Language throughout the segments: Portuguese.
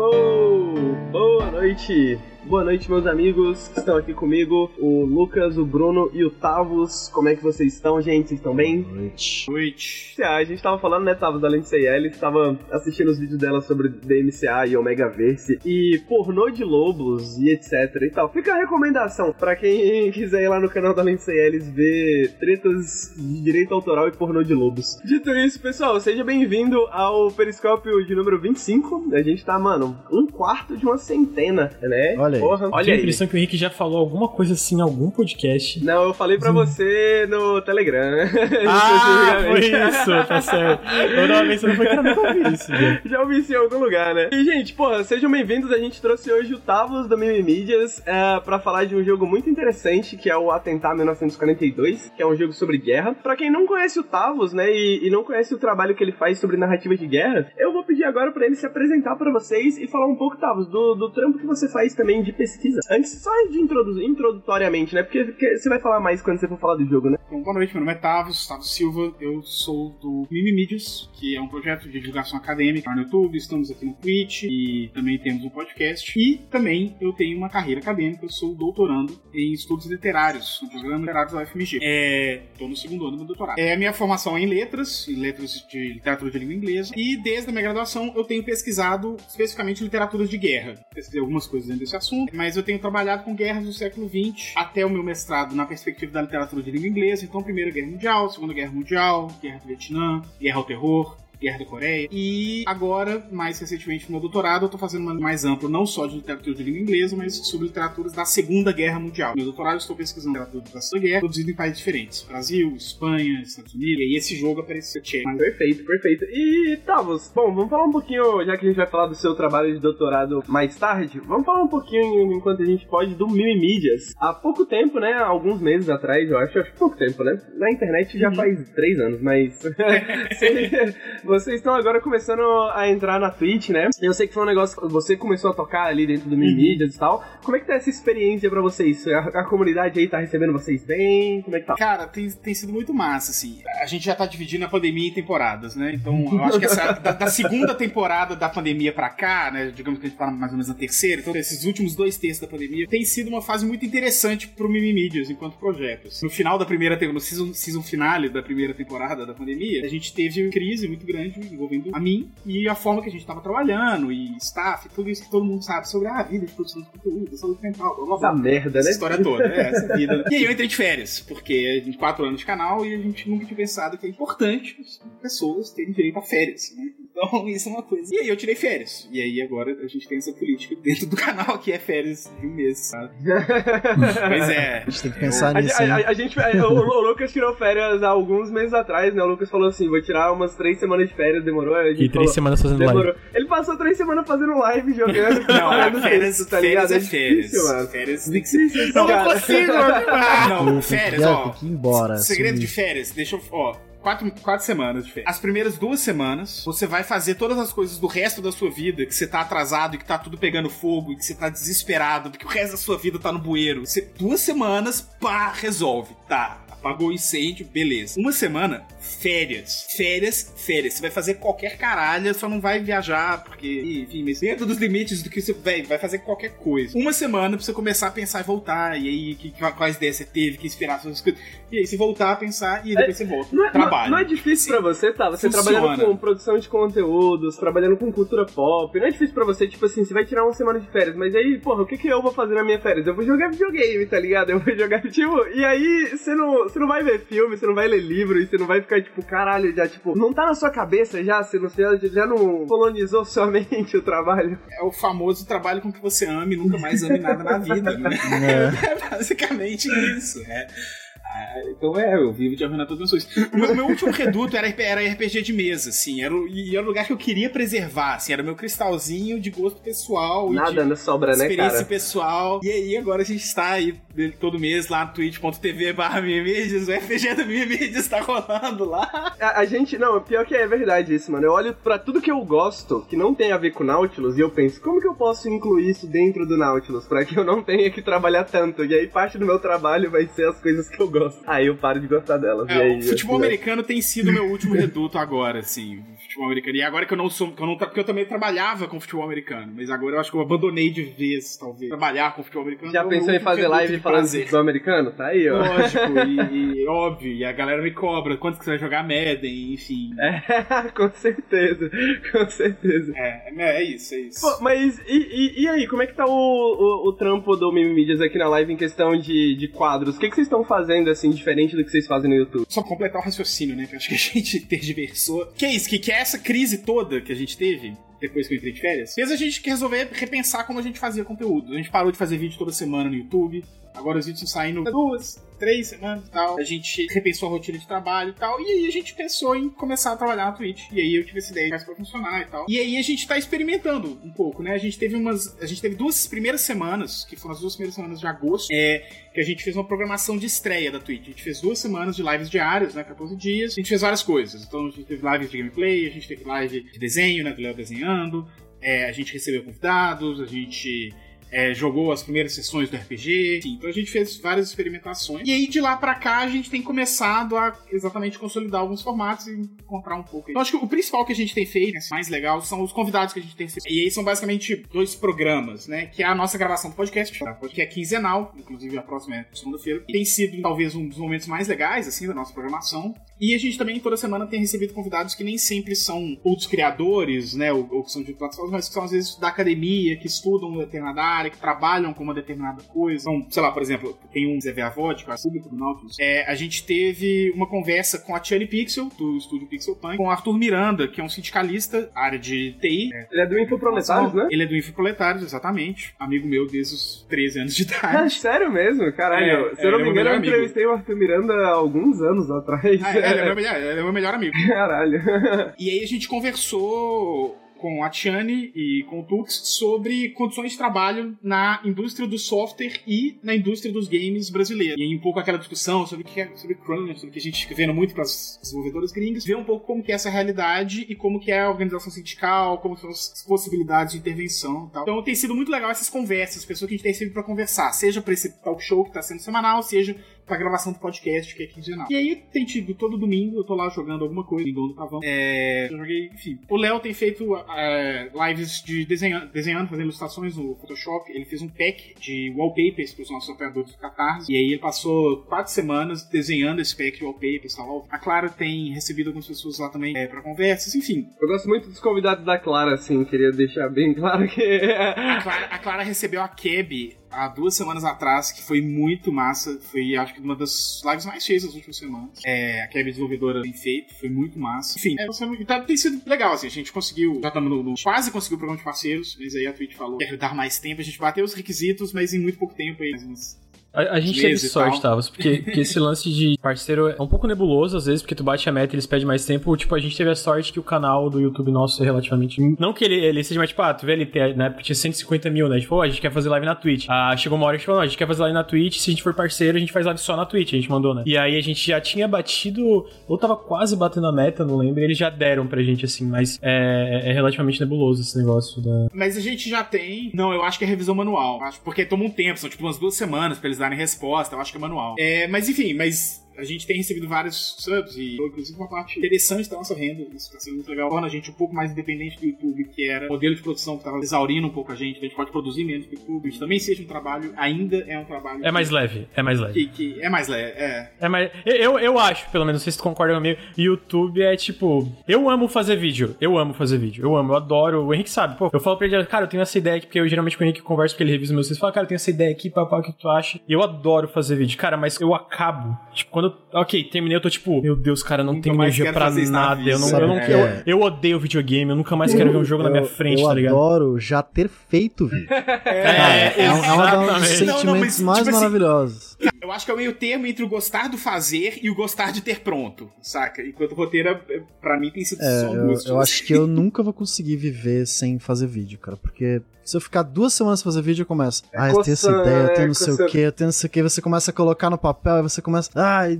Alô, boa noite. Boa noite, meus amigos que estão aqui comigo, o Lucas, o Bruno e o Tavos. Como é que vocês estão, gente? Vocês estão bem? Boa noite. Noite. MCA, a gente tava falando, né, Tavos, da Lindsay Ellis, tava assistindo os vídeos dela sobre DMCA e Omega Verse e pornô de lobos e etc e tal. Fica a recomendação pra quem quiser ir lá no canal da Ellis ver tretas de direito autoral e pornô de lobos. Dito isso, pessoal, seja bem-vindo ao Periscópio de número 25. A gente tá, mano, um quarto de uma centena, né? Olha aí. Porra, Olha olha Tenho a aí. impressão que o Henrique já falou alguma coisa assim em algum podcast. Não, eu falei pra você no Telegram. Ah, foi isso, tá certo. Eu não foi que eu nunca ouvi isso, velho. Já ouvi isso em algum lugar, né? E, gente, porra, sejam bem-vindos. A gente trouxe hoje o Tavos do Mimimídias é, pra falar de um jogo muito interessante, que é o Atentar 1942, que é um jogo sobre guerra. Pra quem não conhece o Tavos, né, e, e não conhece o trabalho que ele faz sobre narrativa de guerra, eu vou pedir agora pra ele se apresentar pra vocês e falar um pouco, Tavos, do, do trampo que você faz também de pesquisa. Antes, só de introdu introdutoriamente, né, porque, porque você vai falar mais quando você for falar do jogo, né? Então, boa noite, meu nome é Tavos, Tavos Silva, eu sou do Mimimídias, que é um projeto de divulgação acadêmica no YouTube, estamos aqui no Twitch e também temos um podcast. E também eu tenho uma carreira acadêmica, eu sou doutorando em estudos literários, no programa literário da UFMG. É, tô no segundo ano do meu doutorado. É a minha formação é em letras, em letras de literatura de língua inglesa, e desde a minha graduação eu tenho pesquisado especificamente literaturas de guerra. Pesquisei algumas coisas dentro desse assunto, mas eu tenho trabalhado com guerras do século XX até o meu mestrado na perspectiva da literatura de língua inglesa. Então, Primeira Guerra Mundial, Segunda Guerra Mundial, Guerra do Vietnã, Guerra ao Terror, Guerra da Coreia. E agora, mais recentemente no meu doutorado, eu tô fazendo uma mais amplo, não só de literatura de língua inglesa, mas sobre literaturas da Segunda Guerra Mundial. No meu doutorado eu estou pesquisando literatura da Segunda Guerra, produzido em países diferentes. Brasil, Espanha, Estados Unidos. E aí esse jogo apareceu tcheco. Perfeito, perfeito. E, Tavos, bom, vamos falar um pouquinho, já que a gente vai falar do seu trabalho de doutorado mais tarde, vamos falar um pouquinho, enquanto a gente pode, do Mimimídias. Há pouco tempo, né, alguns meses atrás, eu acho, acho pouco tempo, né? Na internet já faz três anos, mas... Cê- Vocês estão agora começando a entrar na Twitch, né? Eu sei que foi um negócio que você começou a tocar ali dentro do Mimimídias e tal. Como é que tá essa experiência pra vocês? A, a comunidade aí tá recebendo vocês bem? Como é que tá? Cara, tem, tem sido muito massa, assim. A gente já tá dividindo a pandemia em temporadas, né? Então, eu acho que essa, da, da segunda temporada da pandemia pra cá, né? Digamos que a gente tá mais ou menos na terceira, então esses últimos dois terços da pandemia, tem sido uma fase muito interessante pro Mimimídias enquanto projeto. assim. No final da primeira temporada, no season, season finale da primeira temporada da pandemia, a gente teve uma crise muito grande envolvendo a mim e a forma que a gente tava trabalhando, e staff, tudo isso que todo mundo sabe sobre a vida de produção de conteúdo, saúde mental, blá blá blá. Essa merda, né? Essa história toda, é, essa vida. E aí eu entrei de férias, porque a gente quatro anos de canal e a gente nunca tinha pensado que é importante as pessoas terem direito a férias, né? Então, isso é uma coisa. E aí eu tirei férias. E aí agora a gente tem essa política dentro do canal que é férias de um mês, sabe? Pois é. A gente tem que pensar A, nisso, a- a- a gente, a- o, o Lucas tirou férias há alguns meses atrás, né? O Lucas falou assim: vou tirar umas três semanas de férias, demorou? A gente E três falou, semanas fazendo live. Demorou. Ele passou três semanas fazendo live, jogando, Não, preparando férias, texto, tá férias ligado? é férias. difícil, mano. Férias tem que ser. Difícil isso, Não, não consigo! Ah, não, Tem que- férias, tem ó. que ir embora, Segredo de férias, deixa eu. Ó, quatro, quatro semanas de férias. As primeiras duas semanas, você vai fazer todas as coisas do resto da sua vida, que você tá atrasado e que tá tudo pegando fogo e que você tá desesperado, porque o resto da sua vida tá no bueiro. Você, duas semanas, pá, resolve. Tá. Apagou o incêndio, beleza. Uma semana, férias. Férias, férias. Você vai fazer qualquer caralho, só não vai viajar, porque, enfim, mas dentro dos limites do que você véi, vai fazer qualquer coisa. Uma semana pra você começar a pensar e voltar, e aí, que, quais ideias você teve, que inspiração, essas coisas. E aí, você voltar a pensar, e depois você volta. Não é, Trabalho. não é difícil pra você, tá? Você Funciona. trabalhando com produção de conteúdos, trabalhando com cultura pop. Não é difícil pra você, tipo assim, você vai tirar uma semana de férias, mas aí, porra, o que, que eu vou fazer na minha férias? Eu vou jogar videogame, tá ligado? Eu vou jogar, tipo, e aí você não, você não vai ver filme, você não vai ler livro, e você não vai ficar, tipo, caralho, já, tipo, não tá na sua cabeça já? Você não, você já não colonizou sua mente o trabalho? É o famoso trabalho com que você ame e nunca mais ame nada na vida, né? É basicamente isso. É. Ah, Então é, eu vivo de arruinar todas as coisas. O meu, meu último reduto era, era RPG de mesa, assim. Era, e era o lugar que eu queria preservar, assim. Era meu cristalzinho de gosto pessoal. e Nada de não sobra, né, experiência cara? pessoal. E aí agora a gente está aí todo mês lá no twitch.tv barra Mimídias. O RPG do Mimídias tá rolando lá. A, a gente, não, pior que é verdade isso, mano. Eu olho pra tudo que eu gosto, que não tem a ver com Nautilus, e eu penso, como que eu posso incluir isso dentro do Nautilus, pra que eu não tenha que trabalhar tanto? E aí parte do meu trabalho vai ser as coisas que eu gosto. Aí eu paro de gostar delas. É, o futebol americano tem sido meu último reduto agora, assim. Futebol americano. E agora que eu não sou. Que eu não, porque eu também trabalhava com futebol americano, mas agora eu acho que eu abandonei de vez, talvez, trabalhar com futebol americano. Já pensou em fazer live falando de futebol americano? Tá aí, ó. Lógico, e, e, óbvio, e a galera me cobra quanto que você vai jogar Madden, enfim. É, com certeza, com certeza. É, é, é isso, é isso. Pô, mas e, e, e, aí, como é que tá o, o, o trampo do Mimi Mídias aqui na live em questão de, de quadros? O que, que vocês estão fazendo, assim, diferente do que vocês fazem no YouTube? Só completar o raciocínio, né, que eu acho que a gente tergiversou. Que é isso, que, que é essa crise toda que a gente teve, depois que eu entrei de férias, fez a gente resolver repensar como a gente fazia conteúdo. A gente parou de fazer vídeo toda semana no YouTube. Agora os vídeos estão saindo duas, três semanas e tal. A gente repensou a rotina de trabalho e tal. E aí a gente pensou em começar a trabalhar na Twitch. E aí eu tive essa ideia mais pra funcionar e tal. E aí a gente tá experimentando um pouco, né? A gente teve umas. A gente teve duas primeiras semanas, que foram as duas primeiras semanas de agosto, é, que a gente fez uma programação de estreia da Twitch. A gente fez duas semanas de lives diárias, né? 14 dias. A gente fez várias coisas. Então a gente teve lives de gameplay, a gente teve live de desenho, né? Do Léo desenhando. É, a gente recebeu convidados, a gente é, jogou as primeiras sessões do RPG. Enfim, então a gente fez várias experimentações. E aí de lá para cá a gente tem começado a exatamente consolidar alguns formatos e encontrar um pouco. Então acho que o principal que a gente tem feito, né, mais legal, são os convidados que a gente tem recebido. E aí são basicamente dois programas, né? Que é a nossa gravação do podcast, tá? que é quinzenal, inclusive a próxima é segunda-feira. Tem sido talvez um dos momentos mais legais, assim, da nossa programação. E a gente também toda semana tem recebido convidados que nem sempre são outros criadores, né? Ou, ou que são de plataformas, mas que são às vezes da academia, que estudam uma determinada área, que trabalham com uma determinada coisa. Então, sei lá, por exemplo, tem um Zé Avod, que é público do Nautilus. É, a gente teve uma conversa com a Tiane Pixel, do estúdio Pixel Punk, com o Arthur Miranda, que é um sindicalista, área de TI. É. Ele é do Infoproletários, né? Ele é do Infoproletários, exatamente. Amigo meu desde os 13 anos de idade. Ah, sério mesmo? Caralho. É, Se eu não é me engano, eu entrevistei o Arthur Miranda há alguns anos atrás. Ah, ele, é meu melhor, ele é meu melhor amigo. Caralho. E aí a gente conversou com a Tiane e com o Tux sobre condições de trabalho na indústria do software e na indústria dos games brasileiros. E um pouco aquela discussão sobre o que é sobre crunch, sobre o que a gente fica vendo muito para as desenvolvedoras gringas, ver um pouco como que é essa realidade e como que é a organização sindical, como são as possibilidades de intervenção e tal. Então tem sido muito legal essas conversas, pessoas que a gente tem sempre para conversar, seja para esse talk show que está sendo semanal, seja pra gravação do podcast, que é quinzenal. E aí tem tido todo domingo, eu tô lá jogando alguma coisa, em do Pavão. É, eu joguei, enfim. O Léo tem feito é, lives de desenhando, desenhando, fazendo ilustrações no Photoshop. Ele fez um pack de wallpapers pros nossos operadores do Catarse. E aí ele passou quatro semanas desenhando esse pack de wallpapers e tal. A Clara tem recebido algumas pessoas lá também é, pra conversas, enfim. Eu gosto muito dos convidados da Clara, assim, queria deixar bem claro que. a, Clara, a Clara recebeu a Keb há duas semanas atrás, que foi muito massa. Foi, acho que, uma das lives mais cheias das últimas semanas. É, a Kevin desenvolvedora tem feito, foi muito massa. Enfim, é, tá, tem sido legal, assim. A gente conseguiu, já estamos no, no, quase conseguiu o programa de parceiros, mas aí a Twitch falou que dar mais tempo. A gente bateu os requisitos, mas em muito pouco tempo aí, uns a, a gente teve sorte, Tavos, porque, porque esse lance de parceiro é um pouco nebuloso às vezes, porque tu bate a meta e eles pedem mais tempo. Tipo, a gente teve a sorte que o canal do YouTube nosso é relativamente. Não que ele, ele seja mais, tipo, ah, tu vê ele ter, na época tinha 150 mil, né? Tipo, oh, a gente quer fazer live na Twitch. Ah, chegou uma hora que a gente falou, não, a gente quer fazer live na Twitch, se a gente for parceiro, a gente faz live só na Twitch, a gente mandou, né? E aí a gente já tinha batido, ou tava quase batendo a meta, não lembro, e eles já deram pra gente, assim, mas é, é relativamente nebuloso esse negócio da. Mas a gente já tem. Não, eu acho que é revisão manual. Acho porque toma um tempo, são tipo umas duas semanas pra eles darem resposta eu acho que é manual. É, mas enfim, mas a gente tem recebido vários subs e, inclusive, uma parte interessante da nossa renda. Isso está sendo muito legal. Torna a gente um pouco mais independente do YouTube, que era o modelo de produção que estava exaurindo um pouco a gente. A gente pode produzir menos do YouTube. Isso também seja um trabalho, ainda é um trabalho. É mais leve, é mais leve. Que, que é mais leve, é. É mais. Eu, eu acho, pelo menos, não sei se tu concorda comigo. YouTube é tipo. Eu amo fazer vídeo. Eu amo fazer vídeo. Eu amo, eu adoro. O Henrique sabe, pô. Eu falo pra ele, cara, eu tenho essa ideia aqui, porque eu geralmente com o Henrique converso, porque ele revisa meus vídeos. Fala, cara, eu tenho essa ideia aqui, papai, o que tu acha? E eu adoro fazer vídeo. Cara, mas eu acabo. Tipo, quando. Ok, terminei eu tô tipo, meu Deus, cara, não tem energia pra nada. Eu, não, eu, não, é. eu, eu, odeio videogame, eu nunca mais quero ver um jogo eu, na minha frente, tá ligado? Eu adoro já ter feito vídeo. é, é, é, um dos sentimentos não, não, mas, mais tipo maravilhosos. Assim, eu acho que é o meio termo entre o gostar do fazer e o gostar de ter pronto, saca? Enquanto o roteiro, é, pra mim, tem sido é, só. Eu, eu acho que eu nunca vou conseguir viver sem fazer vídeo, cara, porque Se eu ficar duas semanas pra fazer vídeo, eu começo. Ah, eu tenho essa ideia, eu tenho não sei o que, eu tenho não sei o que. Você começa a colocar no papel, e você começa. Ah, e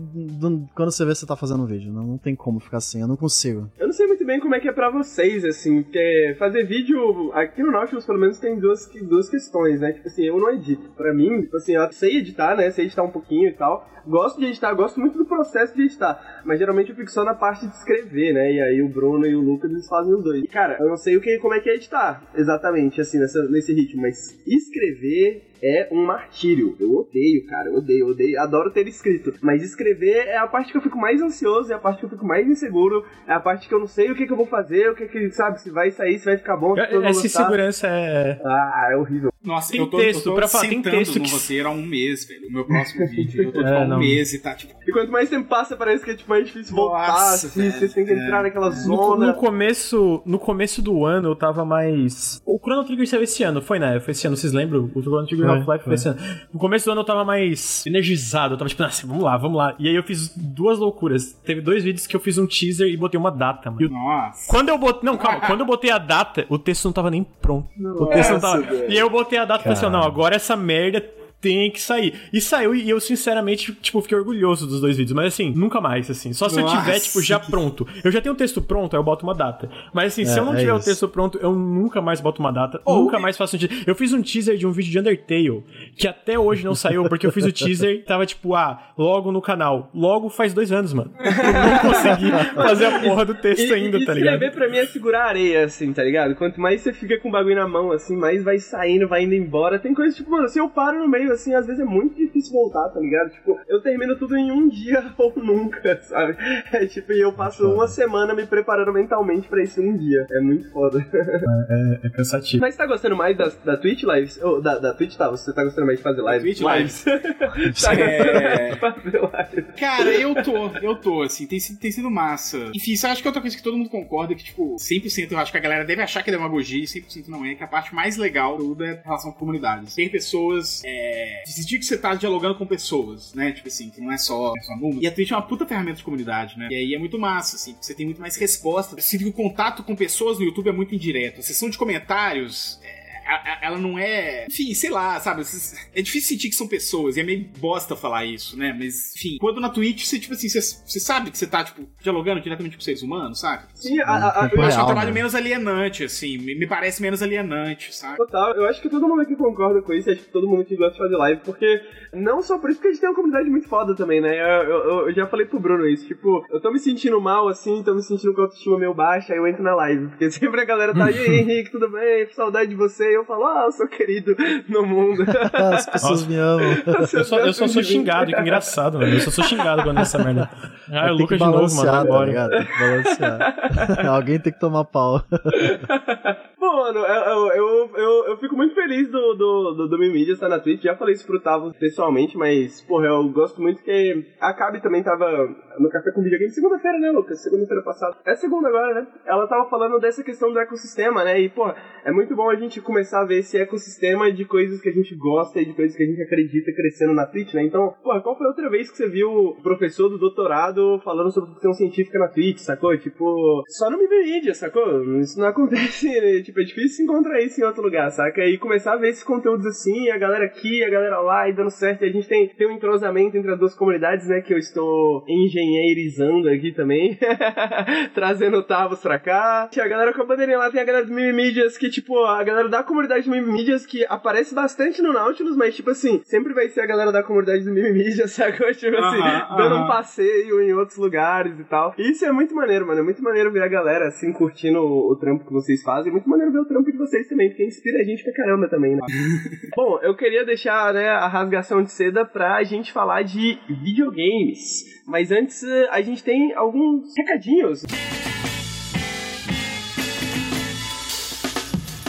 quando você vê, você tá fazendo um vídeo. Não, não tem como ficar assim, eu não consigo. Eu não sei muito bem como é que é pra vocês, assim, porque fazer vídeo aqui no Nautilus, pelo menos, tem duas, duas questões, né? Tipo assim, eu não edito. Pra mim, tipo assim, eu sei editar, né? Sei editar um pouquinho e tal. Gosto de editar, gosto muito do processo de editar. Mas geralmente eu fico só na parte de escrever, né? E aí o Bruno e o Lucas eles fazem os dois. E, cara, eu não sei o que, como é que é editar exatamente, assim, nessa, nesse ritmo, mas escrever é um martírio. Eu odeio, cara. Eu odeio, odeio. Adoro ter escrito. Mas escrever é a parte que eu fico mais ansioso, é a parte que eu fico mais inseguro, é a parte que eu não sei o que, que eu vou fazer, o que, que sabe, se vai sair, se vai ficar bom. Se Essa insegurança é. Ah, é horrível. Nossa, tem eu tô, texto, eu tô pra falar, tem texto no que... roteiro há um mês, velho. O meu próximo vídeo. Eu tô tipo, é, um mês e tá tipo. E quanto mais tempo passa, parece que é tipo, mais difícil voltar. Nossa, assim, você tem que entrar é. naquela zona. No, no, começo, no começo do ano eu tava mais. O Chrono Trigger saiu esse ano, foi, né? Foi esse ano, vocês lembram? O Chrono Trigger Half-Life foi esse ano. No começo do ano eu tava mais energizado, eu tava tipo, assim, vamos lá, vamos lá. E aí eu fiz duas loucuras. Teve dois vídeos que eu fiz um teaser e botei uma data, mano. Nossa. Quando eu botei. Não, calma, quando eu botei a data, o texto não tava nem pronto. Nossa, o texto não tava. Deus. E aí eu botei a data e falei assim, não, agora essa merda tem que sair. E saiu, e eu sinceramente, tipo, fiquei orgulhoso dos dois vídeos. Mas assim, nunca mais, assim. Só se Nossa. eu tiver, tipo, já pronto. Eu já tenho o texto pronto, aí eu boto uma data. Mas assim, é, se eu não é tiver isso. o texto pronto, eu nunca mais boto uma data. Oh, nunca mais faço um teaser. Eu fiz um teaser de um vídeo de Undertale, que até hoje não saiu, porque eu fiz o teaser tava tipo, ah, logo no canal. Logo faz dois anos, mano. Eu não consegui fazer a porra do texto e, ainda, e tá ligado? Escrever pra mim é segurar a areia, assim, tá ligado? Quanto mais você fica com o bagulho na mão, assim, mais vai saindo, vai indo embora. Tem coisas tipo, mano, se eu paro no meio, assim, às vezes é muito difícil voltar, tá ligado? Tipo, eu termino tudo em um dia ou nunca, sabe? É tipo, e eu passo uma semana me preparando mentalmente pra isso em um dia. É muito foda. É, é, é cansativo. Mas você tá gostando mais da, da Twitch Lives? Ou da, da Twitch, tá? Você tá gostando mais de fazer lives? Twitch Lives. tá é... fazer lives. Cara, eu tô, eu tô, assim, tem, tem sido massa. Enfim, você acha que é outra coisa que todo mundo concorda que, tipo, 100% eu acho que a galera deve achar que é demagogia e 100% não é, que a parte mais legal tudo é a relação com comunidades. Ter pessoas, é, decidir que você tá dialogando com pessoas, né? Tipo assim, que não é só, é só. E a Twitch é uma puta ferramenta de comunidade, né? E aí é muito massa, assim, você tem muito mais resposta. Eu sinto que o contato com pessoas no YouTube é muito indireto. A sessão de comentários. É ela não é. Enfim, sei lá, sabe? É difícil sentir que são pessoas, e é meio bosta falar isso, né? Mas, enfim, quando na Twitch você, tipo assim, você, você sabe que você tá, tipo, dialogando diretamente com seres humanos, sabe? Sim, a, a, a, eu acho que é um trabalho né? menos alienante, assim, me, me, parece menos alienante, sabe? Total, eu acho que todo mundo aqui concorda com isso, acho que todo mundo que gosta de fazer live, porque não só por isso, porque a gente tem uma comunidade muito foda também, né? Eu, eu, eu já falei pro Bruno isso, tipo, eu tô me sentindo mal, assim, tô me sentindo com a autoestima meio baixa, aí eu entro na live, porque sempre a galera tá, e aí, Henrique, tudo bem? Saudade de você, eu falo, ah, eu sou querido no mundo. As pessoas Nossa. me amam. Eu só, eu só sou xingado, que engraçado, mano. Eu só sou xingado quando essa merda. Ah, é o Lucas de novo, mano. Agora. Tá tem que balancear. Alguém tem que tomar pau. Bom, mano, eu, eu, eu, eu, fico muito feliz do, do, do, do Mimídia estar na Twitch. Já falei isso pro Tavo pessoalmente, mas, porra, eu gosto muito que a Cabe também tava no Café com Videogame segunda-feira, né, Lucas? Segunda-feira passada. É segunda agora, né? Ela tava falando dessa questão do ecossistema, né? E, pô, é muito bom a gente começar a ver esse ecossistema de coisas que a gente gosta e de coisas que a gente acredita crescendo na Twitch, né? Então, pô, qual foi a outra vez que você viu o professor do doutorado falando sobre ficção científica na Twitch, sacou? Tipo, só no Mídia, sacou? Isso não acontece, né? Tipo, é difícil encontrar isso em outro lugar, saca? E começar a ver esses conteúdos assim, a galera aqui, a galera lá, e dando certo. E a gente tem, tem um entrosamento entre as duas comunidades, né? Que eu estou engenheirizando aqui também, trazendo Tavos pra cá. A galera com a bandeirinha lá tem a galera do Mimimídias, que, tipo, a galera da comunidade do Mimimídias que aparece bastante no Nautilus, mas, tipo assim, sempre vai ser a galera da comunidade do Mimimídias, sacou? Tipo uh -huh, assim, uh -huh. dando um passeio em outros lugares e tal. E isso é muito maneiro, mano. É muito maneiro ver a galera, assim, curtindo o, o trampo que vocês fazem. É muito maneiro ver o trampo de vocês também, porque inspira a gente pra caramba também, né? Bom, eu queria deixar, né, a rasgação de seda pra gente falar de videogames. Mas antes, a gente tem alguns recadinhos.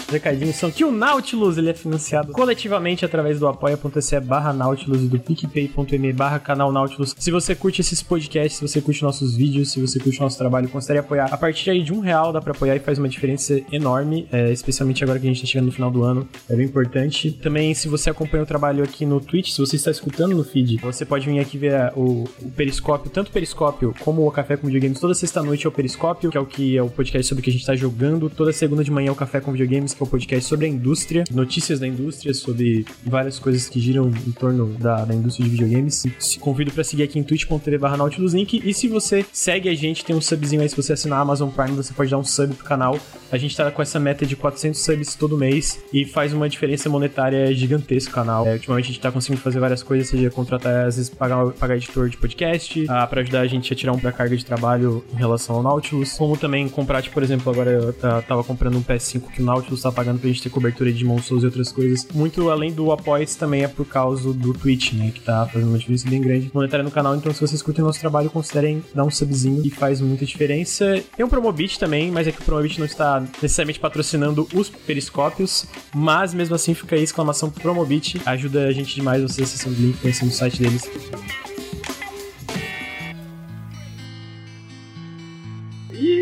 Recadinhos são que o Nautilus ele é financiado coletivamente através do apoia.se barra Nautilus e do picpay.me barra canal Nautilus. Se você curte esses podcasts, se você curte nossos vídeos, se você curte nosso trabalho, considere apoiar. A partir aí de um real dá pra apoiar e faz uma diferença enorme, é, especialmente agora que a gente tá chegando no final do ano. É bem importante. Também, se você acompanha o trabalho aqui no Twitch, se você está escutando no feed, você pode vir aqui ver o, o Periscópio, tanto o Periscópio como o Café com Videogames. Toda sexta-noite é o Periscópio, que é o que é o podcast sobre o que a gente tá jogando. Toda segunda de manhã é o Café com Videogames, que é um podcast sobre a indústria, notícias da indústria, sobre várias coisas que giram em torno da, da indústria de videogames. Se convido para seguir aqui em twitch.tv barra Link. E se você segue a gente, tem um subzinho aí, se você assinar a Amazon Prime, você pode dar um sub pro canal. A gente tá com essa meta de 400 subs todo mês e faz uma diferença monetária gigantesca o canal. É, ultimamente a gente tá conseguindo fazer várias coisas, seja contratar, às vezes pagar, pagar editor de podcast, ah, para ajudar a gente a tirar um da carga de trabalho em relação ao Nautilus, como também comprar, tipo, por exemplo, agora eu tava comprando um PS5 que o Nautilus tá pagando pra gente ter cobertura de Demon e outras coisas. Muito além do apoio também é por causa do Twitch, né, que tá fazendo uma diferença bem grande monetária no canal, então se vocês curtem nosso trabalho, considerem dar um subzinho que faz muita diferença. Tem um Promobit também, mas é que o Promobit não está necessariamente patrocinando os periscópios, mas mesmo assim fica aí exclamação Promobit, ajuda a gente demais vocês acessando o link, conhecendo o site deles.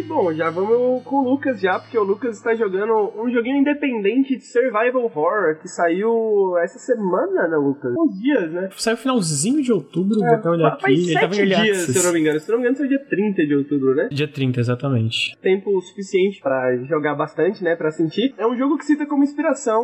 Bom, já vamos com o Lucas já, porque o Lucas está jogando um joguinho independente de survival horror que saiu essa semana, né, Lucas? Uns dias, né? Saiu finalzinho de outubro, é, vou até olhar aqui. Tava em dias, se eu não me engano. Se eu não me engano, saiu dia 30 de outubro, né? Dia 30, exatamente. Tempo suficiente para jogar bastante, né, para sentir. É um jogo que cita como inspiração,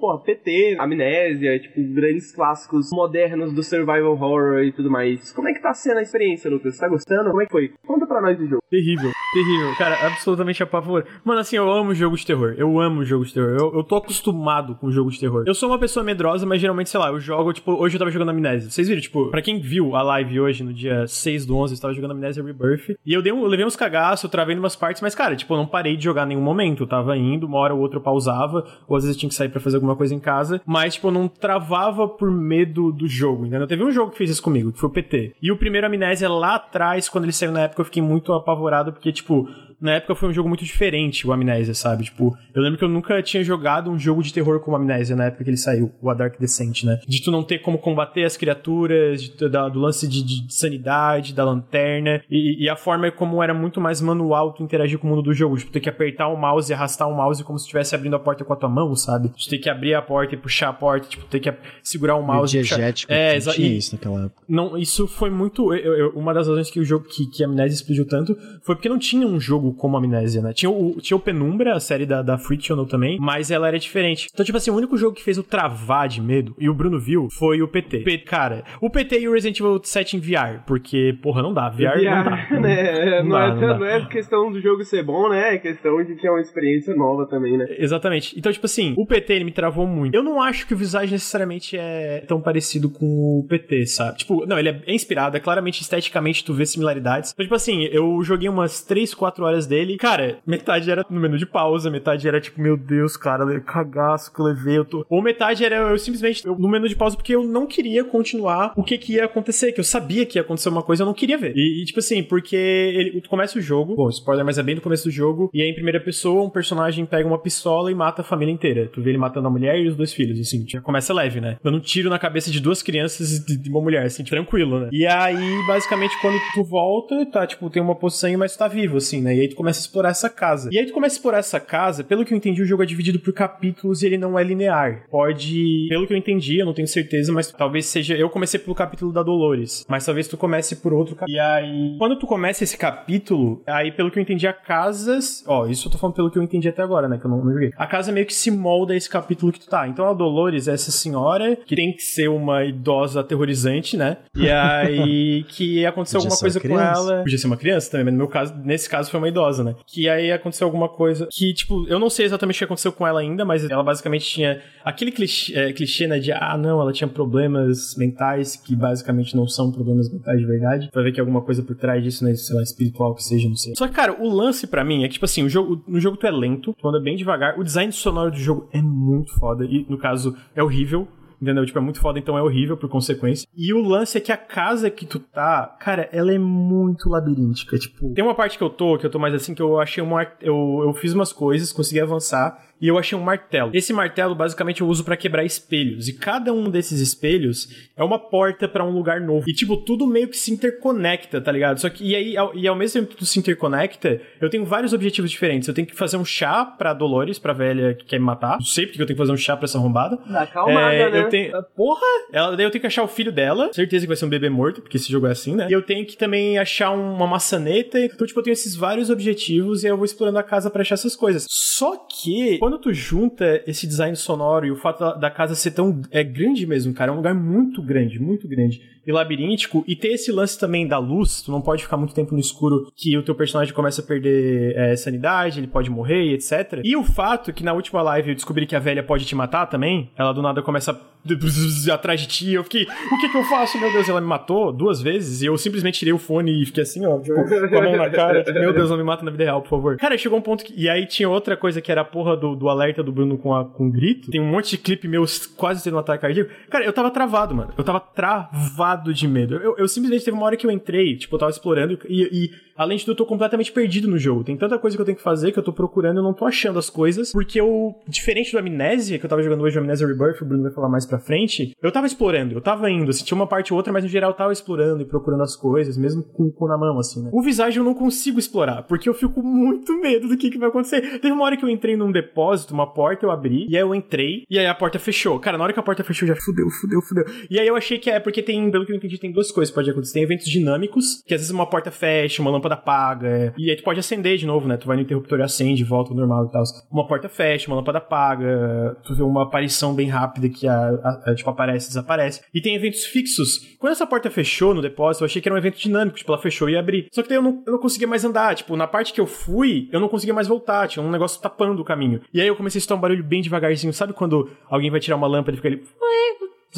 pô, PT, Amnésia, tipo, grandes clássicos modernos do survival horror e tudo mais. Como é que tá sendo a experiência, Lucas? Tá gostando? Como é que foi? Conta pra nós do jogo. Terrível, terrível cara, absolutamente apavor. Mano, assim, eu amo jogo de terror. Eu amo jogo de terror. Eu, eu tô acostumado com jogo de terror. Eu sou uma pessoa medrosa, mas geralmente, sei lá, eu jogo, tipo, hoje eu tava jogando Amnésia. Vocês viram, tipo, pra quem viu a live hoje, no dia 6 do 11, eu tava jogando Amnésia Rebirth. E eu, dei um, eu levei uns cagaços, eu travei umas partes, mas, cara, tipo, eu não parei de jogar em nenhum momento. Eu tava indo, uma hora ou outra eu pausava, ou às vezes eu tinha que sair pra fazer alguma coisa em casa. Mas, tipo, eu não travava por medo do jogo, entendeu? Teve um jogo que fez isso comigo, que foi o PT. E o primeiro Amnésia lá atrás, quando ele saiu na época, eu fiquei muito apavorado, porque, tipo, na época foi um jogo muito diferente, o Amnésia, sabe? Tipo, eu lembro que eu nunca tinha jogado um jogo de terror como Amnésia na época que ele saiu, o A Dark Descent, né? De tu não ter como combater as criaturas, de, da, do lance de, de, sanidade, da lanterna, e, e, a forma como era muito mais manual tu interagir com o mundo do jogo, tipo, ter que apertar o mouse e arrastar o mouse como se estivesse abrindo a porta com a tua mão, sabe? Tu ter que abrir a porta e puxar a porta, tipo, ter que segurar o mouse. Diegético, é, exa- isso naquela época. Não, isso foi muito. Eu, eu, uma das razões que o jogo, que, que Amnésia explodiu tanto, foi porque não tinha um jogo como Amnésia, né? Tinha o, tinha o Penumbra, a série da, da Frictional também, mas ela era diferente. Então, tipo assim, o único jogo que fez o travar de medo, e o Bruno viu, foi o PT. P, cara, o PT e o Resident Evil 7 em VR, porque, porra, não dá. VR, VR não dá. Né? Não, não, é, não, não, é questão do jogo ser bom, né? É questão de que é uma experiência nova também, né? Exatamente. Então, tipo assim, o PT ele me travou muito. Eu não acho que o visage necessariamente é tão parecido com o PT, sabe? Tipo, não, ele é inspirado, é claramente esteticamente tu vê similaridades. Então, tipo assim, eu joguei umas 3, 4 horas dele. Cara, metade era no menu de pausa, metade era tipo, meu Deus, cara, cagaço que eu levei, eu tô... Ou metade era eu simplesmente eu, no menu de pausa porque eu não queria continuar o que que ia acontecer, que eu sabia que ia acontecer uma coisa, eu não queria ver. E, e tipo assim, porque ele começa o jogo, bom, spoiler, mas é bem no começo do jogo, e aí em primeira pessoa um personagem pega uma pistola e mata a família inteira. Tu vê ele matando a mulher e os dois filhos, assim, já começa leve, né? Dando um tiro na cabeça de duas crianças e de uma mulher, assim, tranquilo, né? E aí, basicamente, quando tu volta, tá, tipo, tem uma poção, mas tu tá vivo, assim, né? E aí tu começa a explorar essa casa. E aí tu começa a explorar essa casa, pelo que eu entendi, o jogo é dividido por capítulos e ele não é linear. Pode, pelo que eu entendi, eu não tenho certeza, mas talvez seja. Eu comecei pelo capítulo da Dolores, mas talvez tu comece por outro capítulo. E aí, quando tu começa esse capítulo, aí pelo que eu entendi, a casa. Ó, isso eu tô falando pelo que eu entendi até agora, né? Que eu não, não joguei. A casa meio que se molda esse capítulo que tu tá. Então a Dolores é essa senhora que tem que ser uma idosa aterrorizante, né? E aí que aconteceu alguma coisa com ela. Podia ser uma criança também, mas no meu caso, nesse caso foi uma idosa, né? Que aí aconteceu alguma coisa que, tipo, eu não sei exatamente o que aconteceu com ela ainda, mas ela basicamente tinha aquele clichê, é, clichê né, de, ah, não, ela tinha problemas mentais que basicamente não são problemas mentais de verdade. Vai ver que alguma coisa por trás disso, né, sei lá, espiritual que seja, não sei. Só que, cara, o lance para mim é que, tipo assim, o jogo, no jogo tu é lento, tu anda bem devagar, o design sonoro do jogo é muito foda, e no caso é horrível, entendeu? Tipo, é muito foda, então é horrível por consequência. E o lance é que a casa que tu tá, cara, ela é muito labiríntica. Tipo, tem uma parte que eu tô, que eu tô mais assim, que eu achei uma. Eu, eu fiz umas coisas, consegui avançar e eu achei um martelo. Esse martelo basicamente eu uso para quebrar espelhos e cada um desses espelhos é uma porta para um lugar novo. E tipo, tudo meio que se interconecta, tá ligado? Só que e aí ao, e ao mesmo tempo que tudo se interconecta, eu tenho vários objetivos diferentes. Eu tenho que fazer um chá para Dolores, pra velha que quer me matar. Não sei porque eu tenho que fazer um chá para essa arrombada. Acalmada, é, né? Eu tenho, porra, ela, daí eu tenho que achar o filho dela. Certeza que vai ser um bebê morto, porque esse jogo é assim, né? E eu tenho que também achar uma maçaneta. Então, tipo, eu tenho esses vários objetivos e eu vou explorando a casa para achar essas coisas. Só que quando quando tu junta esse design sonoro e o fato da, da casa ser tão é grande mesmo, cara, é um lugar muito grande, muito grande e labiríntico, e ter esse lance também da luz, tu não pode ficar muito tempo no escuro que o teu personagem começa a perder é, sanidade, ele pode morrer etc. E o fato que na última live eu descobri que a velha pode te matar também, ela do nada começa a atrás de ti, eu fiquei, o que que eu faço? Meu Deus, ela me matou duas vezes, e eu simplesmente tirei o fone e fiquei assim, ó, tipo, com a mão na cara, tipo, meu Deus, não me mata na vida real, por favor. Cara, chegou um ponto que, e aí tinha outra coisa que era a porra do, do alerta do Bruno com, a, com grito, tem um monte de clipe meus quase tendo um ataque cardíaco. Cara, eu tava travado, mano, eu tava travado de medo. Eu, eu simplesmente teve uma hora que eu entrei, tipo, eu tava explorando e, e além de tudo, eu tô completamente perdido no jogo. Tem tanta coisa que eu tenho que fazer que eu tô procurando e não tô achando as coisas, porque eu, diferente do Amnésia, que eu tava jogando hoje, o Amnésia Rebirth, o Bruno vai falar mais pra frente, eu tava explorando, eu tava indo, assim, tinha uma parte ou outra, mas no geral eu tava explorando e procurando as coisas, mesmo com o cu na mão, assim, né? O Visage eu não consigo explorar, porque eu fico muito medo do que, que vai acontecer. Teve uma hora que eu entrei num depósito, uma porta eu abri, e aí eu entrei, e aí a porta fechou. Cara, na hora que a porta fechou, já fudeu, fudeu, fudeu. E aí eu achei que é, porque tem, pelo que eu entendi, tem duas coisas que pode acontecer. Tem eventos dinâmicos, que às vezes uma porta fecha, uma lâmpada apaga, é, e aí tu pode acender de novo, né? Tu vai no interruptor e acende, volta ao normal e tal. Uma porta fecha, uma lâmpada apaga, tu vê uma aparição bem rápida que a, a, a, tipo aparece e desaparece. E tem eventos fixos. Quando essa porta fechou no depósito, eu achei que era um evento dinâmico, tipo, ela fechou e abriu. Só que daí eu não, eu não conseguia mais andar, tipo, na parte que eu fui, eu não conseguia mais voltar, tinha um negócio tapando o caminho. E aí eu comecei a escutar um barulho bem devagarzinho, sabe quando alguém vai tirar uma lâmpada e fica ali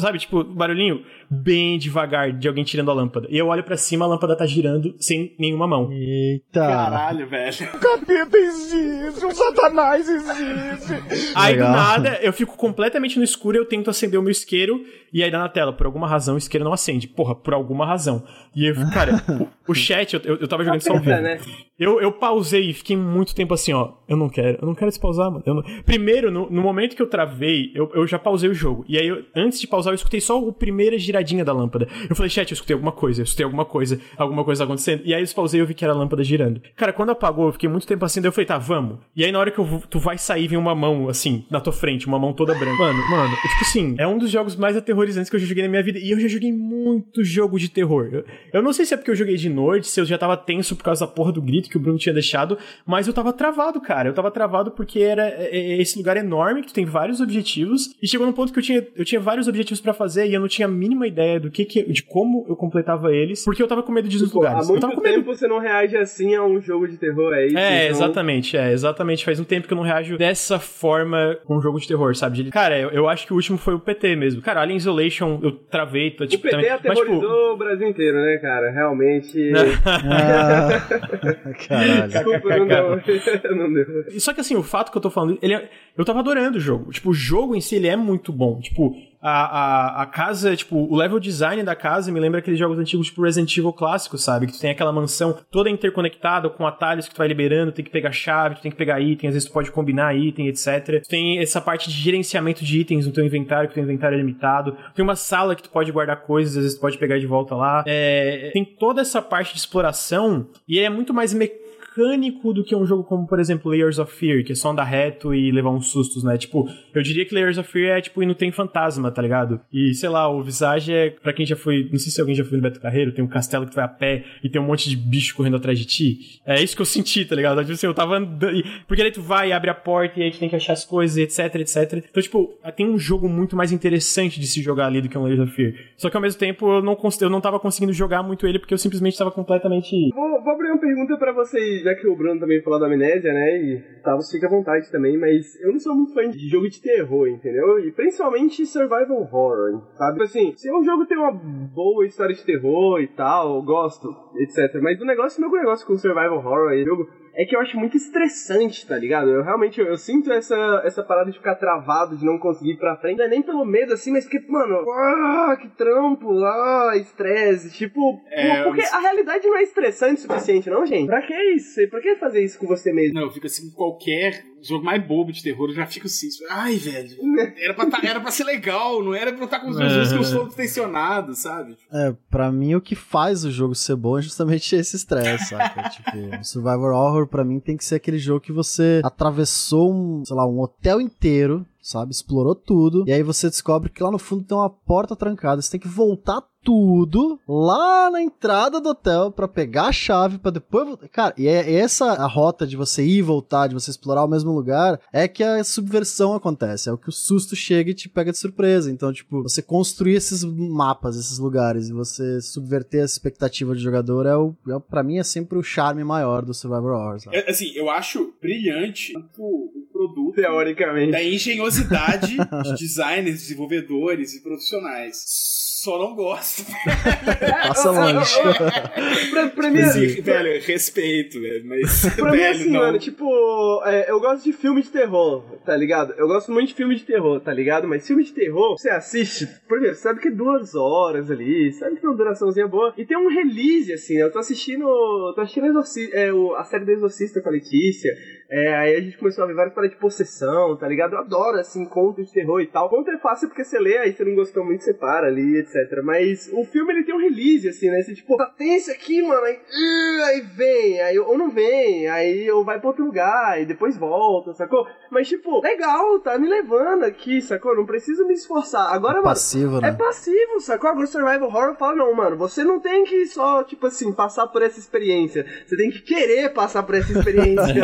sabe, tipo, barulhinho bem devagar de alguém tirando a lâmpada. E eu olho para cima, a lâmpada tá girando sem nenhuma mão. Eita. Caralho, velho. O capeta existe, o satanás existe. Aí Legal. do nada, eu fico completamente no escuro, eu tento acender o meu isqueiro e aí dá na tela, por alguma razão o isqueiro não acende. Porra, por alguma razão. E eu, cara, o, o, chat, eu, eu tava jogando só vivo. Né? Eu, eu pausei e fiquei muito tempo assim, ó. Eu não quero, eu não quero despausar, mano. Não... Primeiro, no, no momento que eu travei, eu, eu já pausei o jogo. E aí, eu, antes de pausar eu escutei só a primeira giradinha da lâmpada. Eu falei, chat, eu escutei alguma coisa, eu escutei alguma coisa, alguma coisa acontecendo. E aí eu pausei e eu vi que era a lâmpada girando. Cara, quando apagou, eu fiquei muito tempo assim, daí eu falei, tá, vamos. E aí na hora que eu, tu vai sair, vem uma mão, assim, na tua frente, uma mão toda branca. Mano, mano, é tipo assim, é um dos jogos mais aterrorizantes que eu já joguei na minha vida. E eu já joguei muito jogo de terror. Eu, eu não sei se é porque eu joguei de noite, se eu já tava tenso por causa da porra do grito que o Bruno tinha deixado, mas eu tava travado, cara. Eu tava travado porque era é, é, esse lugar enorme que tu tem vários objetivos. E chegou num ponto que eu tinha, eu tinha vários objetivos para fazer e eu não tinha a mínima ideia do que, que de como eu completava eles, porque eu tava com medo de ir nos tipo, lugares. Há muito eu tava com medo. tempo você não reage assim a um jogo de terror, é isso? É, então... exatamente, é, exatamente. Faz um tempo que eu não reajo dessa forma com um jogo de terror, sabe? De, cara, eu, eu, acho que o último foi o PT mesmo. Cara, Alien Isolation eu travei, tá, tipo, o PT também. aterrorizou mas, tipo... o Brasil inteiro, né, cara? Realmente... ah, caralho. Desculpa, não deu. não deu. Só que assim, o fato que eu tô falando, ele é... eu tava adorando o jogo. Tipo, o jogo em si, ele é muito bom. Tipo, a, a, a, casa, tipo, o level design da casa me lembra aqueles jogos antigos, tipo Resident Evil clássico, sabe? Que tu tem aquela mansão toda interconectada com atalhos que tu vai liberando, tem que pegar chave, tu tem que pegar item, às vezes tu pode combinar item, etc. Tu tem essa parte de gerenciamento de itens no teu inventário, que teu inventário é limitado. Tem uma sala que tu pode guardar coisas, às vezes tu pode pegar de volta lá. É, tem toda essa parte de exploração e é muito mais mecânico mecânico do que um jogo como, por exemplo, Layers of Fear, que é só andar reto e levar uns sustos, né? Tipo, eu diria que Layers of Fear é tipo ir no Tem Fantasma, tá ligado? E sei lá, o Visage é, pra quem já foi, não sei se alguém já foi no Beto Carreiro, tem um castelo que tu vai a pé e tem um monte de bicho correndo atrás de ti. É isso que eu senti, tá ligado? Tipo assim, eu tava andando. Porque aí tu vai, abre a porta e aí tu tem que achar as coisas, etc, etc. Então, tipo, tem um jogo muito mais interessante de se jogar ali do que um Layers of Fear. Só que ao mesmo tempo eu não, eu não tava conseguindo jogar muito ele porque eu simplesmente tava completamente. Vou, vou abrir uma pergunta para vocês, já que o Bruno também falou da amnésia, né? E tá, você fica à vontade também, mas eu não sou muito fã de jogo de terror, entendeu? E principalmente survival horror, sabe? Tipo assim, se um jogo tem uma boa história de terror e tal, eu gosto, etc. Mas o negócio, meu negócio com survival horror é jogo é que eu acho muito estressante, tá ligado? Eu realmente, eu, eu, sinto essa, essa parada de ficar travado, de não conseguir ir pra frente. Não é nem pelo medo, assim, mas porque, mano, ah, que trampo, ah, estresse. Tipo, é, porque a realidade não é estressante o suficiente, não, gente? Pra que isso? Pra que fazer isso com você mesmo? Não, fica assim, qualquer jogo mais bobo de terror, eu já fico assim, ai, velho, era pra, tá, era pra ser legal, não era pra eu estar com os meus músculos todos tensionados, sabe? É, pra mim o que faz o jogo ser bom é justamente esse estresse, saca? tipo, Survivor Horror pra mim tem que ser aquele jogo que você atravessou um, sei lá, um hotel inteiro, sabe? Explorou tudo, e aí você descobre que lá no fundo tem uma porta trancada, você tem que voltar tudo lá na entrada do hotel para pegar a chave para depois. Cara, e é essa a rota de você ir e voltar, de você explorar o mesmo lugar, é que a subversão acontece. É o que o susto chega e te pega de surpresa. Então, tipo, você construir esses mapas, esses lugares, e você subverter a expectativa do jogador é o, é, para mim, é sempre o charme maior do Survivor Horror. É, assim, eu acho brilhante o, o produto. Teoricamente. Da engenhosidade de designers, desenvolvedores e profissionais só não gosto. Passa longe. pra, pra mim, assim, velho, respeito, velho, mas. Pra velho, mim, assim, não. mano, tipo, é, eu gosto de filme de terror, tá ligado? Eu gosto muito de filme de terror, tá ligado? Mas filme de terror, você assiste, primeiro, sabe que é duas horas ali, sabe que tem uma duraçãozinha boa. E tem um release, assim, né? Eu tô assistindo. tô assistindo Exorci é, o, a série do Exorcista com a Letícia. É, aí a gente começou a ver várias paradas de possessão, tá ligado? Eu adoro, assim, contos de terror e tal. Conto é fácil porque você lê, aí você não gostou muito, você para ali, etc. Mas o filme, ele tem um release, assim, né? Você, tipo, tá tenso aqui, mano, aí, uh, aí vem, aí ou não vem, aí ou vai pra outro lugar, e depois volta, sacou? Mas, tipo, legal, tá me levando aqui, sacou? Não preciso me esforçar. Agora, é passivo, mano, né? é passivo, sacou? Agora o Survival Horror fala, não, mano, você não tem que só, tipo assim, passar por essa experiência. Você tem que querer passar por essa experiência.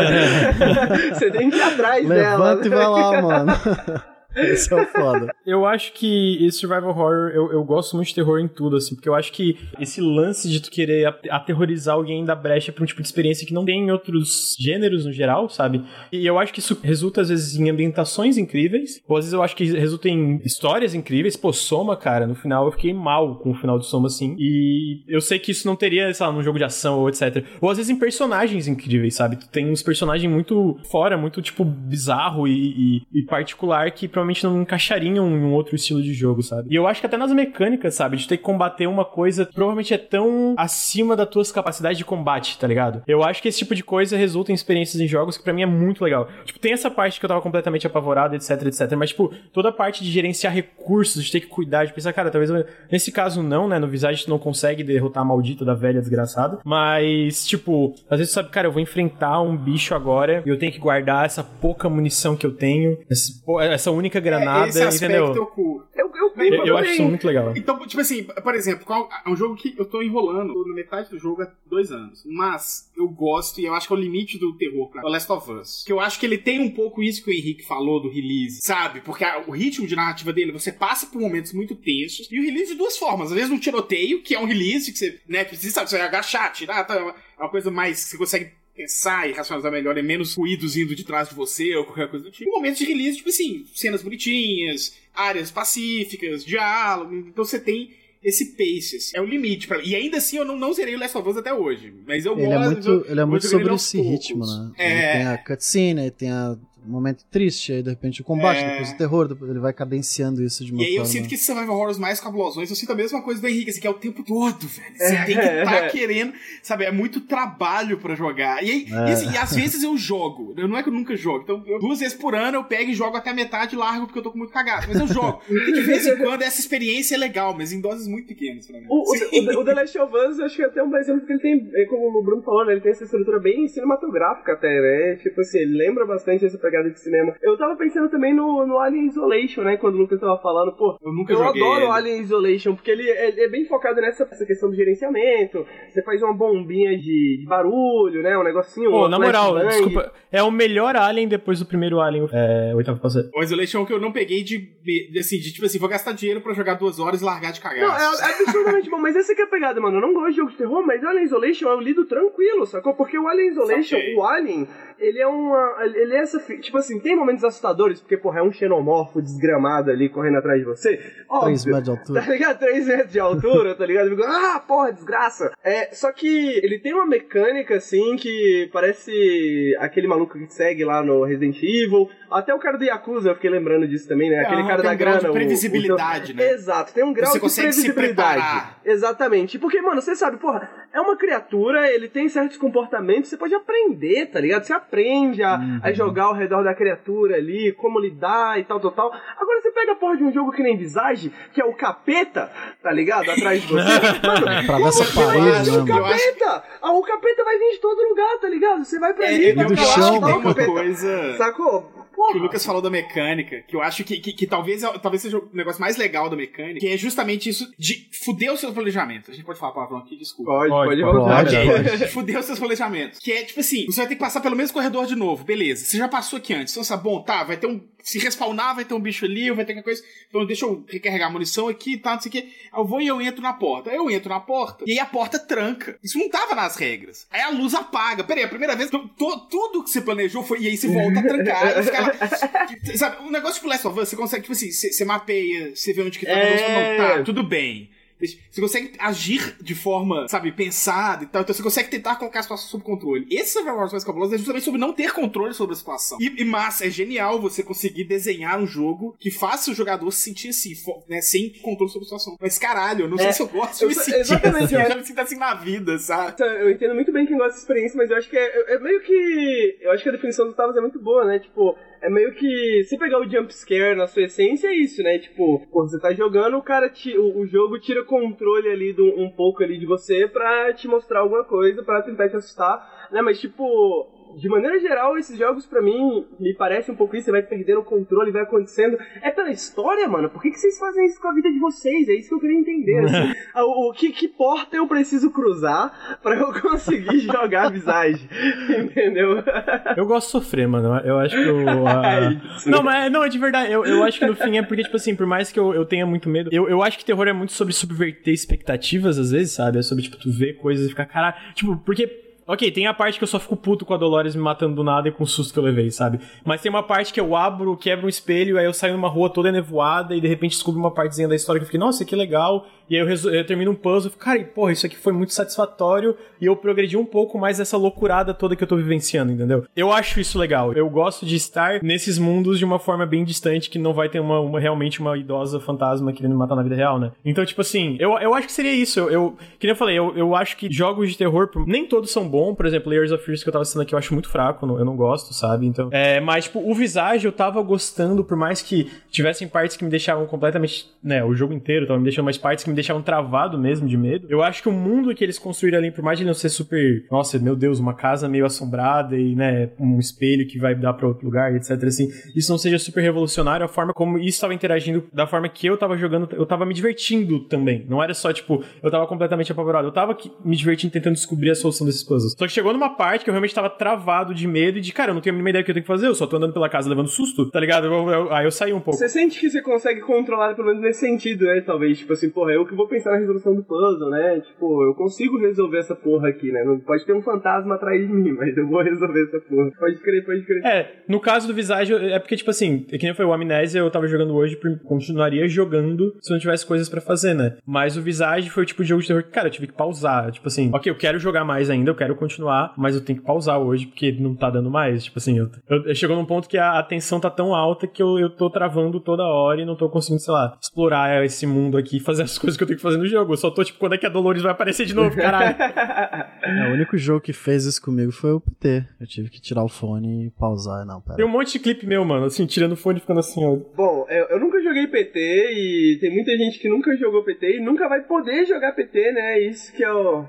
Você tem que ir atrás Levanta dela. Levanta e vai lá, mano. Esse é o foda. Eu acho que esse survival horror, eu, eu gosto muito de terror em tudo, assim, porque eu acho que esse lance de tu querer aterrorizar alguém da brecha pra um tipo de experiência que não tem em outros gêneros no geral, sabe? E eu acho que isso resulta às vezes em ambientações incríveis, ou às vezes eu acho que resulta em histórias incríveis. Pô, Soma, cara, no final eu fiquei mal com o final de Soma, assim, e eu sei que isso não teria, sei lá, num jogo de ação ou etc. Ou às vezes em personagens incríveis, sabe? Tu tem uns personagens muito fora, muito, tipo, bizarro e, e, e particular que pra provavelmente não encaixariam em um outro estilo de jogo, sabe? E eu acho que até nas mecânicas, sabe? De ter que combater uma coisa provavelmente é tão acima das tuas capacidades de combate, tá ligado? Eu acho que esse tipo de coisa resulta em experiências em jogos que para mim é muito legal. Tipo, tem essa parte que eu tava completamente apavorado, etc, etc. Mas, tipo, toda a parte de gerenciar recursos, de ter que cuidar, de pensar, cara, talvez eu... nesse caso não, né? No Visage tu não consegue derrotar a maldita da velha desgraçada. Mas, tipo, às vezes tu sabe, cara, eu vou enfrentar um bicho agora e eu tenho que guardar essa pouca munição que eu tenho, essa, essa única granada, é, esse aspecto entendeu? Eu curto. Eu, eu, eu, eu acho isso muito legal. Então, tipo assim, por exemplo, qual, é um jogo que eu tô enrolando na metade do jogo há dois anos. Mas eu gosto e eu acho que é o limite do terror pra The Last of Us. Que eu acho que ele tem um pouco isso que o Henrique falou do release, sabe? Porque a, o ritmo de narrativa dele, você passa por momentos muito tensos. E o release de duas formas. Às vezes um tiroteio, que é um release que você, né, precisa, sabe, você vai agachar, tirar, tá, é uma coisa mais que você consegue pensar e racionalizar melhor, é menos ruídos indo de trás de você ou qualquer coisa do tipo. E momentos de release, tipo assim, cenas bonitinhas, áreas pacíficas, diálogo. Então você tem esse pace, assim. é o limite para E ainda assim eu não, não zerei o Last of Us até hoje, mas eu ele gosto. É muito, ele é muito sobre esse poucos. ritmo, né? É. Tem a cutscene, tem a um momento triste, aí de repente o combate, É. depois o terror, depois ele vai cadenciando isso de uma E aí eu forma... sinto que esses survival horrors mais cabulosões, eu sinto a mesma coisa do Henrique, assim, que é o tempo todo, velho. Você tem que estar É. querendo, sabe? É muito trabalho pra jogar. E, aí, É. e, assim, e às vezes eu jogo. Não é que eu nunca jogo. Então, eu- duas vezes por ano eu pego e jogo até a metade e largo porque eu tô com muito cagado. Mas eu jogo. E de vez em quando essa experiência é legal, mas em doses muito pequenas pra mim. O, o, o The Last of Us, eu acho que é até um bom exemplo, porque ele tem, é como o Bruno falou, né, ele tem essa estrutura bem cinematográfica até, né? Tipo assim, ele lembra bastante essa pegada de cinema. Eu tava pensando também no, no Alien Isolation, né? Quando o Lucas tava falando, pô, Eu nunca eu adoro ele. o Alien Isolation, porque ele é, é bem focado nessa essa questão do gerenciamento. Você faz uma bombinha de, de barulho, né? Um negocinho. Pô, um na moral, flashbang. desculpa, é o melhor Alien depois do primeiro Alien, é, oitavo passageiro. O Isolation é um que eu não peguei de, de, assim, de tipo assim, vou gastar dinheiro pra jogar duas horas e largar de Não, cagaço. é, é absurdamente bom, mas essa que é a pegada, mano. Eu não gosto de jogos de terror, mas Alien Isolation eu lido tranquilo, sacou? Porque o Alien Isolation, Saquei. o Alien, ele é uma. Ele é essa. Tipo assim, tem momentos assustadores, porque, porra, é um xenomorfo desgramado ali correndo atrás de você. 3 Óbvio. metros de altura. Tá ligado? 3 metros de altura, tá ligado? Fico, ah, porra, desgraça. É, só que ele tem uma mecânica, assim, que parece aquele maluco que segue lá no Resident Evil. Até o cara do Yakuza, eu fiquei lembrando disso também, né? Aquele Ah, cara tem da um grau de grana. o- o- previsibilidade, né? Exato, tem um grau Você de consegue se previsibilidade. preparar. Exatamente. Porque, mano, você sabe, porra, é uma criatura, ele tem certos comportamentos, você pode aprender, tá ligado? Você aprende a, a jogar ao redor da criatura ali, como lidar e tal, tal, tal. Agora você pega a porra de um jogo que nem Visage, que é o capeta, tá ligado? Atrás de você. Mano, a como você parede, né, o capeta? Ah, o capeta vai vir de todo lugar, tá ligado? Você vai pra ali, É, vai do pra chão, lá, tem tá, o uma capeta. coisa. Sacou? Pô, que o Lucas falou da mecânica, que eu acho que, que, que, talvez, talvez seja o negócio mais legal da mecânica, que é justamente isso de fuder os seus planejamentos. A gente pode falar palavrão aqui, desculpa. Pode, pode, pode, pode, pode. Fuder os seus planejamentos. Que é, tipo assim, você vai ter que passar pelo mesmo corredor de novo, beleza. Você já passou aqui antes, então sabe, bom, tá, vai ter um se respawnar, vai ter um bicho ali, vai ter alguma coisa. Então deixa eu recarregar a munição aqui e tá, tal, não sei o que. Eu vou e eu entro na porta. Aí eu entro na porta e aí a porta tranca. Isso não tava nas regras. Aí a luz apaga. Peraí, a primeira vez, tudo que você planejou foi. E aí você volta a trancar. fica lá. Sabe, o negócio tipo Last of Us, você consegue, tipo assim, você, você mapeia, você vê onde que tá. É... Não, tá, tudo bem. Você consegue agir de forma, sabe, pensada e tal. Então você consegue tentar colocar a situação sob controle. Esse Survival mais cabuloso é justamente sobre não ter controle sobre a situação. E, e mas é genial você conseguir desenhar um jogo que faça o jogador se sentir assim, né, sem controle sobre a situação. Mas caralho, eu não é, sei se eu gosto de me sentir exatamente, assim. Eu já me sinto assim na vida, sabe? Eu entendo muito bem quem gosta dessa experiência, mas eu acho que é, é meio que. Eu acho que a definição do Tavos é muito boa, né? Tipo, é meio que. Se pegar o jump scare na sua essência, é isso, né? Tipo, quando você tá jogando, o cara te, o, o jogo tira controle ali do, um pouco ali de você pra te mostrar alguma coisa, pra tentar te assustar, né? Mas tipo de maneira geral, esses jogos para mim me parece um pouco isso, você vai perdendo o controle, vai acontecendo. É pela história, mano. Por que, que vocês fazem isso com a vida de vocês? É isso que eu queria entender. Assim. o, o que, que, porta eu preciso cruzar para eu conseguir jogar a visagem? Entendeu? Eu gosto de sofrer, mano. Eu acho que eu. Uh... não, mas não, é de verdade. Eu, eu acho que no fim é porque, tipo assim, por mais que eu, eu tenha muito medo, eu, eu acho que terror é muito sobre subverter expectativas, às vezes, sabe? É sobre, tipo, tu ver coisas e ficar, caralho. Tipo, porque Ok, tem a parte que eu só fico puto com a Dolores me matando do nada e com o susto que eu levei, sabe? Mas tem uma parte que eu abro, quebro um espelho, aí eu saio numa rua toda nevoada e de repente descubro uma partezinha da história que eu fiquei, nossa, que legal. E aí eu, eu termino um puzzle e fico, cara, porra, isso aqui foi muito satisfatório e eu progredi um pouco mais essa loucurada toda que eu tô vivenciando, entendeu? Eu acho isso legal. Eu gosto de estar nesses mundos de uma forma bem distante que não vai ter uma, uma realmente uma idosa fantasma querendo me matar na vida real, né? Então, tipo assim, eu, eu acho que seria isso. Eu, eu que eu falei, eu, eu acho que jogos de terror, nem todos são bons. Por exemplo, Layers of Fear que eu tava citando aqui, eu acho muito fraco, eu não gosto, sabe? Então, é, mas, tipo, o Visage eu tava gostando, por mais que tivessem partes que me deixavam completamente, né, o jogo inteiro tava me deixando mais partes que me deixavam travado mesmo de medo. Eu acho que o mundo que eles construíram ali, por mais de não ser super, nossa, meu Deus, uma casa meio assombrada e, né, um espelho que vai dar para outro lugar, etc, assim, isso não seja super revolucionário, a forma como isso estava interagindo, da forma que eu tava jogando, eu tava me divertindo também. Não era só, tipo, eu tava completamente apavorado, eu tava me divertindo tentando descobrir a solução desses puzzles. Só que chegou numa parte que eu realmente tava travado de medo e de, cara, eu não tenho a mínima ideia do que eu tenho que fazer, eu só tô andando pela casa levando susto, tá ligado? Eu, eu, aí eu saí um pouco. Você sente que você consegue controlar, pelo menos nesse sentido, né? Talvez, tipo assim, porra, eu que vou pensar na resolução do puzzle, né? Tipo, eu consigo resolver essa porra aqui, né? Não pode ter um fantasma atrás de mim, mas eu vou resolver essa porra. Pode crer, pode crer. É, no caso do Visage, é porque, tipo assim, é que nem foi o Amnésia, eu tava jogando hoje, continuaria jogando se não tivesse coisas para fazer, né? Mas o Visage foi o tipo de jogo de terror que, cara, eu tive que pausar. Tipo assim, ok, eu quero jogar mais ainda, eu quero continuar, mas eu tenho que pausar hoje porque não tá dando mais. Tipo assim, eu, eu, chegou num ponto que a, a tensão tá tão alta que eu, eu tô travando toda hora e não tô conseguindo, sei lá, explorar esse mundo aqui e fazer as coisas que eu tenho que fazer no jogo. Eu só tô, tipo, quando é que a Dolores vai aparecer de novo, caralho? é, o único jogo que fez isso comigo foi o PT. Eu tive que tirar o fone e pausar. Não, pera. Tem um monte de clipe meu, mano, assim, tirando o fone e ficando assim, ó. Bom, eu, eu nunca joguei PT e tem muita gente que nunca jogou PT e nunca vai poder jogar PT, né? Isso que é o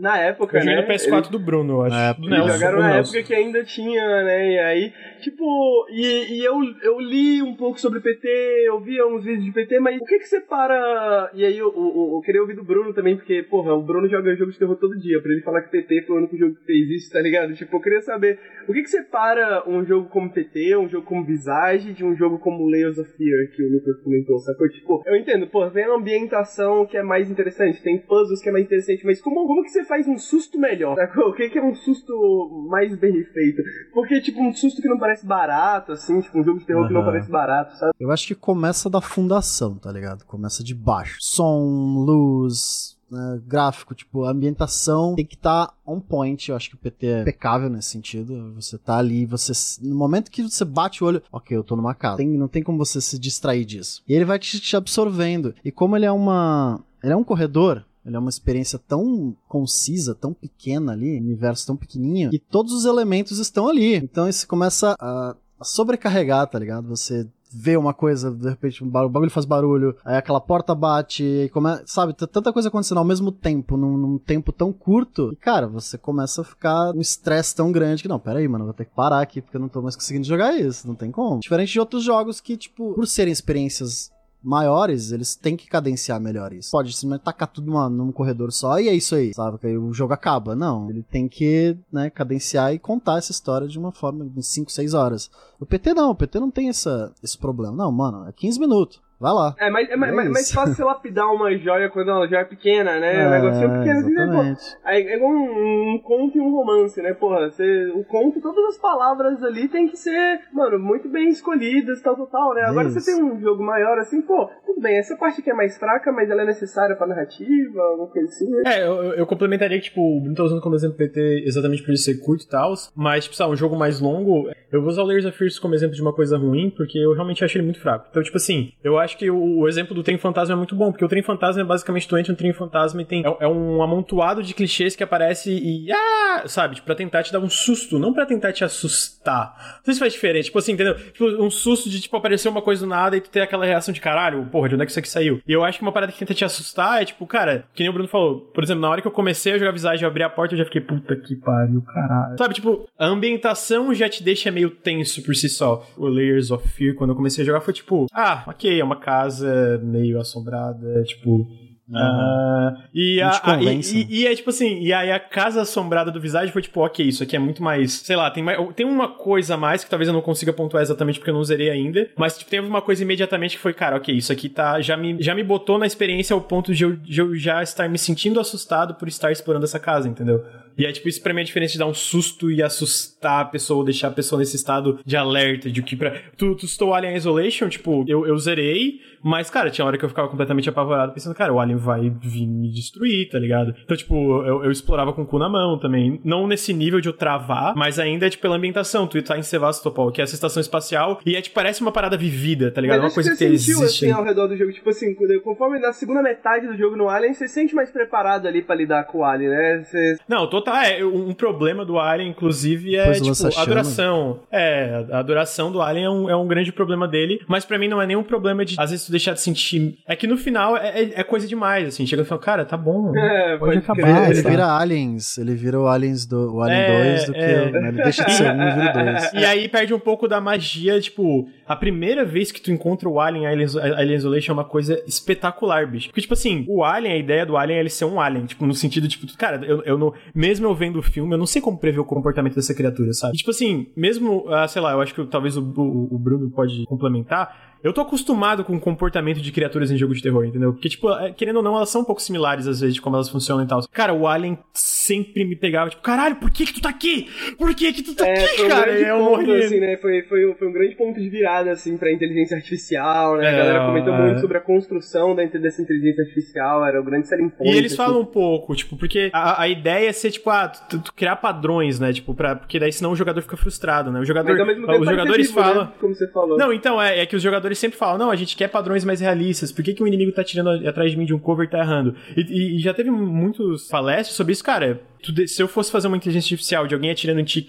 na época, eu né? no PS4 ele... do Bruno, eu acho. Na época, Eles jogaram na época que ainda tinha, né? E aí, tipo, e, e, eu, eu li um pouco sobre PT, eu via uns vídeos de PT, mas o que que separa. E aí eu, eu, eu queria ouvir do Bruno também, porque, porra, o Bruno joga jogos de terror todo dia, pra ele falar que PT foi o único jogo que fez isso, tá ligado? Tipo, eu queria saber o que que separa um jogo como PT, um jogo como Visage, de um jogo como Layers of Fear, que o Lucas comentou, sacou? Tipo, eu entendo, pô, vem a ambientação que é mais interessante, tem puzzles que é mais interessante, mas como, como que você faz um susto melhor? Sacou? O que, que é um susto mais bem feito? Porque, tipo, um susto que não parece barato, assim, tipo, um jogo de terror uhum. que não parece barato, sabe? Eu acho que começa da fundação, tá ligado? Começa de baixo. Som, luz, né, gráfico, tipo, a ambientação tem que estar tá on point. Eu acho que o PT é impecável nesse sentido. Você tá ali, você. No momento que você bate o olho, ok, eu tô numa casa. Tem, não tem como você se distrair disso. E ele vai te, te absorvendo. E como ele é uma. Ele é um corredor, ele é uma experiência tão concisa, tão pequena ali, um universo tão pequenininho, e todos os elementos estão ali. Então isso começa a, sobrecarregar, tá ligado? Você vê uma coisa, de repente o bagulho faz barulho, aí aquela porta bate, come... sabe? Tanta coisa acontecendo ao mesmo tempo, num, num tempo tão curto, e, cara, você começa a ficar um estresse tão grande que, não, peraí, mano, vou ter que parar aqui porque eu não tô mais conseguindo jogar isso, não tem como. Diferente de outros jogos que, tipo, por serem experiências maiores, eles têm que cadenciar melhor isso. Pode simplesmente tacar tudo numa, num corredor só e é isso aí, sabe? Que o jogo acaba. Não, ele tem que, né, cadenciar e contar essa história de uma forma de 5, 6 horas. O PT não, o PT não tem essa, esse problema. Não, mano, é 15 minutos. Vai lá. É, mas é, é mais, mais fácil você lapidar uma joia quando uma joia é pequena, né? É, um negocinho pequeno assim, né, pô? É, igual um, um, conto e um romance, né? Porra, você, o conto, todas as palavras ali tem que ser, mano, muito bem escolhidas, tal, tal, tal, né? Agora você tem um jogo maior assim, pô, tudo bem, essa parte aqui é mais fraca, mas ela é necessária pra narrativa, alguma coisa assim. É, eu, eu complementaria que, tipo, não tô usando como exemplo PT exatamente por isso ser curto e tal, mas, tipo, sabe, um jogo mais longo, eu vou usar o Layers of Fears como exemplo de uma coisa ruim, porque eu realmente acho ele muito fraco. Então, tipo assim, eu acho que o, o exemplo do Trem Fantasma é muito bom, porque o Trem Fantasma é basicamente tu entra no Trem Fantasma e tem. É, é, um amontoado de clichês que aparece e. Ah! Sabe? Tipo, pra tentar te dar um susto, não pra tentar te assustar. Não sei se faz diferente. Tipo assim, entendeu? Tipo, um susto de, tipo, aparecer uma coisa do nada e tu ter aquela reação de caralho, porra, de onde é que isso aqui saiu? E eu acho que uma parada que tenta te assustar é, tipo, cara, que nem o Bruno falou. Por exemplo, na hora que eu comecei a jogar visagem, eu abri a porta, eu já fiquei, puta que pariu, caralho. Sabe, tipo, a ambientação já te deixa meio tenso por si só. O Layers of Fear, quando eu comecei a jogar, foi tipo, ah, ok, é uma casa meio assombrada, tipo. Uhum. Uh, e, a, a, e, e, e, é tipo assim, e aí a casa assombrada do Visage foi tipo, ok, isso aqui é muito mais, sei lá, tem, mais, tem uma coisa a mais que talvez eu não consiga pontuar exatamente porque eu não zerei ainda, mas tipo, teve uma coisa imediatamente que foi, cara, ok, isso aqui tá, já me, já me botou na experiência ao ponto de eu, de eu já estar me sentindo assustado por estar explorando essa casa, entendeu? E é tipo, isso pra mim é diferente de dar um susto e assustar a pessoa, deixar a pessoa nesse estado de alerta, de que pra. Tu, tu estou Alien Isolation, tipo, eu, eu zerei, mas, cara, tinha hora que eu ficava completamente apavorado, pensando, cara, o Alien vai vir me destruir, tá ligado? Então, tipo, eu, eu explorava com o cu na mão também. Não nesse nível de eu travar, mas ainda é, tipo, pela ambientação. Tu tá em Sevastopol, que é essa estação espacial, e é, tipo, parece uma parada vivida, tá ligado? Mas uma coisa que, que existe. assim, ao redor do jogo, tipo assim, conforme na segunda metade do jogo no Alien, você se sente mais preparado ali pra lidar com o Alien, né? Você... Não, total, é, um problema do Alien, inclusive, é, Depois tipo, a duração. É, a duração do Alien é um, é um grande problema dele, mas para mim não é nenhum problema de, às vezes, tu deixar de sentir. É que no final é, é, é coisa demais, assim. Chega e fala, cara, tá bom. É, pode, acabar. Ele, ele vira Aliens. Ele vira o Aliens do o Alien é, 2 do que. É. Né, ele deixa de ser um e vira dois. E aí perde um pouco da magia, tipo, a primeira vez que tu encontra o Alien, Alien, Isolation é uma coisa espetacular, bicho. Porque, tipo assim, o Alien, a ideia do Alien é ele ser um Alien. Tipo, no sentido, tipo, cara, eu, eu não. Mesmo eu vendo o filme, eu não sei como prever o comportamento dessa criatura, sabe? E, tipo assim, mesmo, ah, sei lá, eu acho que talvez o, o, o Bruno pode complementar eu tô acostumado com o comportamento de criaturas em jogo de terror, entendeu? Porque, tipo, é, querendo ou não, elas são um pouco similares às vezes de como elas funcionam e tal. Cara, o Alien sempre me pegava, tipo, caralho, por que que tu tá aqui? Por que que tu tá é, aqui, um cara? É um ponto, assim, né? Foi, foi, foi um grande ponto de virada, assim, pra inteligência artificial, né? É, a galera comentou é. muito sobre a construção dessa inteligência artificial, era o grande selling point. E eles assim. falam um pouco, tipo, porque a, a ideia é ser, tipo, ah, tu, tu, criar padrões, né? Tipo, pra, porque daí senão o jogador fica frustrado, né? O jogador, Mas, ao mesmo tempo, os jogadores vivo, falam... Né? Como você falou. Não, então, é, é que os jogadores sempre falam, não, a gente quer padrões mais realistas. Por que, que o inimigo tá tirando atrás de mim de um cover e tá errando? E, e já teve muitos palestras sobre isso, cara se eu fosse fazer uma inteligência artificial de alguém atirando em ti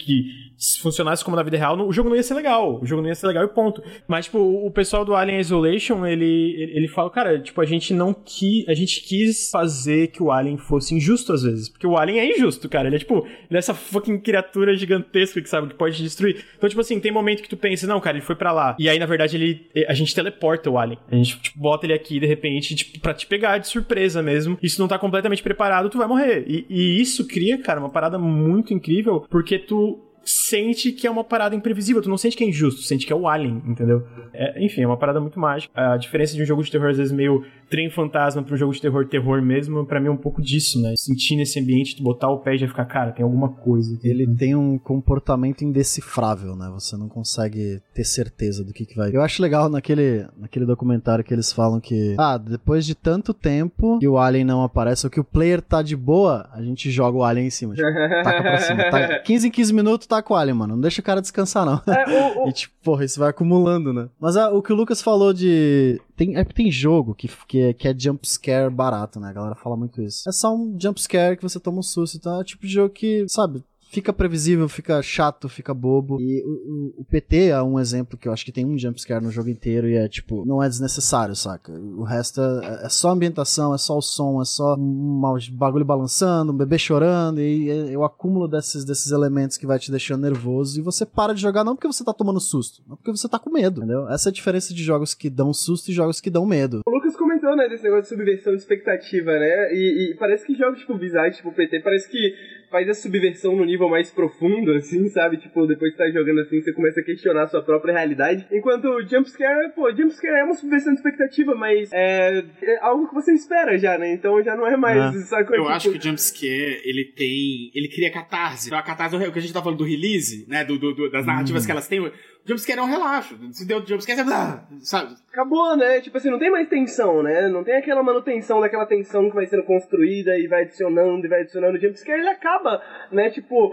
que funcionasse como na vida real, o jogo não ia ser legal. O jogo não ia ser legal e ponto. Mas, tipo, o pessoal do Alien Isolation, ele, ele fala, cara, tipo, a gente não quis. A gente quis fazer que o Alien fosse injusto às vezes. Porque o Alien é injusto, cara. Ele é, tipo, ele é essa fucking criatura gigantesca que sabe que pode destruir. Então, tipo assim, tem momento que tu pensa, não, cara, ele foi para lá. E aí, na verdade, ele. A gente teleporta o Alien. A gente, tipo, bota ele aqui de repente, tipo, pra te pegar de surpresa mesmo. E se não tá completamente preparado, tu vai morrer. E, e isso cria, cara, uma parada muito incrível, porque tu sente que é uma parada imprevisível. Tu não sente que é injusto, sente que é o Alien, entendeu? É, enfim, é uma parada muito mágica. A diferença de um jogo de terror, às vezes, meio trem fantasma pra um jogo de terror, terror mesmo, para mim é um pouco disso, né? Sentir nesse ambiente, tu botar o pé e já ficar, cara, tem alguma coisa. Ele tem um comportamento indecifrável, né? Você não consegue ter certeza do que, que vai. Eu acho legal naquele, naquele documentário que eles falam que, ah, depois de tanto tempo que o Alien não aparece, ou que o player tá de boa, a gente joga o Alien em cima. Tipo, taca pra cima. Tá 15 em 15 minutos tá com o Alien, mano. Não deixa o cara descansar, não. É, o, o... e tipo, porra, isso vai acumulando, né? Mas ah, o que o Lucas falou de tem, é tem jogo que, que, é, que é jump scare barato, né? A galera fala muito isso. É só um jump scare que você toma um susto. Então é o tipo de jogo que, sabe, fica previsível, fica chato, fica bobo. E o, o, o, PT é um exemplo que eu acho que tem um jumpscare no jogo inteiro e é tipo, não é desnecessário, saca? O resto é, é só ambientação, é só o som, é só um bagulho balançando, um bebê chorando e é, é o acúmulo desses, desses elementos que vai te deixando nervoso e você para de jogar não porque você tá tomando susto, não porque você tá com medo, entendeu? Essa é a diferença de jogos que dão susto e jogos que dão medo. O Lucas comentou, né, desse negócio de subversão de expectativa, né? E, e parece que jogos tipo Visage, tipo PT, parece que faz a subversão no nível mais profundo, assim, sabe? Tipo, depois que tá jogando assim, você começa a questionar a sua própria realidade. Enquanto o Jumpscare, pô, Jumpscare é uma subversão de expectativa, mas é, é algo que você espera já, né? Então já não é mais. É. Sabe, eu tipo... acho que o Jumpscare, ele tem. Ele cria catarse. Então a catarse, o que a gente tá falando do release, né? Do, do, do das narrativas hum. que elas têm jumpscare é um relaxo. Se deu jumpscare, você... sabe? Acabou, né? Tipo assim, não tem mais tensão, né? Não tem aquela manutenção daquela tensão que vai sendo construída e vai adicionando e vai adicionando. O jumpscare, ele acaba, né? Tipo...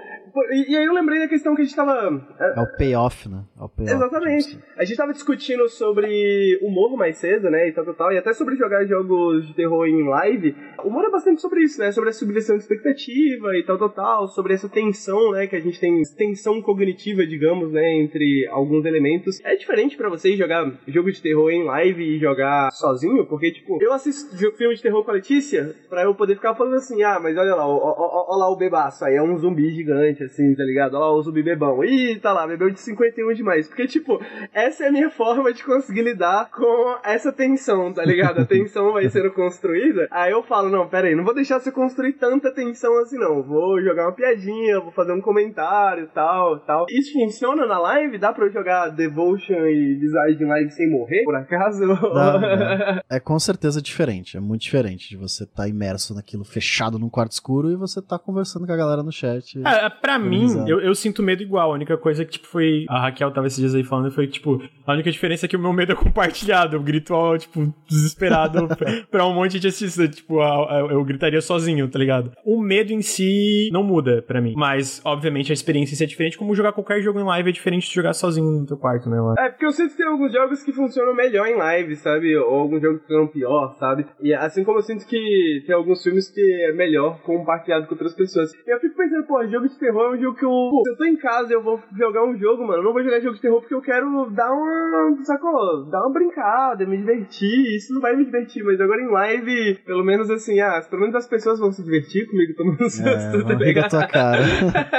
E, e, aí eu lembrei da questão que a gente tava... É, é o payoff, né? É o payoff. Exatamente. A gente tava discutindo sobre humor mais cedo, né? E tal, tal, tal. E até sobre jogar jogos de terror em live. O humor é bastante sobre isso, né? Sobre a subversão de expectativa e tal, tal, tal. Sobre essa tensão, né? Que a gente tem... Tensão cognitiva, digamos, né? Entre alguns elementos. É diferente para vocês jogar jogo de terror em live e jogar sozinho, porque, tipo, eu assisto filme de terror com a Letícia pra eu poder ficar falando assim, ah, mas olha lá, olha lá o bebaço, aí é um zumbi gigante, assim, tá ligado? Olha lá o zumbi bebão. Ih, tá lá, bebeu de 51 demais. Porque, tipo, essa é a minha forma de conseguir lidar com essa tensão, tá ligado? A tensão vai sendo construída. Aí eu falo, não, pera aí, não vou deixar você construir tanta tensão assim, não. Vou jogar uma piadinha, vou fazer um comentário, tal, tal. Isso funciona na live? Dá pra jogar Devotion e Visage Live sem morrer, por acaso? Não, é, é, com certeza diferente. É muito diferente de você estar tá imerso naquilo fechado num quarto escuro e você tá conversando com a galera no chat. É, é pra mim, eu, eu, sinto medo igual. A única coisa que, tipo, foi. A Raquel tava esses dias aí falando foi tipo, a única diferença é que o meu medo é compartilhado. Eu grito, tipo, desesperado pra um monte de assistência. Tipo, eu gritaria sozinho, tá ligado? O medo em si não muda pra mim. Mas, obviamente, a experiência é diferente. Como jogar qualquer jogo em live é diferente de jogar sozinho no teu quarto, né, mano? É, porque eu sinto que tem alguns jogos que funcionam melhor em live, sabe? Ou alguns jogos que funcionam pior, sabe? E assim como eu sinto que tem alguns filmes que é melhor compartilhado com outras pessoas. E eu fico pensando, pô, jogo de terror é um jogo que eu. Pô, se eu tô em casa e eu vou jogar um jogo, mano, eu não vou jogar jogo de terror porque eu quero dar uma. Sacou? Dar uma brincada, me divertir. Isso não vai me divertir, mas agora em live, pelo menos assim, ah, pelo menos as pessoas vão se divertir comigo tomando é, susto, tá ligado? tua cara.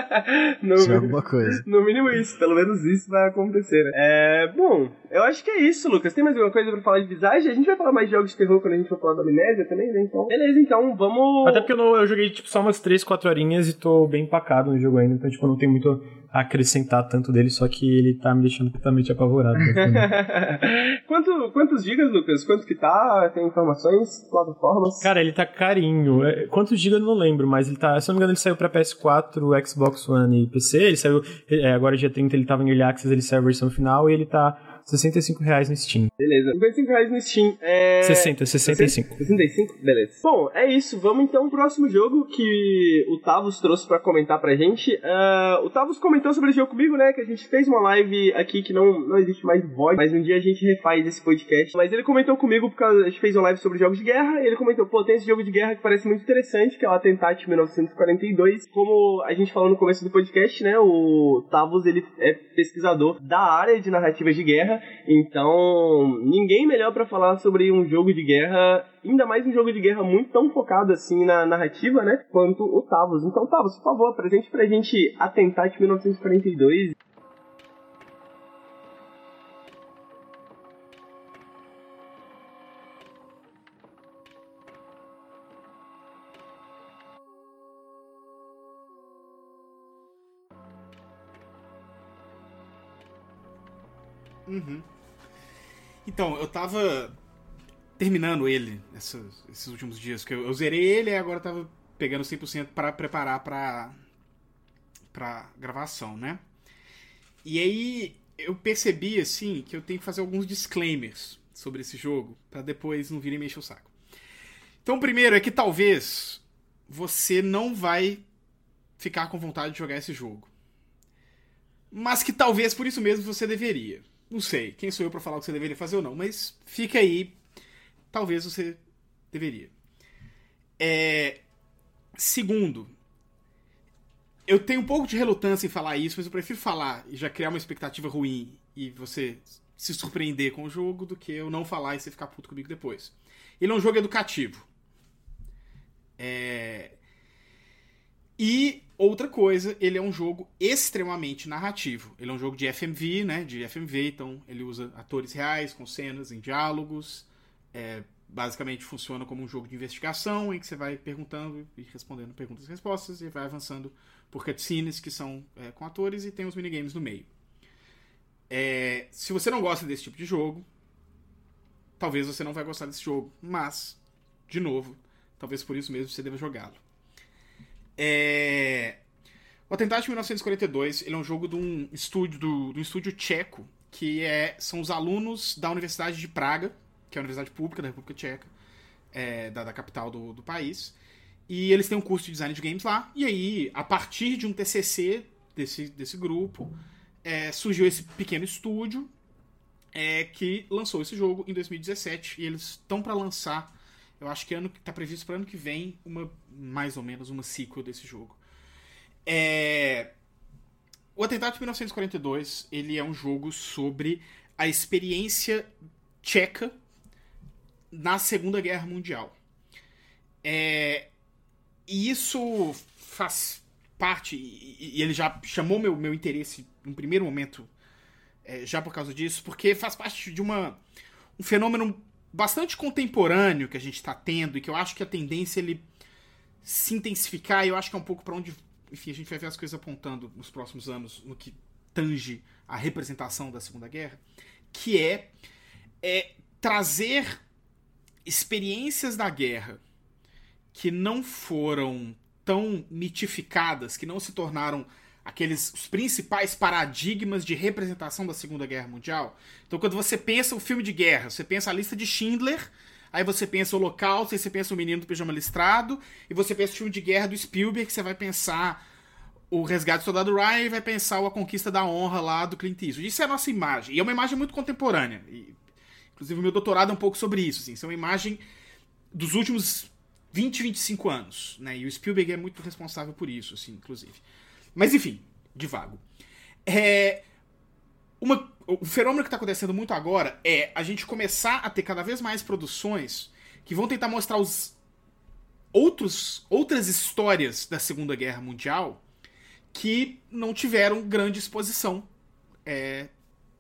no, é alguma coisa. No mínimo isso, pelo menos isso vai acontecer, né? É, bom, eu acho que é isso, Lucas. Tem mais alguma coisa pra falar de visagem? A gente vai falar mais de jogos de terror quando a gente for falar da amnésia também, né? Então, beleza, então vamos. Até porque eu, não, eu joguei tipo só umas 3, 4 horinhas e tô bem empacado no jogo ainda, então tipo, não tem muito acrescentar tanto dele, só que ele tá me deixando totalmente apavorado. Quanto, quantos gigas, Lucas? Quanto que tá? Tem informações? Plataformas? Cara, ele tá carinho. É, quantos gigas eu não lembro, mas ele tá. Se eu não me engano, ele saiu pra PS4, Xbox One e PC. Ele saiu. É, agora dia 30 ele tava em Early Access, ele saiu a versão final e ele tá 65 reais no Steam. Beleza. 55 reais no Steam. É... 60, 65. 65? Beleza. Bom, é isso. Vamos então pro próximo jogo que o Tavos trouxe pra comentar pra gente. Uh, o Tavos comentou sobre esse jogo comigo, né? Que a gente fez uma live aqui que não, não existe mais voz, mas um dia a gente refaz esse podcast. Mas ele comentou comigo porque a gente fez uma live sobre jogos de guerra. E ele comentou, pô, tem esse jogo de guerra que parece muito interessante, que é o Attentat 1942. Como a gente falou no começo do podcast, né? O Tavos, ele é pesquisador da área de narrativas de guerra então, ninguém melhor para falar sobre um jogo de guerra, ainda mais um jogo de guerra muito tão focado assim na narrativa, né? Quanto o Tavos. Então, Tavos, por favor, presente pra gente Atentar de 1942. Uhum. Então, eu tava terminando ele esses, últimos dias, que eu, eu, zerei ele e agora tava pegando 100% para preparar pra, pra gravação, né? E aí eu percebi, assim, que eu tenho que fazer alguns disclaimers sobre esse jogo, para depois não virem mexer o saco. Então, o primeiro é que talvez você não vai ficar com vontade de jogar esse jogo. Mas que talvez por isso mesmo você deveria. Não sei. Quem sou eu para falar o que você deveria fazer ou não? Mas fica aí. Talvez você deveria. É... Segundo, eu tenho um pouco de relutância em falar isso, mas eu prefiro falar e já criar uma expectativa ruim e você se surpreender com o jogo do que eu não falar e você ficar puto comigo depois. Ele é um jogo educativo. É... E outra coisa, ele é um jogo extremamente narrativo. Ele é um jogo de FMV, né? De FMV, então ele usa atores reais com cenas em diálogos. É, basicamente funciona como um jogo de investigação em que você vai perguntando e respondendo perguntas e respostas e vai avançando por cutscenes que são é, com atores e tem os minigames no meio. É, se você não gosta desse tipo de jogo, talvez você não vai gostar desse jogo, mas, de novo, talvez por isso mesmo você deva jogá-lo. É... O Atentado de 1942 ele é um jogo de um estúdio, do, um estúdio tcheco, que é, são os alunos da Universidade de Praga, que é a universidade pública da República Tcheca, é, da, da, capital do, do, país. E eles têm um curso de design de games lá. E aí, a partir de um TCC desse, desse grupo, é, surgiu esse pequeno estúdio é, que lançou esse jogo em 2017. E eles estão para lançar, eu acho que ano está previsto para ano que vem, uma mais ou menos uma sequel desse jogo. É, o Atentado de 1942 ele é um jogo sobre a experiência tcheca na Segunda Guerra Mundial. É, e isso faz parte, e, e, ele já chamou meu, meu interesse no primeiro momento, é, já por causa disso, porque faz parte de uma, um fenômeno bastante contemporâneo que a gente está tendo e que eu acho que a tendência é ele se intensificar, e eu acho que é um pouco para onde, enfim, a gente vai ver as coisas apontando nos próximos anos no que tange a representação da Segunda Guerra, que é, é trazer experiências da guerra que não foram tão mitificadas, que não se tornaram aqueles os principais paradigmas de representação da Segunda Guerra Mundial. Então, quando você pensa o filme de guerra, você pensa a lista de Schindler, aí você pensa o Holocausto, aí você pensa o Menino do Pijama Listrado, e você pensa o filme de guerra do Spielberg, que você vai pensar o Resgate do Soldado Ryan e vai pensar a Conquista da Honra lá do Clint Eastwood. Isso é a nossa imagem, e é uma imagem muito contemporânea. E Inclusive, o meu doutorado é um pouco sobre isso. Assim, isso é uma imagem dos últimos 20, 25 anos. Né? E o Spielberg é muito responsável por isso, assim, inclusive. Mas, enfim, divago. É, uma, o fenômeno que está acontecendo muito agora é a gente começar a ter cada vez mais produções que vão tentar mostrar os outros, outras histórias da Segunda Guerra Mundial que não tiveram grande exposição é,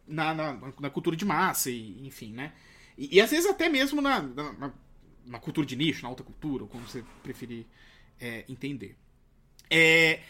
na, na, na, cultura de massa, e, enfim, né? E, e às vezes até mesmo na, na, na, cultura de nicho, na alta cultura, ou como você preferir é, entender. É,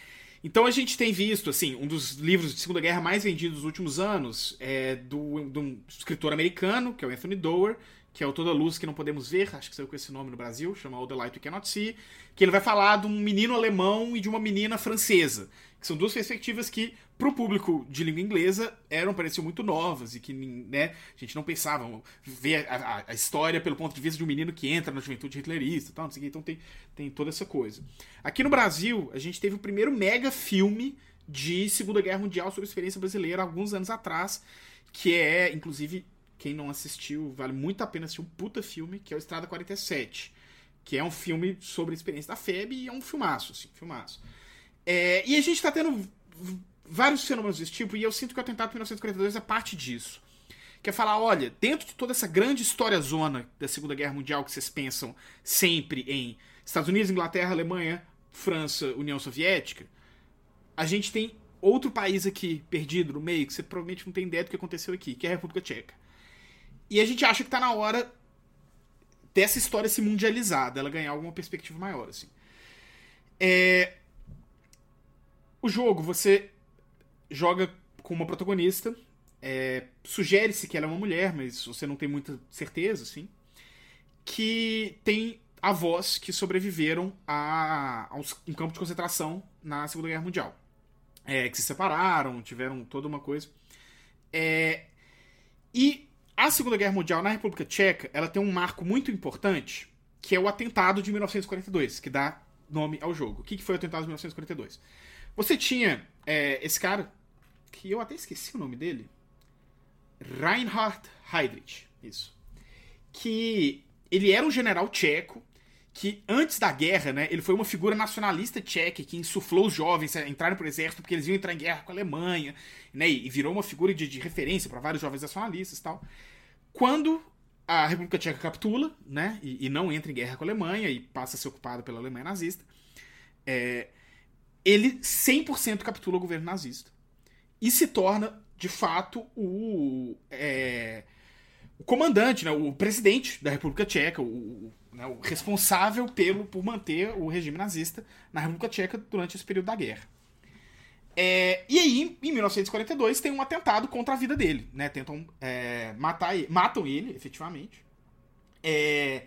então a gente tem visto, assim, um dos livros de Segunda Guerra mais vendidos dos últimos anos é do, um escritor americano, que é o Anthony Doerr, que é o Toda Luz que Não Podemos Ver, acho que saiu com esse nome no Brasil, chama All the Light We Cannot See, que ele vai falar de um menino alemão e de uma menina francesa, que são duas perspectivas que, pro público de língua inglesa, eram, pareciam muito novas e que né, a gente não pensava ver a, a, história pelo ponto de vista de um menino que entra na juventude hitlerista, tal, não sei o que, então tem, tem toda essa coisa. Aqui no Brasil, a gente teve o primeiro mega filme de Segunda Guerra Mundial sobre a experiência brasileira alguns anos atrás, que é, inclusive, quem não assistiu, vale muito a pena assistir um puta filme, que é o Estrada 47. Que é um filme sobre a experiência da FEB e é um filmaço, assim, filmaço. É, e a gente tá tendo vários fenômenos desse tipo, e eu sinto que o atentado de 1942 é parte disso. Que é falar, olha, dentro de toda essa grande história zona da Segunda Guerra Mundial que vocês pensam sempre em Estados Unidos, Inglaterra, Alemanha, França, União Soviética, a gente tem outro país aqui perdido no meio que você provavelmente não tem ideia do que aconteceu aqui, que é a República Tcheca. E a gente acha que tá na hora dessa história se mundializar, dela ganhar alguma perspectiva maior, assim. É... O jogo, você joga com uma protagonista, é... sugere-se que ela é uma mulher, mas você não tem muita certeza, assim, que tem avós que sobreviveram a, a um campo de concentração na Segunda Guerra Mundial. É, que se separaram, tiveram toda uma coisa. É, e a Segunda Guerra Mundial na República Tcheca, ela tem um marco muito importante, que é o atentado de 1942, que dá nome ao jogo. O que foi o atentado de 1942? Você tinha é, esse cara, que eu até esqueci o nome dele, Reinhard Heydrich, isso. Que ele era um general tcheco que antes da guerra, né, ele foi uma figura nacionalista tcheca que insuflou os jovens a entrarem pro exército porque eles iam entrar em guerra com a Alemanha, né, e virou uma figura de, de referência para vários jovens nacionalistas e tal. Quando a República Tcheca capitula, né, e, e, não entra em guerra com a Alemanha e passa a ser ocupada pela Alemanha nazista, é, ele 100% capitula o governo nazista e se torna, de fato, o, é, o comandante, né, o presidente da República Tcheca, o, né, o responsável pelo, por manter o regime nazista na República Tcheca durante esse período da guerra. É, e aí, em 1942, tem um atentado contra a vida dele, né? Tentam é, matar ele, matam ele, efetivamente. É,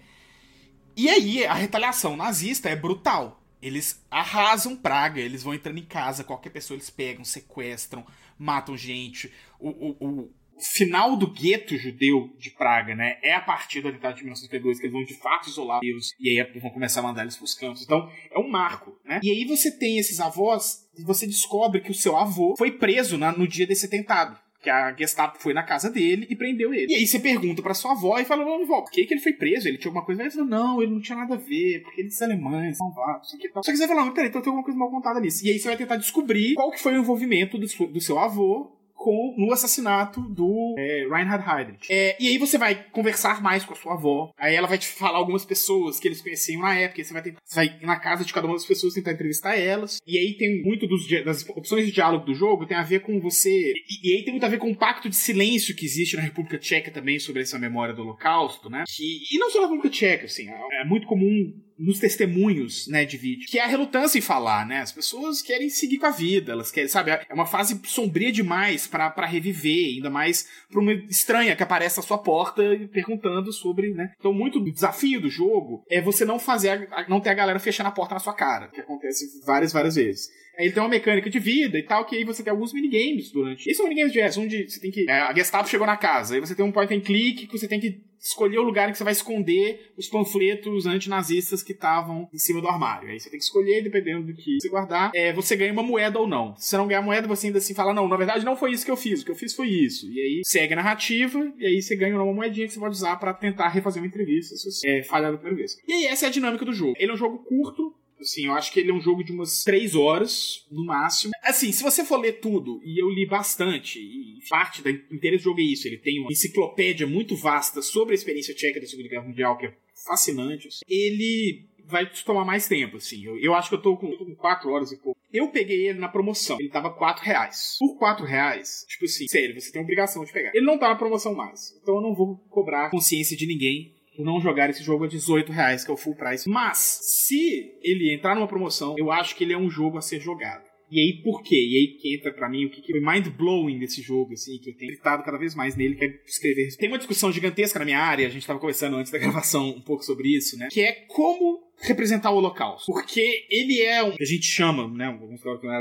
e aí, a retaliação nazista é brutal. Eles arrasam Praga, eles vão entrando em casa, qualquer pessoa eles pegam, sequestram, matam gente. O, o, final do gueto judeu de Praga, né, é a partir do atentado de 1932 que eles vão de fato isolar os e aí vão começar a mandar eles pros campos. Então, é um marco, né? E aí você tem esses avós e você descobre que o seu avô foi preso na, no dia desse atentado que a Gestapo foi na casa dele e prendeu ele. E aí você pergunta pra sua avó e fala, vó, por que, que ele foi preso? Ele tinha alguma coisa? Ele falou, não, ele não tinha nada a ver, porque eles são alemães, são vatos, isso aqui tal. Só que você fala, não, peraí, então tem alguma coisa mal contada nisso. E aí você vai tentar descobrir qual que foi o envolvimento do, do seu avô com, no assassinato do é, Reinhard Heydrich. É, e aí você vai conversar mais com a sua avó. Aí ela vai te falar algumas pessoas que eles conheciam na época. E você vai, ter, você vai ir na casa de cada uma das pessoas tentar entrevistar elas. E aí tem muito dos, das opções de diálogo do jogo tem a ver com você. E, e, aí tem muito a ver com o pacto de silêncio que existe na República Tcheca também sobre essa memória do Holocausto, né? Que, e não só na República Tcheca, assim. É, é muito comum nos testemunhos, né, de vídeo, que é a relutância em falar, né? As pessoas querem seguir com a vida, elas querem, sabe? É uma fase sombria demais para reviver, ainda mais pra uma estranha que aparece à sua porta perguntando sobre, né? Então, muito do desafio do jogo é você não fazer, a, não ter a galera fechando a porta na sua cara, que acontece várias, várias vezes. Aí ele tem uma mecânica de vida e tal, que aí você tem alguns minigames durante. Esses são minigames de jazz, onde você tem que. É, a Gestapo chegou na casa, aí você tem um point and click que você tem que escolher o lugar em que você vai esconder os panfletos antinazistas que estavam em cima do armário. Aí você tem que escolher, dependendo do que você guardar, é, você ganha uma moeda ou não. Se você não ganhar moeda, você ainda assim fala, não, na verdade não foi isso que eu fiz, o que eu fiz foi isso. E aí segue a narrativa, e aí você ganha uma moedinha que você pode usar para tentar refazer uma entrevista se você é, falhar da primeira vez. E aí essa é a dinâmica do jogo. Ele é um jogo curto, Assim, eu acho que ele é um jogo de umas três horas, no máximo. Assim, se você for ler tudo, e eu li bastante, e parte da interesse do jogo é isso, ele tem uma enciclopédia muito vasta sobre a experiência tcheca da Segunda Guerra Mundial, que é fascinante. Assim. Ele vai te tomar mais tempo, assim. Eu, eu acho que eu tô com, tô com quatro horas e pouco. Eu peguei ele na promoção. Ele tava quatro reais. Por quatro reais, tipo assim, sério, você tem obrigação de pegar. Ele não tá na promoção mais. Então eu não vou cobrar consciência de ninguém não jogar esse jogo a 18 reais, que é o full price. Mas, se ele entrar numa promoção, eu acho que ele é um jogo a ser jogado. E aí, por quê? E aí que entra pra mim o que, foi mind-blowing desse jogo, assim, que eu tenho gritado cada vez mais nele, que é escrever. Tem uma discussão gigantesca na minha área, a gente tava conversando antes da gravação um pouco sobre isso, né? Que é como representar o Holocausto. Porque ele é um. que a gente chama, né? Alguns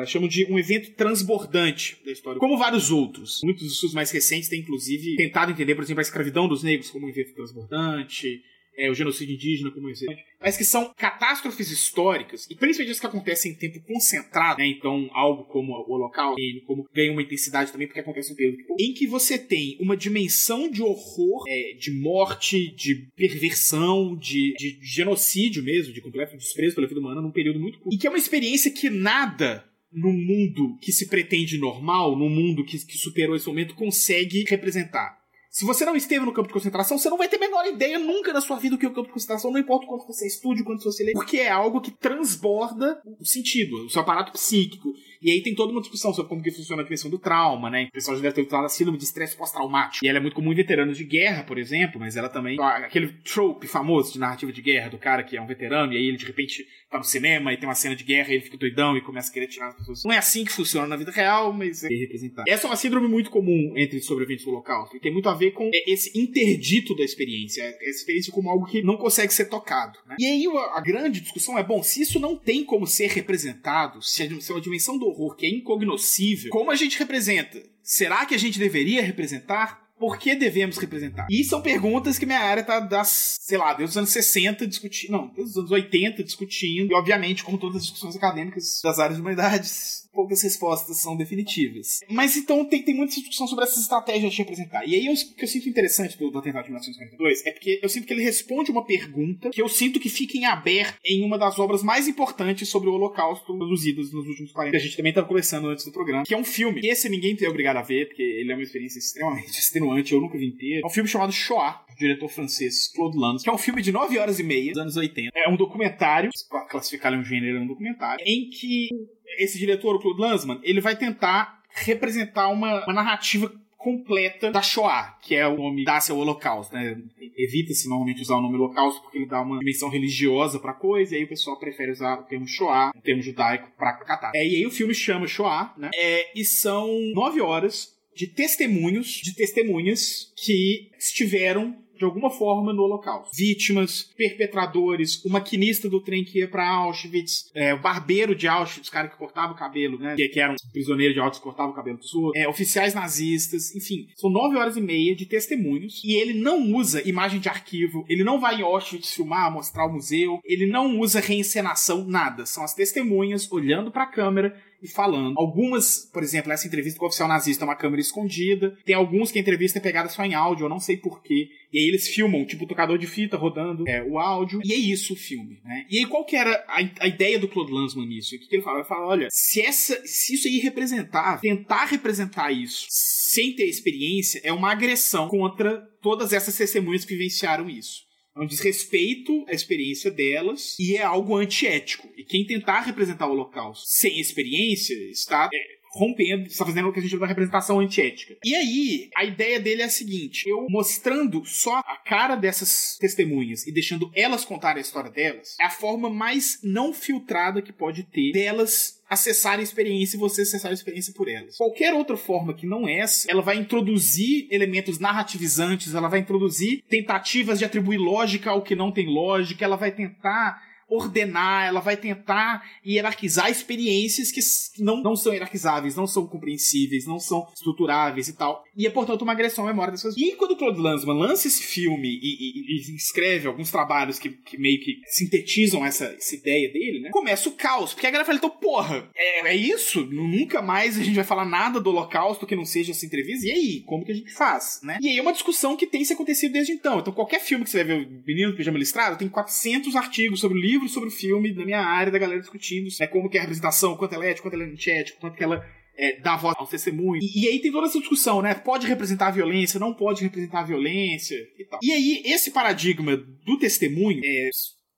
chamam de um evento transbordante da história. Como vários outros. Muitos dos estudos mais recentes têm, inclusive, tentado entender, por exemplo, a escravidão dos negros como um evento transbordante é, o genocídio indígena como exemplo, mas que são catástrofes históricas, e principalmente as que acontecem em tempo concentrado, né? Então, algo como o local, como ganha uma intensidade também, porque acontece um período em que você tem uma dimensão de horror, é, de morte, de perversão, de, de genocídio mesmo, de completo desprezo pela vida humana num período muito curto. E que é uma experiência que nada no mundo que se pretende normal, no mundo que, que superou esse momento, consegue representar. Se você não esteve no campo de concentração, você não vai ter a menor ideia nunca da sua vida do que é o campo de concentração, não importa o quanto você estude, o quanto você lê, porque é algo que transborda o sentido, o seu aparato psíquico. E aí tem toda uma discussão sobre como que funciona a dimensão do trauma, né? O pessoal já deve ter falado da síndrome de estresse pós-traumático. E ela é muito comum em veteranos de guerra, por exemplo, mas ela também. Aquele trope famoso de narrativa de guerra do cara que é um veterano e aí ele de repente tá no cinema e tem uma cena de guerra e ele fica doidão e começa a querer tirar as pessoas. Não é assim que funciona na vida real, mas é representar. Essa é uma síndrome muito comum entre sobreviventes do Holocausto e tem muito a ver com esse interdito da experiência, essa experiência como algo que não consegue ser tocado. Né? E aí a grande discussão é: bom, se isso não tem como ser representado, se uma dimensão do horror que é incognoscível, como a gente representa? Será que a gente deveria representar? Por que devemos representar? E são perguntas que minha área tá das, sei lá, desde os anos 60 discutindo, não, desde os anos 80 discutindo, e obviamente, como todas as discussões acadêmicas das áreas de humanidades, poucas respostas são definitivas. Mas então tem, tem muita discussão sobre essas estratégias de representar. E aí eu, o que eu sinto interessante do, do atentado de 1942 é porque eu sinto que ele responde uma pergunta que eu sinto que fica em aberto em uma das obras mais importantes sobre o Holocausto produzidas nos últimos 40 que a gente também estava conversando antes do programa, que é um filme. Esse ninguém tem obrigado a ver, porque ele é uma experiência extremamente extenuante, eu nunca vi inteiro. É um filme chamado Shoah, do diretor francês Claude Lanz, que é um filme de 9 horas e meia, dos anos 80. É um documentário, para classificar um gênero, é um documentário, em que esse diretor, o Claude Lanzmann, ele vai tentar representar uma, uma narrativa completa da Shoah, que é o nome dá-se ao Holocausto, né? Evita-se normalmente usar o nome Holocausto porque ele dá uma dimensão religiosa pra coisa, e aí o pessoal prefere usar o termo Shoah, o termo judaico, pra catar. É, e aí o filme chama Shoah, né? É, e são nove horas de testemunhos, de testemunhas que estiveram de alguma forma no Holocausto. Vítimas, perpetradores, o maquinista do trem que ia para Auschwitz, é, o barbeiro de Auschwitz, o cara que cortava o cabelo, né? Que, que era um prisioneiro de Auschwitz que cortava o cabelo dos outros, é, oficiais nazistas, enfim. São nove horas e meia de testemunhos e ele não usa imagem de arquivo, ele não vai em Auschwitz filmar, mostrar o museu, ele não usa reencenação, nada. São as testemunhas olhando para a câmera e falando. Algumas, por exemplo, essa entrevista com o oficial nazista é uma câmera escondida. Tem alguns que a entrevista é pegada só em áudio, eu não sei porquê. E aí eles filmam, tipo, tocador de fita rodando é, o áudio. E é isso o filme, né? E aí qual que era a, a ideia do Claude Lanzmann nisso? O que, que ele fala? Ele fala, olha, se, essa, se isso aí representar, tentar representar isso sem ter experiência é uma agressão contra todas essas testemunhas que vivenciaram isso. É um desrespeito à experiência delas e é algo antiético. E quem tentar representar o Holocausto sem experiência está é, rompendo, está fazendo o que a gente chama de representação antiética. E aí, a ideia dele é a seguinte: eu mostrando só a cara dessas testemunhas e deixando elas contar a história delas, é a forma mais não filtrada que pode ter delas acessar a experiência e você acessar a experiência por elas. Qualquer outra forma que não essa, ela vai introduzir elementos narrativizantes, ela vai introduzir tentativas de atribuir lógica ao que não tem lógica, ela vai tentar ordenar, ela vai tentar hierarquizar experiências que não, não são hierarquizáveis, não são compreensíveis, não são estruturáveis e tal. E é, portanto, uma agressão à memória dessas E quando o Claude Lanzmann lança esse filme e, e, e escreve alguns trabalhos que, que, meio que sintetizam essa, essa ideia dele, né? Começa o caos. Porque a galera fala, então, porra, é, é isso? Nunca mais a gente vai falar nada do holocausto que não seja essa entrevista? E aí? Como que a gente faz, né? E aí é uma discussão que tem se acontecido desde então. Então, qualquer filme que você vai ver, Menino do Pijama Listrado, tem 400 artigos sobre o livro livro sobre o filme da minha área, da galera discutindo né, como que é a representação, quanto ela é ética, quanto ela é antiética, quanto que ela é, dá voz aos testemunhos. E, e, aí tem toda essa discussão, né? Pode representar a violência, não pode representar a violência e tal. E aí, esse paradigma do testemunho, é,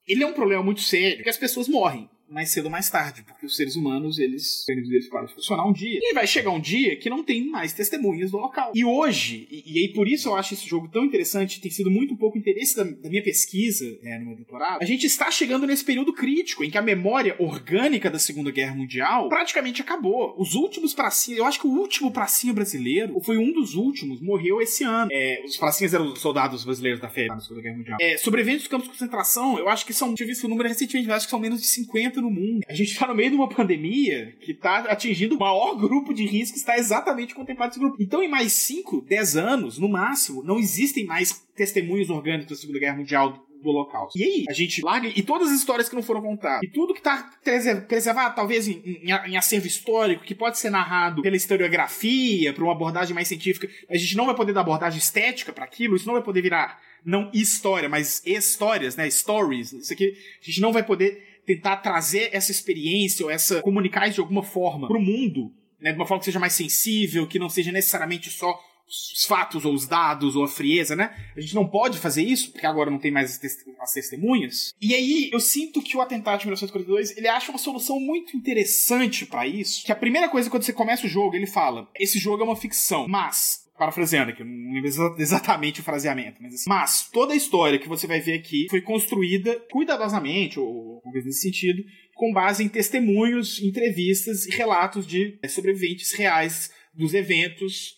ele é um problema muito sério, porque as pessoas morrem mais cedo ou mais tarde, porque os seres humanos, eles, eles de funcionar um dia. E vai chegar um dia que não tem mais testemunhas do local. E hoje, e, e aí por isso eu acho esse jogo tão interessante, tem sido muito pouco interesse da, da minha pesquisa né, no meu doutorado, a gente está chegando nesse período crítico em que a memória orgânica da Segunda Guerra Mundial praticamente acabou. Os últimos pracinhas, eu acho que o último pracinha brasileiro, ou foi um dos últimos, morreu esse ano. É, os pracinhas eram os soldados brasileiros da FEB na Segunda Guerra Mundial. É, sobreviventes dos campos de concentração, eu acho que são, tive visto o número recentemente, mas acho que são menos de 50 no mundo. A gente está no meio de uma pandemia que está atingindo o maior grupo de risco está exatamente contemplado esse grupo. Então, em mais 5, 10 anos, no máximo, não existem mais testemunhos orgânicos da Segunda Guerra Mundial do Holocausto. E aí, a gente larga. E todas as histórias que não foram contadas. E tudo que está preservado, talvez em, em, em, acervo histórico, que pode ser narrado pela historiografia, por uma abordagem mais científica. A gente não vai poder dar abordagem estética para aquilo, isso não vai poder virar. Não história, mas histórias, né? Stories. Isso aqui a gente não vai poder tentar trazer essa experiência ou essa comunicar de alguma forma para o mundo, né, de uma forma que seja mais sensível, que não seja necessariamente só os fatos ou os dados ou a frieza, né? A gente não pode fazer isso, porque agora não tem mais as testemunhas. E aí eu sinto que o atentado de 1942, ele acha uma solução muito interessante para isso, que a primeira coisa quando você começa o jogo, ele fala: "Esse jogo é uma ficção, mas parafraseando aqui, não lembro exatamente o fraseamento, mas assim. Mas toda a história que você vai ver aqui foi construída cuidadosamente, ou coisa nesse sentido, com base em testemunhos, entrevistas e relatos de é, sobreviventes reais dos eventos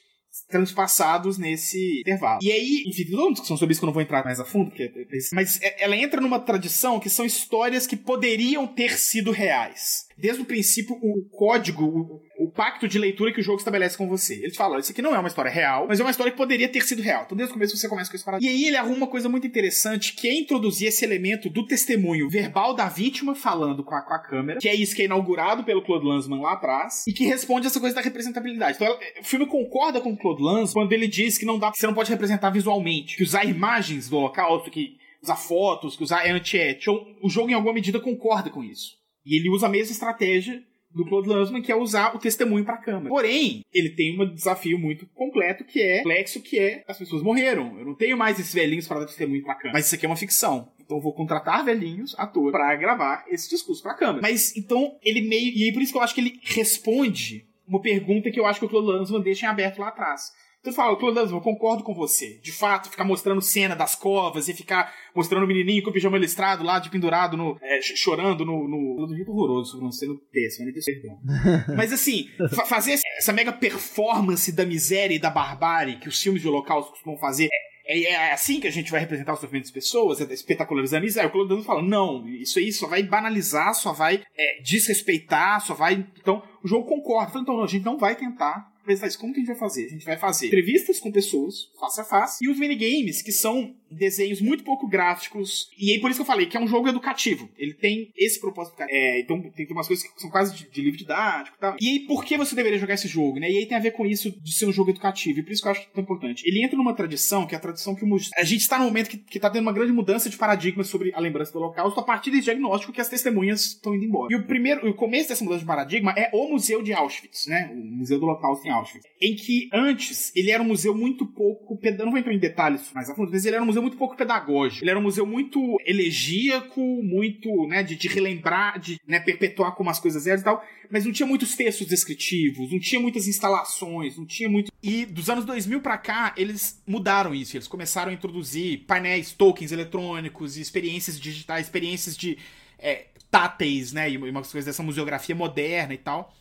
transpassados nesse intervalo. E aí, enfim, toda uma discussão sobre isso que eu não vou entrar mais a fundo, porque, é, é, mas ela entra numa tradição que são histórias que poderiam ter sido reais. Desde o princípio, o código, o, o pacto de leitura que o jogo estabelece com você. Eles falam, isso aqui não é uma história real, mas é uma história que poderia ter sido real. Então desde o começo você começa com isso. E aí ele arruma uma coisa muito interessante, que é introduzir esse elemento do testemunho verbal da vítima falando com a, com a câmera, que é isso que é inaugurado pelo Claude Lanzmann lá atrás, e que responde essa coisa da representabilidade. Então ela, o filme concorda com o Claude Lanzmann quando ele diz que não dá, que você não pode representar visualmente, que usar imagens do holocausto, que usar fotos, que usar é antiético. O jogo em alguma medida concorda com isso. E ele usa a mesma estratégia do Claude Lanzmann, que é usar o testemunho para a câmera. Porém, ele tem um desafio muito completo, que é complexo, que é as pessoas morreram. Eu não tenho mais esses velhinhos para dar testemunho para a câmera. Mas isso aqui é uma ficção. Então eu vou contratar velhinhos, atores, para gravar esse discurso para a câmera. Mas então ele meio e aí por isso que eu acho que ele responde uma pergunta que eu acho que o Claude Lanzmann deixa em aberto lá atrás. Tu fala, Lanzmann, eu concordo com você. De fato, ficar mostrando cena das covas e ficar mostrando o menininho com o pijama listrado lá, de pendurado, no, é, chorando no... no... Do jeito horroroso, não sendo péssimo, nem perdão. Mas assim, fa fazer essa mega performance da miséria e da barbárie que os filmes de holocausto costumam fazer é, é, assim que a gente vai representar o sofrimento das pessoas, é espetacularizando isso. Aí o Claude Lanzmann fala, não, isso aí só vai banalizar, só vai é, desrespeitar, só vai... Então, o jogo concorda. Fala, então, não, a gente não vai tentar como que a gente vai fazer? A gente vai fazer entrevistas com pessoas, face a face, e os minigames, que são desenhos muito pouco gráficos. E aí por isso que eu falei que é um jogo educativo. Ele tem esse propósito. É, então tem umas coisas que são quase de, de livro didático e tal. E aí por que você deveria jogar esse jogo, né? E aí tem a ver com isso de ser um jogo educativo. E por isso que eu acho tão importante. Ele entra numa tradição, que é a tradição que o A gente está num momento que, que tá tendo uma grande mudança de paradigma sobre a lembrança do Holocausto a partir desse diagnóstico que as testemunhas estão indo embora. E o primeiro, o começo dessa mudança de paradigma é o Museu de Auschwitz, né? O Museu do Holocausto em Auschwitz. Em que antes ele era um museu muito pouco. Não vou entrar em detalhes mais a fundo, mas ele era um museu muito pouco pedagógico ele era um museu muito elegíaco, muito, né, de, de relembrar, de né, perpetuar como as coisas eram e tal, mas não tinha muitos textos descritivos, não tinha muitas instalações, não tinha muito. E dos anos 2000 para cá, eles mudaram isso, eles começaram a introduzir painéis, tokens eletrônicos, experiências digitais, experiências de é, táteis, né, e umas coisas dessa museografia moderna e tal.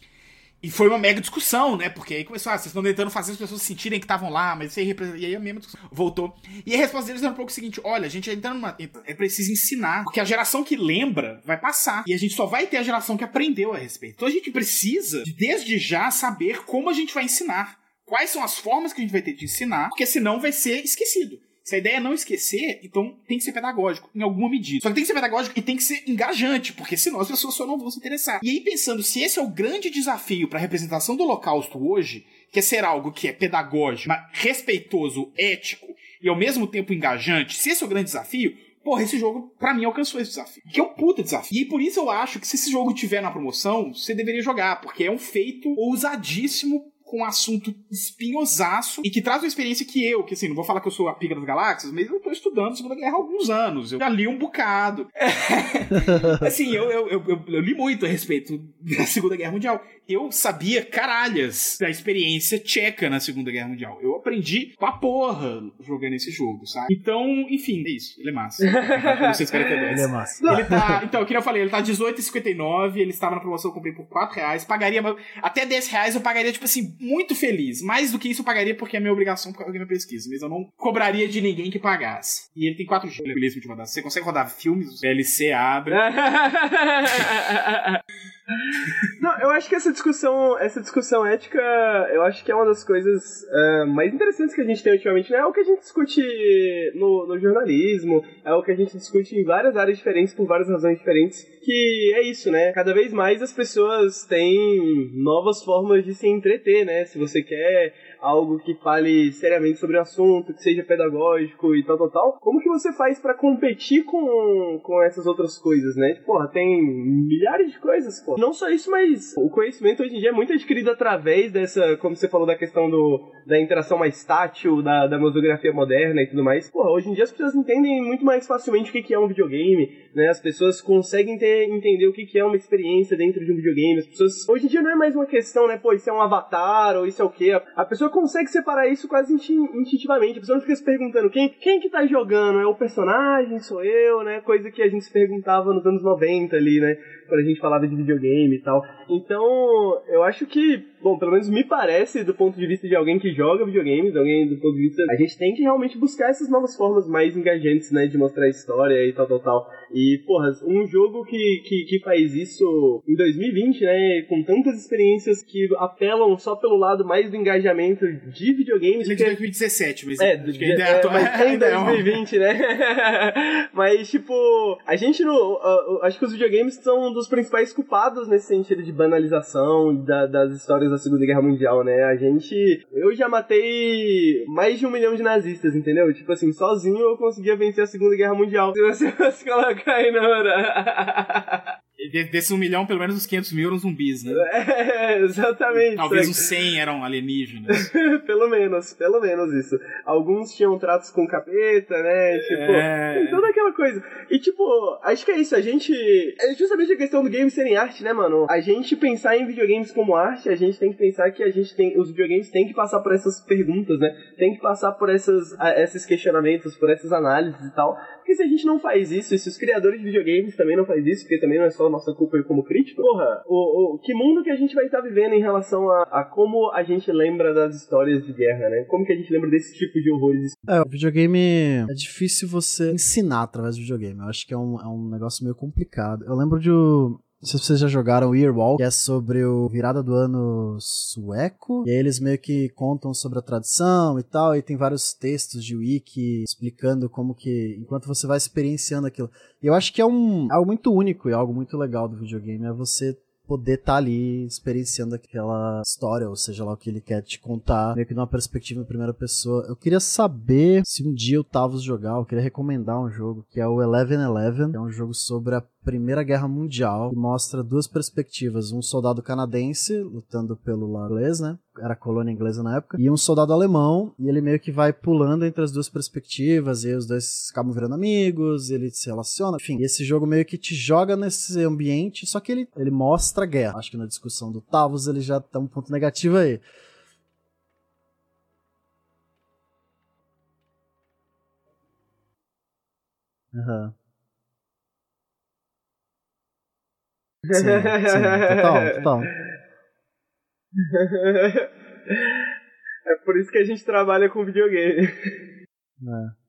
E foi uma mega discussão, né? Porque aí começou, ah, vocês estão tentando fazer as pessoas sentirem que estavam lá, mas isso aí representa. E aí a mesma discussão voltou. E a resposta deles era um pouco o seguinte: olha, a gente entra numa. É preciso ensinar. Porque a geração que lembra vai passar. E a gente só vai ter a geração que aprendeu a respeito. Então a gente precisa, desde já, saber como a gente vai ensinar. Quais são as formas que a gente vai ter de ensinar, porque senão vai ser esquecido. Se a ideia é não esquecer, então tem que ser pedagógico, em alguma medida. Só que tem que ser pedagógico e tem que ser engajante, porque senão as pessoas só não vão se interessar. E aí, pensando, se esse é o grande desafio para a representação do Holocausto hoje, que é ser algo que é pedagógico, respeitoso, ético e ao mesmo tempo engajante, se esse é o grande desafio, Porra, esse jogo, para mim, alcançou esse desafio. Que é um puta desafio. E por isso eu acho que se esse jogo tiver na promoção, você deveria jogar, porque é um feito ousadíssimo com um assunto espinhosaço e que traz uma experiência que eu, que assim, não vou falar que eu sou a pica das galáxias, mas eu tô estudando a Segunda Guerra há alguns anos. Eu já li um bocado. assim, eu, eu, eu, eu, li muito a respeito da Segunda Guerra Mundial. Eu sabia caralhas da experiência tcheca na Segunda Guerra Mundial. Eu aprendi pra porra jogando esse jogo, sabe? Então, enfim, é isso. Ele é massa. Ter Ele é massa. Ele tá, então, que eu falei, ele tá R$18,59, ele estava na promoção, eu comprei por 4 reais. Pagaria, até 10 reais eu pagaria, tipo assim, muito feliz. Mais do que isso eu pagaria porque é minha obrigação por causa da minha pesquisa. Mas eu não cobraria de ninguém que pagasse. E ele tem 4 GB de rodar. Você consegue rodar filmes, DLC abre. Não, eu acho que essa discussão, essa discussão ética, eu acho que é uma das coisas uh, mais interessantes que a gente tem ultimamente. Né? É o que a gente discute no, no, jornalismo, é o que a gente discute em várias áreas diferentes, por várias razões diferentes, que é isso, né? Cada vez mais as pessoas têm novas formas de se entreter, né? Se você quer algo que fale seriamente sobre o assunto, que seja pedagógico e tal, tal, tal. Como que você faz para competir com, com essas outras coisas, né? Porra, tem milhares de coisas, pô. Não só isso, mas o conhecimento hoje em dia é muito adquirido através dessa, como você falou da questão do, da interação mais tátil, da, da museografia moderna e tudo mais. Porra, hoje em dia as pessoas entendem muito mais facilmente o que, que é um videogame, né? As pessoas conseguem ter, entender o que, que é uma experiência dentro de um videogame. As pessoas, hoje em dia não é mais uma questão, né? Pô, isso é um avatar ou isso é o quê? A pessoa consegue separar isso quase instintivamente. A pessoa fica se perguntando quem, quem que tá jogando, é o personagem, sou eu, né? Coisa que a gente se perguntava nos anos 90 ali, né? Quando a gente falava de videogame e tal. Então, eu acho que, bom, pelo menos me parece, do ponto de vista de alguém que joga videogames, alguém do ponto de vista. A gente tem que realmente buscar essas novas formas mais engajantes, né? De mostrar a história e tal, tal, tal. E, porra, um jogo que, que, que faz isso em 2020, né, com tantas experiências que apelam só pelo lado mais do engajamento de videogames. Ele é de 2017, mas é, é, ainda é, é, mas é um- 2020, né? mas, tipo, a gente não. uh, uh, acho que os videogames são dos principais culpados nesse sentido de banalização da- das histórias da Segunda Guerra Mundial, né? A gente. Eu já matei mais de um milhão de nazistas, entendeu? Tipo assim, sozinho eu conseguia vencer a Segunda Guerra Mundial. Se você fosse colocar aí na hora. De- Desses um milhão, pelo menos uns 500 mil eram zumbis, né? É, exatamente. Talvez uns 100 eram alienígenas. pelo menos, pelo menos isso. Alguns tinham tratos com capeta, né? Tipo, É. toda aquela coisa. E tipo, acho que é isso, a gente. É justamente a questão do game serem arte, né, mano? A gente pensar em videogames como arte, a gente tem que pensar que a gente tem. Os videogames têm que passar por essas perguntas, né? Tem que passar por essas, a- esses questionamentos, por essas análises e tal. Porque se a gente não faz isso, e se os criadores de videogames também não faz isso, porque também não é só nossa culpa como crítico, porra, o, o, que mundo que a gente vai estar vivendo em relação a, a como a gente lembra das histórias de guerra, né? Como que a gente lembra desse tipo de horrores É, o videogame é difícil você ensinar através do videogame. Eu acho que é um, é um negócio meio complicado. Eu lembro de. O- Não sei se vocês já jogaram Earwall, que é sobre o virada do ano sueco. E aí eles meio que contam sobre a tradição e tal. E tem vários textos de wiki explicando como que. Enquanto você vai experienciando aquilo. E eu acho que é um algo muito único e algo muito legal do videogame. É você poder estar ali experienciando aquela história, ou seja lá o que ele quer te contar, meio que numa perspectiva em primeira pessoa. Eu queria saber se um dia eu tava jogar, eu queria recomendar um jogo que é o Eleven Eleven, é um jogo sobre a Primeira Guerra Mundial, que mostra duas perspectivas, um soldado canadense lutando pelo lado inglês, né? Era colônia inglesa na época, e um soldado alemão, e ele meio que vai pulando entre as duas perspectivas, e os dois acabam virando amigos, ele se relaciona, enfim. Esse jogo meio que te joga nesse ambiente, só que ele, ele mostra a guerra. Acho que na discussão do Tavos ele já tá um ponto negativo aí. Aham. Sim, sim, total, total. é por isso que a gente trabalha com videogame. É.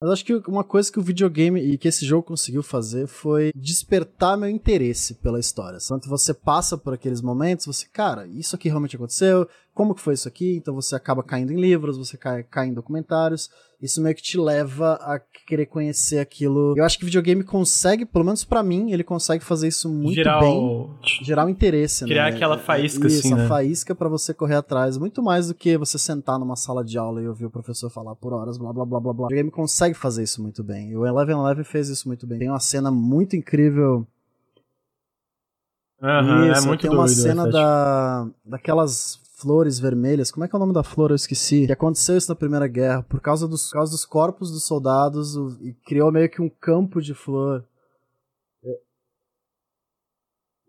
Mas acho que uma coisa que o videogame e que esse jogo conseguiu fazer foi despertar meu interesse pela história. Quando você passa por aqueles momentos, você, cara, isso aqui realmente aconteceu, como que foi isso aqui? Então você acaba caindo em livros, você cai, cai em documentários. Isso meio que te leva a querer conhecer aquilo. Eu acho que o videogame consegue, pelo menos pra mim, ele consegue fazer isso muito Gerar bem. o- Gerar um interesse, Criar né? aquela faísca, Isso, assim, né? faísca pra você correr atrás. Muito mais do que você sentar numa sala de aula e ouvir o professor falar por horas, blá blá blá blá blá. O videogame consegue fazer isso muito bem. E o Eleven Eleven fez isso muito bem. Tem uma cena muito incrível. Aham, isso, é muito tem uma doido, cena é, da, daquelas flores vermelhas. Como é que é o nome da flor? Eu esqueci. Que aconteceu isso na Primeira Guerra. Por causa dos, causa dos corpos dos soldados. o- e criou meio que um campo de flor.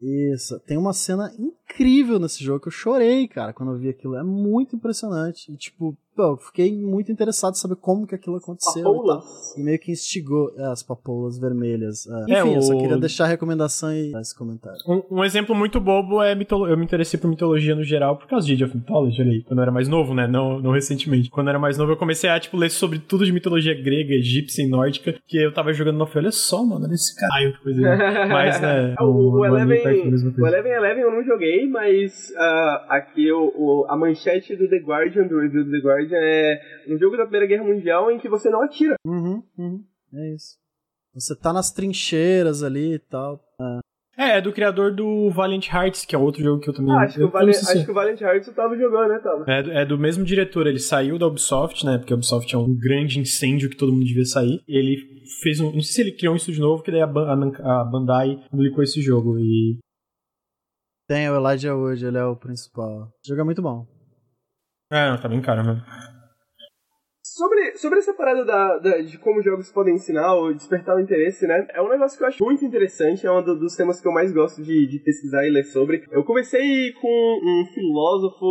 Isso. Tem uma cena incrível nesse jogo que eu chorei, cara, quando eu vi aquilo. É muito impressionante. E, tipo, pô, fiquei muito interessado em saber como que aquilo aconteceu. e tal. Papoulas. E meio que instigou é, as papoulas vermelhas. É. É, Enfim, eu só o- queria deixar a recomendação e dar esse comentário. Um, um exemplo muito bobo é mitolo... eu me interessei por mitologia no geral por causa de Age of Mythology, olha aí, quando eu era mais novo, né? Não, não recentemente. Quando eu era mais novo, eu comecei a, tipo, ler sobre tudo de mitologia grega, egípcia e nórdica, que eu tava jogando no Olha só, mano, olha esse caralho, que coisa. Mas, né, o, o, é Eleven, mesma o. Eleven Eleven eu não joguei, mas ah, aqui o, o- a manchete do The Guardian, do review do The Guardian, é um jogo da Primeira Guerra Mundial em que você não atira. Uhum, uhum. É isso. Você tá nas trincheiras ali e tal. É, é do criador do Valiant Hearts, que é outro jogo que eu também... Ah, acho, que eu acho que o Valiant Hearts eu tava jogando, né, Tava? É, do- é do mesmo diretor, ele saiu da Ubisoft, né? Porque a Ubisoft é um grande incêndio que todo mundo devia sair. Ele fez um. Não sei se ele criou um estúdio novo, que daí a, Ban- a Bandai publicou esse jogo. E. Tem o Elijah Wood, ele é o principal. O jogo é muito bom. É, tá bem caro mesmo. Sobre, sobre essa parada da, da- de como jogos podem ensinar ou despertar o interesse, né? É um negócio que eu acho muito interessante, é um do- dos temas que eu mais gosto de, de pesquisar e ler sobre. Eu conversei com um filósofo,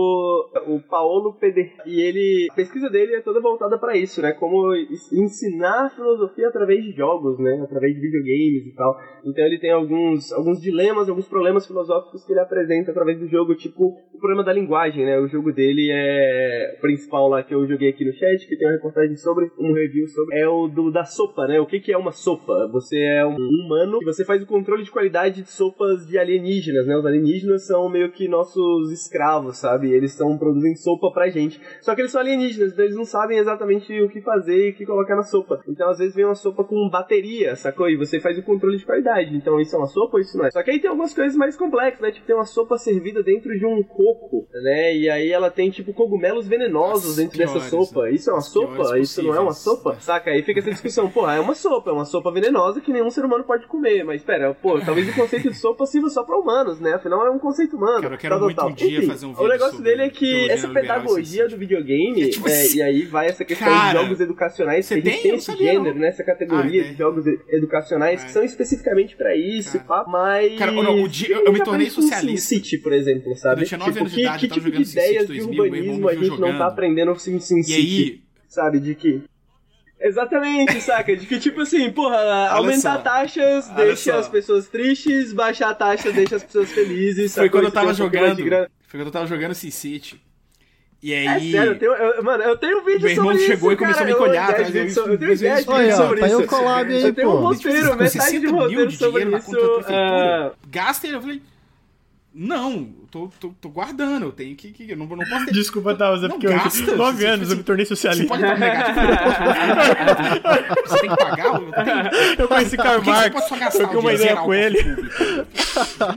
o Paolo Peder, e ele, a pesquisa dele é toda voltada pra isso, né? Como ensinar filosofia através de jogos, né? Através de videogames e tal. Então ele tem alguns, alguns dilemas, alguns problemas filosóficos que ele apresenta através do jogo, tipo o problema da linguagem, né? O jogo dele é o principal lá que eu joguei aqui no chat, que tem reportagem sobre, um review sobre, é o do, da sopa, né? O que, que é uma sopa? Você é um humano e você faz o controle de qualidade de sopas de alienígenas, né? Os alienígenas são meio que nossos escravos, sabe? Eles estão produzindo sopa pra gente. Só que eles são alienígenas, então eles não sabem exatamente o que fazer e o que colocar na sopa. Então às vezes vem uma sopa com bateria, sacou? E você faz o controle de qualidade. Então isso é uma sopa ou isso não é? Só que aí tem algumas coisas mais complexas, né? Tipo, tem uma sopa servida dentro de um coco, né? E aí ela tem, tipo, cogumelos venenosos dentro dessa sopa. Isso é uma sopa? Isso não é uma sopa? Saca? Aí fica essa discussão. Porra, é uma sopa, é uma sopa venenosa que nenhum ser humano pode comer. Mas espera, pô, talvez o conceito de sopa sirva só pra humanos, né? Afinal é um conceito humano. Quero, quero muito tal. um dia Enfim, fazer um vídeo O negócio dele é que essa pedagogia do videogame, é, tipo, é, e aí vai essa questão cara, de jogos educacionais, que a gente tem esse gênero, né? Essa categoria ah, é. de jogos educacionais que são especificamente pra isso, pá, mas... Cara, não, o dia, eu, eu me tornei socialista. City, por exemplo, sabe? Eu tinha 9 tipo, anos de idade, que, que tipo de ideias de urbanismo a gente não tá aprendendo Sim Sim City? Aí... Sabe, de que... Exatamente, saca? De que, tipo assim, porra, Olha aumentar só. taxas Olha deixa só. as pessoas tristes, baixar a taxa deixa as pessoas felizes. Foi quando eu tava jogando. Foi quando eu tava jogando Sim City. E é aí. É sério, eu tenho, eu, mano, eu tenho um vídeo sobre isso. Meu irmão chegou e começou a me colhar atrás do isso. Eu tenho 10 vídeos sobre isso. Tá aí, Eu tenho um roteiro, metade de roteiro sobre isso. Gasta e eu falei. Não, tô, tô, tô, guardando, eu tenho que. que eu não, não posso ter... Desculpa, Tausa, porque gasta, eu 9 anos eu me tornei socialista. Você pode estar negativo. você tem que pagar? Eu, tenho... eu conheci Karl Marx. Eu tenho uma ideia com ele.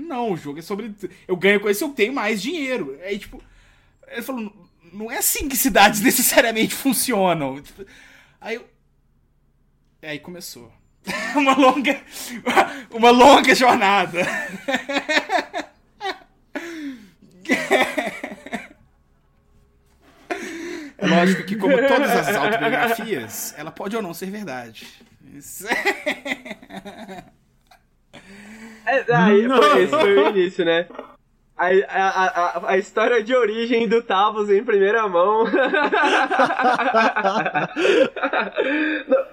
Não, o jogo é sobre. Eu ganho com esse, eu tenho mais dinheiro. Aí, tipo. Ele falou: não é assim que cidades necessariamente funcionam. Aí eu. Aí começou. uma longa. Uma longa jornada. É lógico que, como todas as autobiografias, ela pode ou não ser verdade. Isso. É, aí, esse foi o início, né? A, a, a, a, história de origem do Tavos em primeira mão.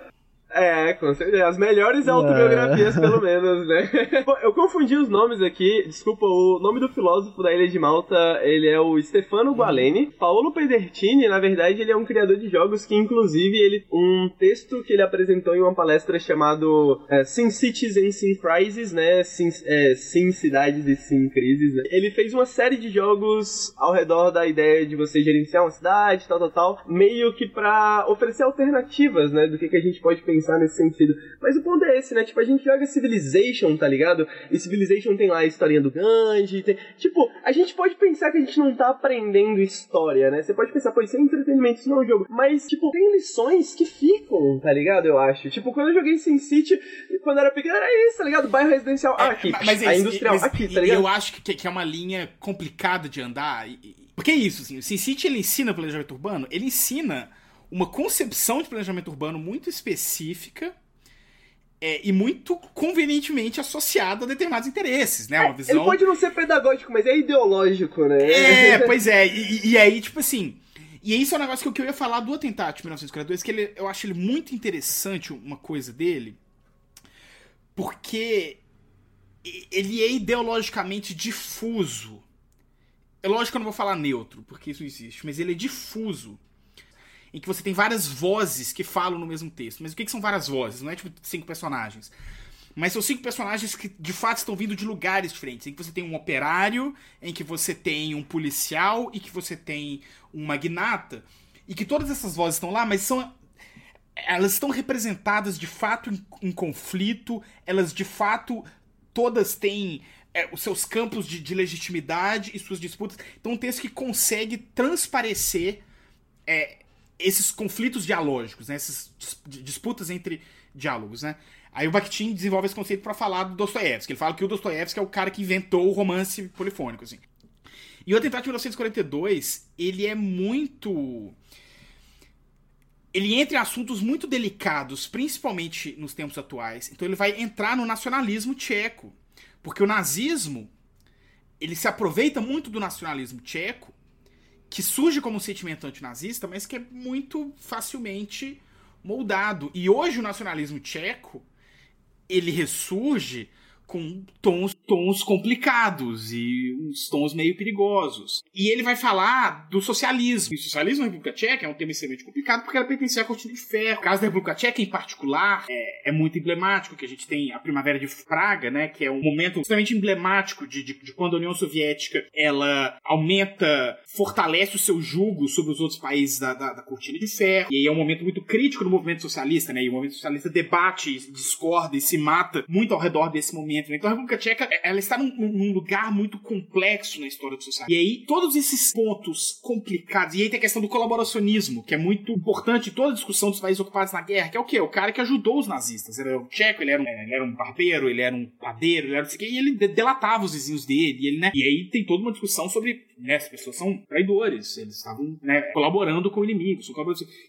É, com certeza. As melhores autobiografias, é. pelo menos, né? eu confundi os nomes aqui. Desculpa, o nome do filósofo da Ilha de Malta, ele é o Stefano Gualeni. Paulo Pedertini, na verdade, ele é um criador de jogos que, inclusive, ele um texto que ele apresentou em uma palestra chamado é, Sim Cities and Sim Crises, né? Sim, é, Sim Cidades e Sim Crises. Né? Ele fez uma série de jogos ao redor da ideia de você gerenciar uma cidade, tal, tal, tal, meio que para oferecer alternativas, né? Do que, que a gente pode pensar pensar nesse sentido. Mas o ponto é esse, né? Tipo, a gente joga Civilization, tá ligado? E Civilization tem lá a historinha do Gandhi. Tem... Tipo, a gente pode pensar que a gente não tá aprendendo história, né? Você pode pensar, pô, isso é entretenimento, isso não é um jogo. Mas, tipo, tem lições que ficam, tá ligado? Eu acho. Tipo, quando eu joguei SimCity, quando eu era pequeno, era isso, tá ligado? Bairro residencial é, aqui, mas, a industrial mas, aqui, tá ligado? Eu acho que, que é uma linha complicada de andar. Porque é isso, assim, o SimCity, ele ensina planejamento urbano, ele ensina uma concepção de planejamento urbano muito específica é, e muito convenientemente associada a determinados interesses, né? Uma é, visão... Ele pode não ser pedagógico, mas é ideológico, né? É, pois é. E, e aí, tipo assim. E isso é um negócio que eu ia falar do Atentado de 1942, que ele, eu acho ele muito interessante, uma coisa dele, porque ele é ideologicamente difuso. É lógico que eu não vou falar neutro, porque isso existe, mas ele é difuso em que você tem várias vozes que falam no mesmo texto. Mas o que, que são várias vozes? Não é tipo cinco personagens. Mas são cinco personagens que de fato estão vindo de lugares diferentes. Em que você tem um operário, em que você tem um policial e que você tem um magnata. E que todas essas vozes estão lá, mas são. Elas estão representadas de fato em, em conflito, elas de fato todas têm é, os seus campos de, de, legitimidade e suas disputas. Então, um texto que consegue transparecer é, esses conflitos dialógicos, né? essas disputas entre diálogos, né? Aí o Bakhtin desenvolve esse conceito para falar do Dostoiévski. Ele fala que o Dostoiévski é o cara que inventou o romance polifônico, assim. E o Atentado de 1942, ele é muito... Ele entra em assuntos muito delicados, principalmente nos tempos atuais. Então ele vai entrar no nacionalismo tcheco. Porque o nazismo, ele se aproveita muito do nacionalismo tcheco que surge como um sentimento antinazista, mas que é muito facilmente moldado. E hoje o nacionalismo tcheco, ele ressurge com tons, tons complicados e uns tons meio perigosos. E ele vai falar do socialismo. E o socialismo na República Tcheca é um tema extremamente complicado porque ela pertencia à cortina de ferro. O caso da República Tcheca, em particular, é, é, muito emblemático, que a gente tem a Primavera de Praga, né, que é um momento extremamente emblemático de, de, de quando a União Soviética ela aumenta, fortalece o seu jugo sobre os outros países da, da, da cortina de ferro. E aí é um momento muito crítico no movimento socialista, né, e o movimento socialista debate, discorda e se mata muito ao redor desse momento. Né? Então a República Tcheca, ela está num, num, lugar muito complexo na história do socialismo. E aí, todos esses pontos complicados, e aí tem a questão do colaboracionismo, que é muito importante em toda a discussão dos países ocupados na guerra, que é o quê? O cara que ajudou os nazistas. Ele era um tcheco, ele era um, ele era um barbeiro, ele era um padeiro, ele era assim, e ele delatava os vizinhos dele, e ele, né? E aí tem toda uma discussão sobre, né, as pessoas são traidores, eles estavam, né, colaborando com o inimigo,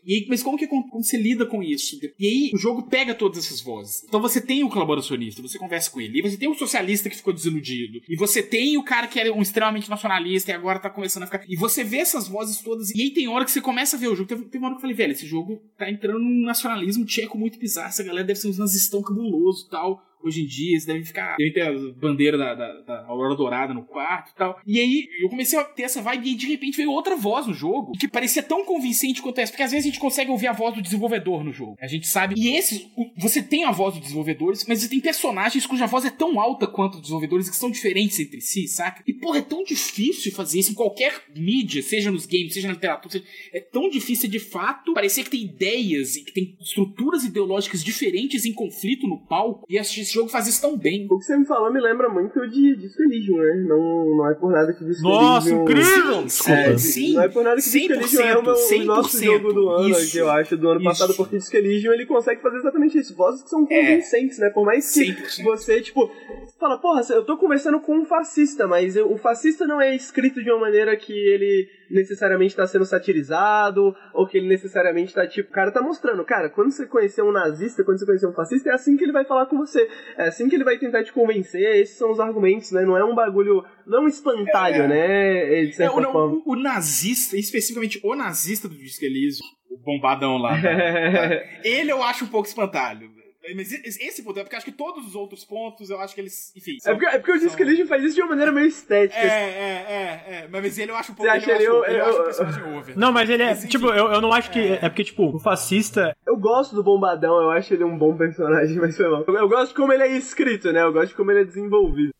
e aí, mas como que como você lida com isso? E aí o jogo pega todas essas vozes. Então você tem o colaboracionista, você conversa com ele, e você tem o socialista que ficou desiludido. E você tem o cara que era um extremamente nacionalista e agora tá começando a ficar. E você vê essas vozes todas. E aí tem hora que você começa a ver o jogo. Teve uma hora que eu falei, velho, esse jogo tá entrando num nacionalismo tcheco muito bizarro. Essa galera deve ser uns nazistão cabuloso e tal hoje em dia, eles devem ficar. Devem ter a bandeira da, da, da, Aurora Dourada no quarto e tal. E aí eu comecei a ter essa vibe e de repente veio outra voz no jogo que parecia tão convincente quanto essa. Porque às vezes a gente consegue ouvir a voz do desenvolvedor no jogo. A gente sabe. E esses, você tem a voz dos desenvolvedores, mas você tem personagens cuja voz é tão alta quanto os desenvolvedores que são diferentes entre si, saca? E porra, é tão difícil fazer isso em qualquer mídia, seja nos games, seja na literatura. Seja... É tão difícil de fato parecer que tem ideias e que tem estruturas ideológicas diferentes em conflito no palco. E esse jogo faz isso tão bem. O que você me falou me lembra muito de Disco Elysium, né? Não, não é por nada que Disco Nossa, incrível! É, sim, não é por nada que Disco Elysium é o, meu, o nosso jogo do ano, isso, que eu acho, do ano isso. passado, porque Disco Elysium ele consegue fazer exatamente isso. Vozes que são é. convincentes, é. né? Por mais que 100%. você, tipo, fala, porra, eu tô conversando com um fascista, mas eu, o fascista não é escrito de uma maneira que ele necessariamente está sendo satirizado, ou que ele necessariamente está tipo, o cara tá mostrando, cara, quando você conhecer um nazista, quando você conhecer um fascista, é assim que ele vai falar com você, é assim que ele vai tentar te convencer, esses são os argumentos, né? Não é um bagulho, não é um espantalho, é, né? De certa é, não, forma. O, o, nazista, especificamente o nazista do Disco Elysium, o bombadão lá, tá? ele eu acho um pouco espantalho. Mas esse ponto é porque acho que todos os outros pontos, eu acho que eles. Enfim. São, é porque, é porque o Disco Elysium faz isso de uma maneira meio estética. É, é, é, é. Mas ele eu acho um pouco. Você acha ele, eu, eu, eu, eu over. Não, mas ele é. Mas, tipo, eu, eu não acho que. É... é porque, tipo, o fascista. Eu gosto do Bombadão, eu acho ele um bom personagem, mas foi mal. Eu gosto de como ele é escrito, né? Eu gosto de como ele é desenvolvido.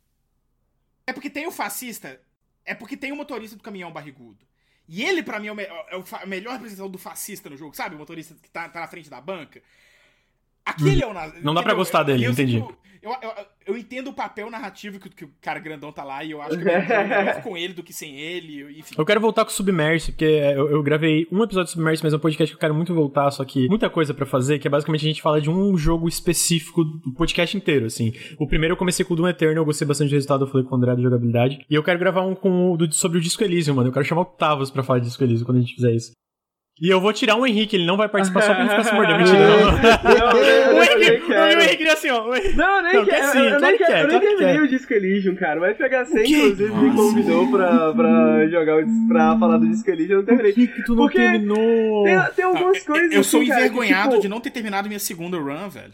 É porque tem o fascista. É porque tem o motorista do caminhão barrigudo. E ele, pra mim, é o, me é o melhor representação do fascista no jogo, sabe? O motorista que tá, tá na frente da banca. Aquele hum. é o nazista. Não dá pra gostar eu, dele, eu, entendi. Eu, eu, eu, entendo o papel narrativo que, que, o cara grandão tá lá e eu acho que é melhor com ele do que sem ele, enfim. Eu quero voltar com o Submerse, porque eu, eu gravei um episódio de Submerse, mas é um podcast que eu quero muito voltar, só que muita coisa para fazer, que é basicamente a gente fala de um jogo específico do podcast inteiro, assim. O primeiro eu comecei com o Doom Eternal, eu gostei bastante do resultado, eu falei com o André da jogabilidade. E eu quero gravar um com o, do, sobre o Disco Elysium, mano. Eu quero chamar o Tavos pra falar de Disco Elysium quando a gente fizer isso. E eu vou tirar o Henrique, ele não vai participar só pra ele ficar se mordendo. Mentira, não. não, o Henrique, o Henrique assim, ó. Não, nem não, quer. Sim, eu, nem quer, eu nem terminei o Disco Elysium, cara. Mas PHC, inclusive, me convidou pra, pra jogar, pra falar do Disco Elysium, eu não terminei. Por que, que tu não Porque terminou? Tem, tem algumas ah, coisas. Eu sou assim, envergonhado cara, tipo... de não ter terminado minha segunda run, velho.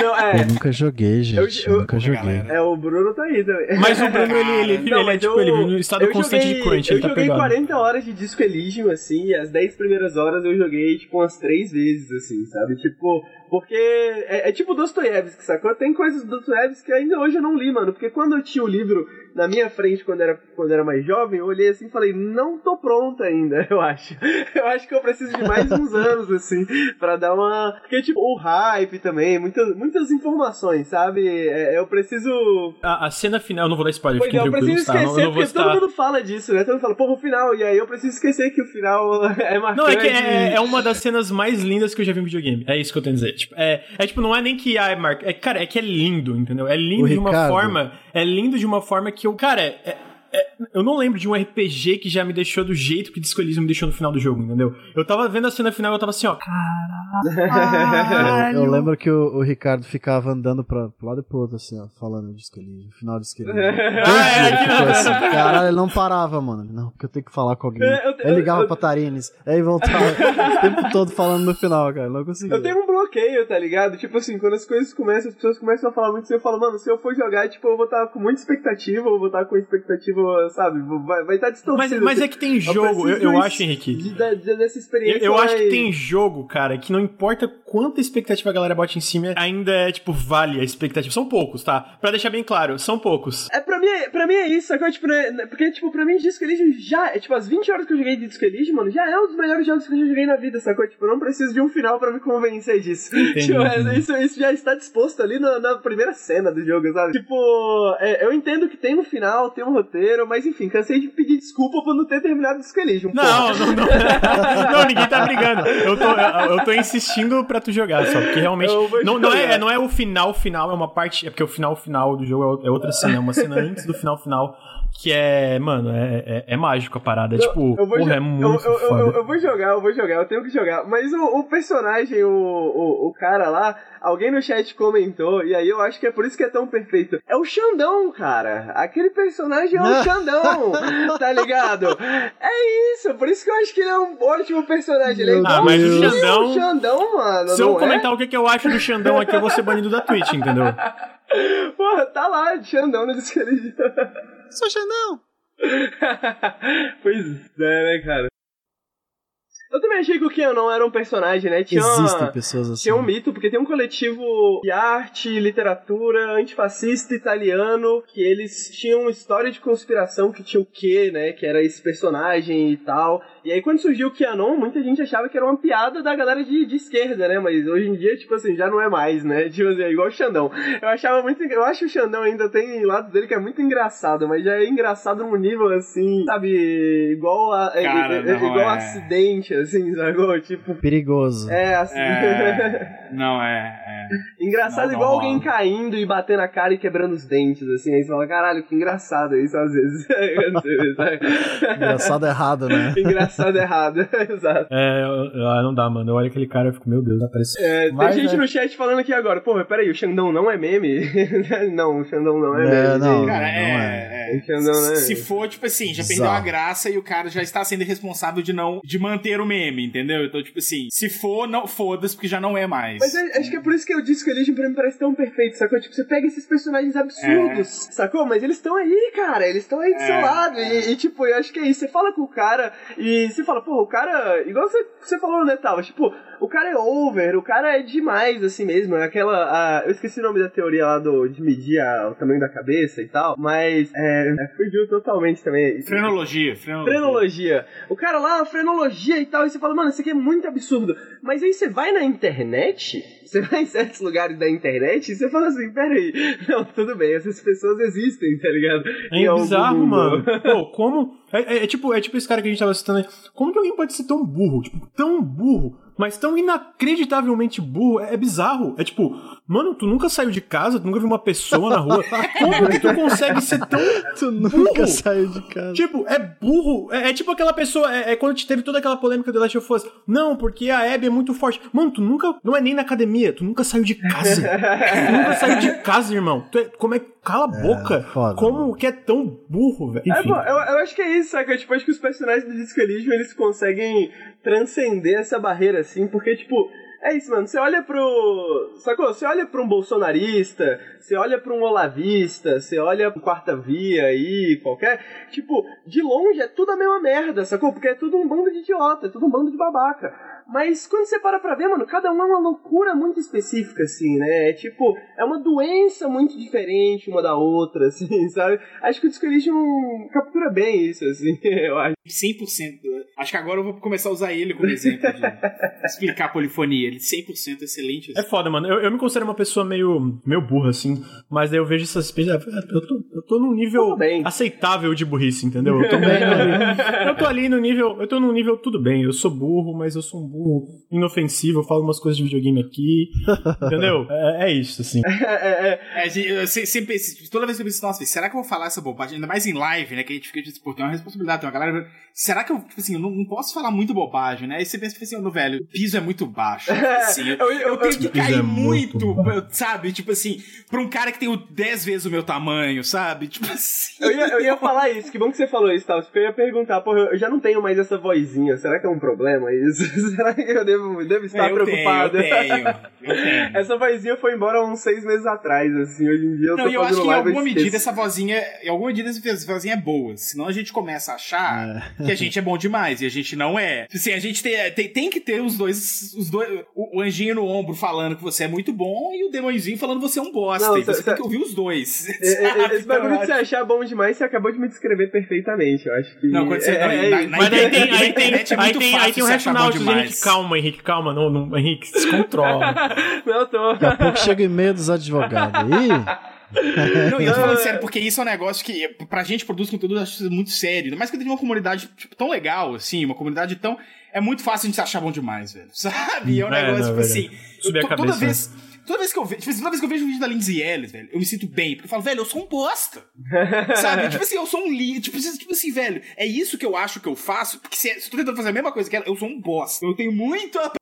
Não, é. Eu nunca joguei, gente. Eu, eu, eu nunca joguei. É, o Bruno tá aí também. Mas o Bruno, ele, ele, não, ele é tipo, ele no estado constante joguei, de crunch, ele tá pegado. Eu joguei 40 horas de Disco Elysium, assim, e as 10 primeiras horas eu joguei, tipo, umas 3 vezes, assim, sabe? Tipo, porque é, é tipo Dostoiévski, sacou? Tem coisas do Dostoiévski que ainda hoje eu não li, mano. Porque quando eu tinha o livro na minha frente quando era, quando era mais jovem, eu olhei assim e falei, não tô pronta ainda, eu acho. Eu acho que eu preciso de mais uns anos, assim, para dar uma. Porque, tipo, o hype também, muitas, muitas informações, sabe? É, eu preciso. A, a, cena final, eu não vou dar spoiler, pois é, eu preciso esquecer, tá? não, não porque estar... todo mundo fala disso, né? Todo mundo fala, pô, o final, e aí eu preciso esquecer que o final é marcante. Não, é que é, é, uma das cenas mais lindas que eu já vi em videogame. É isso que eu tenho a dizer. Tipo, é, é tipo, não é nem que ah, é marca. É, cara, é que é lindo, entendeu? É lindo o de Ricardo. uma forma. É lindo de uma forma que eu. Cara, é, é, eu não lembro de um RPG que já me deixou do jeito que Disco Elysium me deixou no final do jogo, entendeu? Eu tava vendo a cena final e eu tava assim, ó, caralho. Eu, eu lembro que o, o, Ricardo ficava andando pra, pro lado e pro outro, assim, ó, falando de Disco Elysium, final de Disco Elysium. ah, é, que assim, caralho, ele não parava, mano. Não, porque eu tenho que falar com alguém. É, eu, ele ligava eu, pra Tarines, aí voltava o tempo todo falando no final, cara, não conseguia. Eu tenho um bloqueio, tá ligado? Tipo assim, quando as coisas começam, as pessoas começam a falar muito assim, eu falo, mano, se eu for jogar, tipo, eu vou estar com muita expectativa, eu vou estar com expectativa, sabe, vai, vai estar distorcido. Mas, mas é que tem jogo, eu, eu acho, Henrique. De, de, dessa experiência. Eu, eu acho que tem jogo, cara, que não importa quanta expectativa a galera bota em cima, ainda é, tipo, vale a expectativa. São poucos, tá? Pra deixar bem claro, são poucos. É, pra mim, pra mim é isso, agora, tipo, né, porque, tipo, pra mim, Disco Elysium já, é, tipo, as 20 horas que eu joguei de Disco Elysium, mano, já é um dos melhores jogos que eu já joguei na vida, sacou? Tipo, eu não preciso de um final pra me convencer disso. Tipo, é, isso, isso já está disposto ali na, na primeira cena do jogo, sabe? Tipo, é, eu entendo que tem um final, tem um roteiro, mas enfim, cansei de pedir desculpa por não ter terminado Disco Elysium. Não, não, não, não. ninguém tá brigando. Eu tô, eu, eu tô insistindo pra tu jogar só, porque realmente. Não, não, é, não é o final final, é uma parte. É porque o final final do jogo é outra cena, é uma cena antes do final final que é, mano, é, é, é, mágico a parada. É, tipo, eu porra, é muito eu, eu, eu, eu, vou jogar, eu vou jogar, eu tenho que jogar. Mas o, o personagem, o, o, o, cara lá, alguém no chat comentou, e aí eu acho que é por isso que é tão perfeito. É o Xandão, cara. Aquele personagem é o Xandão, tá ligado? É isso, por isso que eu acho que ele é um ótimo personagem. Ele é ah, mas o Xandão. O Xandão, mano. Se eu comentar é? o que, que eu acho do Xandão aqui, eu vou ser banido da Twitch, entendeu? Porra, tá lá, Xandão no Discord. Sou Xandão! pois é, né, cara? Eu também achei que o Keanu era um personagem, né? Tinha Existem uma, pessoas assim. Tinha um mito, porque tem um coletivo de arte, literatura, antifascista italiano, que eles tinham uma história de conspiração que tinha o quê, né? Que era esse personagem e tal. E aí quando surgiu o Keanu, muita gente achava que era uma piada da galera de, de esquerda, né? Mas hoje em dia, tipo assim, já não é mais, né? Tipo assim, é igual o Xandão. Eu achava muito. Eu acho que o Xandão ainda tem lado dele que é muito engraçado, mas já é engraçado num nível assim, sabe? Igual a. É, Cara, é, é, igual é. acidente, assim, sacou? Tipo. Perigoso. É, assim. É... não, é. é. Engraçado não, igual não, alguém caindo e batendo a cara e quebrando os dentes, assim. Aí você fala, caralho, que engraçado isso às vezes. engraçado errado, né? engraçado errado, exato. É, eu, não dá, mano. Eu olho aquele cara e fico, meu Deus, aparece. É, tem gente é... no chat falando aqui agora, pô, peraí, o Xandão não é meme? não, o Xandão não é, é meme. Não, cara, não é. é. O Xandão não é Se for, tipo assim, já perdeu a graça e o cara já está sendo responsável de não de manter o meme, entendeu? Então, tipo assim, se for, não foda-se, porque já não é mais. Mas é, acho que é por isso que eu disse que o Legion pra mim parece tão perfeito, sacou? Tipo, você pega esses personagens absurdos, é. sacou? Mas eles estão aí, cara, eles estão aí do seu lado. E, e, tipo, eu acho que é isso. Você fala com o cara e você fala, pô, o cara, igual você, você falou, né, Tava? Tipo, o cara é over, o cara é demais, assim mesmo. É aquela. A, eu esqueci o nome da teoria lá do, de medir a, o tamanho da cabeça e tal, mas é, é, fugiu totalmente também. Frenologia, frenologia. Frenologia. O cara lá, frenologia e tal, e você fala, mano, isso aqui é muito absurdo. Mas aí você vai na internet, você vai em certos lugares da internet e você fala assim, peraí, não, tudo bem, essas pessoas existem, tá ligado? É bizarro, mano. Pô, como. É, é, é, tipo, é tipo esse cara que a gente tava citando aí. Como que alguém pode ser tão burro? Tipo, tão burro mas tão inacreditavelmente burro, é, é, bizarro. É tipo, mano, tu nunca saiu de casa, tu nunca viu uma pessoa na rua. Como que tu consegue ser tão. Tu nunca saiu de casa. Tipo, é burro. É, é tipo aquela pessoa. É, é, quando teve toda aquela polêmica do Last of Us. Não, porque a Abby é muito forte. Mano, tu nunca. Não é nem na academia, tu nunca saiu de casa. tu nunca saiu de casa, irmão. Tu é, como é. Cala a é, boca. Foda, como mano. que é tão burro, velho? É, eu, eu, acho que é isso, sabe? Tipo, acho que os personagens do Disco Elysium, eles conseguem transcender essa barreira, assim, porque, tipo, é isso, mano. Você olha pro. Sacou? Você olha pra um bolsonarista, você olha pra um olavista, você olha pro quarta via aí, qualquer. Tipo, de longe é tudo a mesma merda, sacou? Porque é tudo um bando de idiota, é tudo um bando de babaca. Mas quando você para pra ver, mano, cada um é uma loucura muito específica, assim, né? É tipo, é uma doença muito diferente uma da outra, assim, sabe? Acho que o Disco Elysium captura bem isso, assim, eu acho. 100%. Acho que agora eu vou começar a usar ele como exemplo de explicar a polifonia. Ele 100% excelente. Assim. É foda, mano. Eu, eu me considero uma pessoa meio, meio burra, assim. Mas daí eu vejo essas experiências. Eu tô, eu tô num nível aceitável de burrice, entendeu? Eu tô, bem, eu tô ali no nível. Eu tô num nível tudo bem. Eu sou burro, mas eu sou um burro inofensivo. Eu falo umas coisas de videogame aqui. entendeu? É, é isso, assim. É, é, é. sempre, toda vez que eu penso, nossa, será que eu vou falar essa bobagem? Ainda mais em live, né? Que a gente fica, tipo, tem uma responsabilidade, tem uma galera. Será que eu, tipo assim, eu não, não posso falar muito bobagem, né? Aí você pensa, tipo assim, oh, velho, o piso é muito baixo. Assim, eu, eu, eu, tenho que cair é muito, muito sabe? Tipo assim, pra um cara que tem 10 vezes o meu tamanho, sabe? Tipo assim. Eu ia, eu ia falar isso, que bom que você falou isso, tal. Porque eu ia perguntar, pô, eu já não tenho mais essa vozinha, será que é um problema isso? será que eu devo, devo estar eu preocupado? Tenho, eu tenho, eu tenho. Essa vozinha foi embora uns seis meses atrás, assim, hoje em dia eu não, tô eu acho que em alguma medida essa vozinha, em alguma medida essa vozinha é boa, senão a gente começa a achar é. Que a gente é bom demais e a gente não é. Assim, a gente tem, tem, tem que ter os dois, os dois o, o, anjinho no ombro falando que você é muito bom e o demôniozinho falando que você é um bosta. Não, então, você tem que ouvir os dois. É, é, esse bagulho de você achar bom demais, você acabou de me descrever perfeitamente, eu acho que... Não, quando você... É, não, é, na, na mas aí tem, aí tem, aí tem, aí tem um racional de Henrique, calma, Henrique, calma, não, não, Henrique, se controla. não, tô... Daqui a pouco chega e-mail dos advogados aí... Não, eu tô falando sério, porque isso é um negócio que, pra gente produz conteúdo, eu acho muito sério. Ainda mais que tem uma comunidade tipo, tão legal, assim, uma comunidade tão. É muito fácil a gente se achar bom demais, velho. Sabe? É um é, negócio, não, tipo assim. Subir a cabeça. Toda vez. Toda vez que eu vejo, tipo, assim, toda vez que eu vejo um vídeo da Lindsay Ellis, velho, eu me sinto bem, porque eu falo, velho, eu sou um bosta. Sabe? Tipo assim, eu sou um li, tipo, assim, tipo assim, velho, é isso que eu acho que eu faço, porque se, se eu tô tentando fazer a mesma coisa que ela, eu sou um bosta. Eu tenho muito a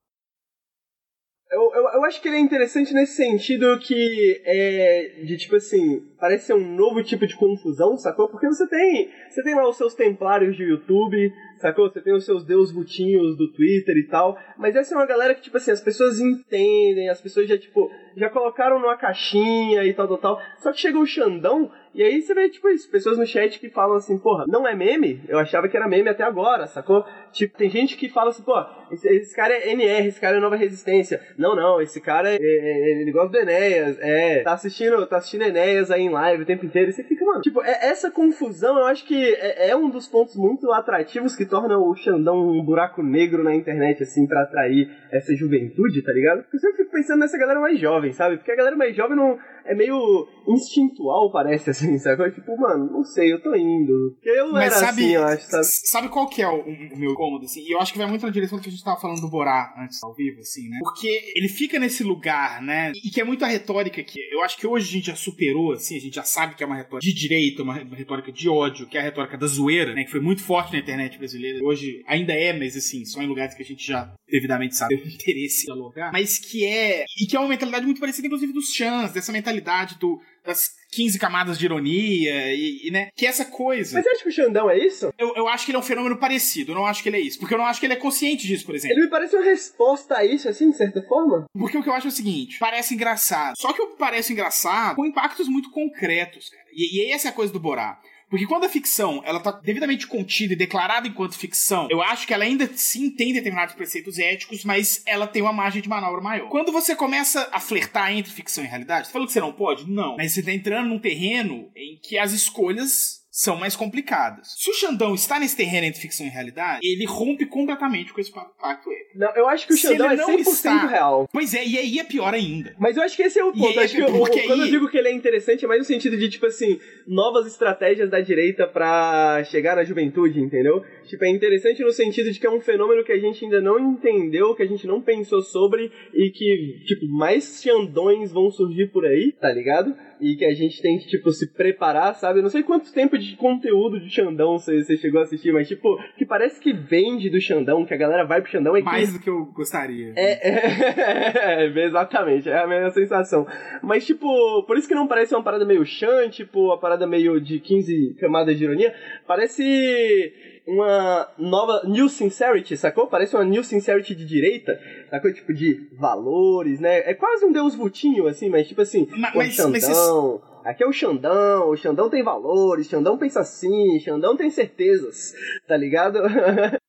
eu, eu, eu, acho que ele é interessante nesse sentido que é de tipo assim, parece ser um novo tipo de confusão, sacou? Porque você tem, você tem lá os seus templários de YouTube, sacou? Você tem os seus deus butinhos do Twitter e tal, mas essa é uma galera que tipo assim, as pessoas entendem, as pessoas já tipo, já colocaram numa caixinha e tal, tal, tal. Só que chega o Xandão e aí você vê, tipo, isso, pessoas no chat que falam assim, porra, não é meme? Eu achava que era meme até agora, sacou? Tipo, tem gente que fala assim, pô, esse, esse cara é NR, esse cara é Nova Resistência. Não, não, esse cara, é, é, ele gosta do Enéas, é, tá assistindo, tá assistindo Enéas aí em live o tempo inteiro, e você fica, mano, tipo, é, essa confusão eu acho que é, é, um dos pontos muito atrativos que torna o Xandão um buraco negro na internet, assim, para atrair essa juventude, tá ligado? Porque eu sempre fico pensando nessa galera mais jovem, sabe? Porque a galera mais jovem não é meio instintual, parece, assim, sabe? Tipo, mano, não sei, eu tô indo. Eu Mas era sabe, assim, eu acho, sabe? Sabe qual que é o, o, meu cômodo, assim? E eu acho que vai muito na direção do que a gente tava falando do Borá antes, ao vivo, assim, né? Porque ele fica nesse lugar, né? E que é muito a retórica que eu acho que hoje a gente já superou, assim, a gente já sabe que é uma retórica de direita, uma, retórica de ódio, que é a retórica da zoeira, né? Que foi muito forte na internet brasileira. Hoje ainda é, mas assim, só em lugares que a gente já devidamente sabe o interesse em dialogar. Mas que é. E que é uma mentalidade muito parecida, inclusive, dos chans, dessa mentalidade do das 15 camadas de ironia e, e, né? Que é essa coisa. Mas você acha que o Xandão é isso? Eu, eu acho que ele é um fenômeno parecido, eu não acho que ele é isso. Porque eu não acho que ele é consciente disso, por exemplo. Ele me parece uma resposta a isso, assim, de certa forma. Porque o que eu acho é o seguinte: parece engraçado. Só que o que parece engraçado com impactos muito concretos, cara. E, e essa é a coisa do Borá. Porque quando a ficção ela tá devidamente contida e declarada enquanto ficção, eu acho que ela ainda sim tem determinados preceitos éticos, mas ela tem uma margem de manobra maior. Quando você começa a flertar entre ficção e realidade, você falou que você não pode? Não. Mas você tá entrando num terreno em que as escolhas são mais complicadas. Se o Xandão está nesse terreno entre ficção e realidade, ele rompe completamente com esse pacto. Não, eu acho que o Xandão é 100% está... real. Pois é, e aí é pior ainda. Mas eu acho que esse é o ponto. É que porque quando aí... eu digo que ele é interessante, é mais no sentido de, tipo assim, novas estratégias da direita para chegar na juventude, entendeu? Tipo, é interessante no sentido de que é um fenômeno que a gente ainda não entendeu, que a gente não pensou sobre e que, tipo, mais Xandões vão surgir por aí, tá ligado? E que a gente tem que, tipo, se preparar, sabe? Eu não sei quanto tempo de conteúdo de Xandão você, chegou a assistir, mas, tipo, que parece que vende do Xandão, que a galera vai pro Xandão. É Mais que... do que eu gostaria. É, é, é, exatamente, é a mesma sensação. Mas, tipo, por isso que não parece uma parada meio chã, tipo, uma parada meio de 15 camadas de ironia. Parece uma nova New Sincerity, sacou? Parece uma New Sincerity de direita, sacou? Tipo, de valores, né? É quase um deus vutinho, assim, mas tipo assim, mas, mas, Xandão, mas aqui é o Xandão, o Xandão tem valores, Xandão pensa assim, Xandão tem certezas, tá ligado?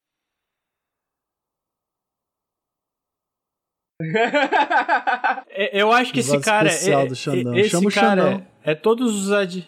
É, eu acho que esse cara é, do Xandão. esse Chama cara é, é todos os ad...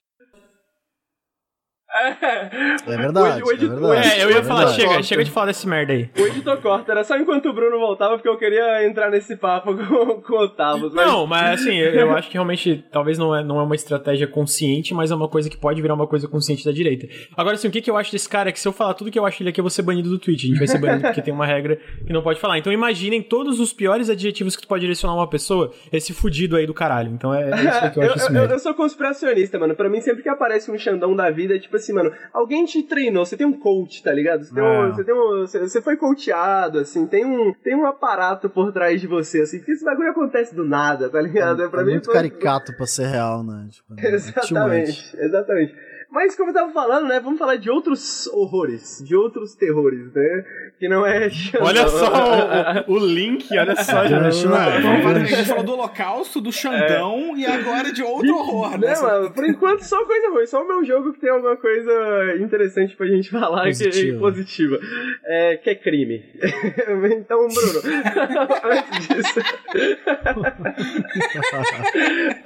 É verdade. O edi- é, verdade É, eu ia é falar, verdade. chega, chega de falar desse merda aí. O editor corta, era só enquanto o Bruno voltava, porque eu queria entrar nesse papo com, com o Otávio. mas- Não, mas assim, eu, eu acho que realmente talvez não é, não é uma estratégia consciente, mas é uma coisa que pode virar uma coisa consciente da direita. Agora, assim, o que, que eu acho desse cara é que se eu falar tudo que eu acho ele aqui, eu vou ser banido do Twitch. A gente vai ser banido porque tem uma regra que não pode falar. Então imaginem todos os piores adjetivos que tu pode direcionar a uma pessoa, esse fudido aí do caralho. Então é, é isso que eu Eu, acho eu- merda. eu sou conspiracionista, mano. Pra mim, sempre que aparece um Xandão da vida, é tipo assim, mano, alguém te treinou, você tem um coach, tá ligado? Você, tem um, É. você, tem um- você- foi coachado, assim, tem um, tem um aparato por trás de você, assim, porque esse bagulho acontece do nada, tá ligado? É, pra é mim, muito foi- caricato pra ser real, né? Tipo, é. Exatamente, exatamente. Mas como eu tava falando, né, vamos falar de outros horrores, de outros terrores, né? Que não é Xandão. Olha só o, o link, olha só. Já a gente falou do holocausto, do Xandão e agora de outro horror, né? Né, mano? Por enquanto, só coisa ruim. Só o meu jogo que tem alguma coisa interessante pra gente falar Positiva. que positiva. É, que é crime. então, Bruno, antes disso.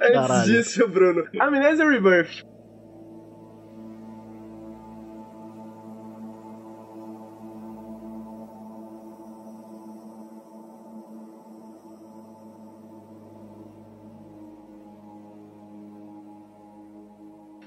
antes disso, Bruno. Amnesia Rebirth.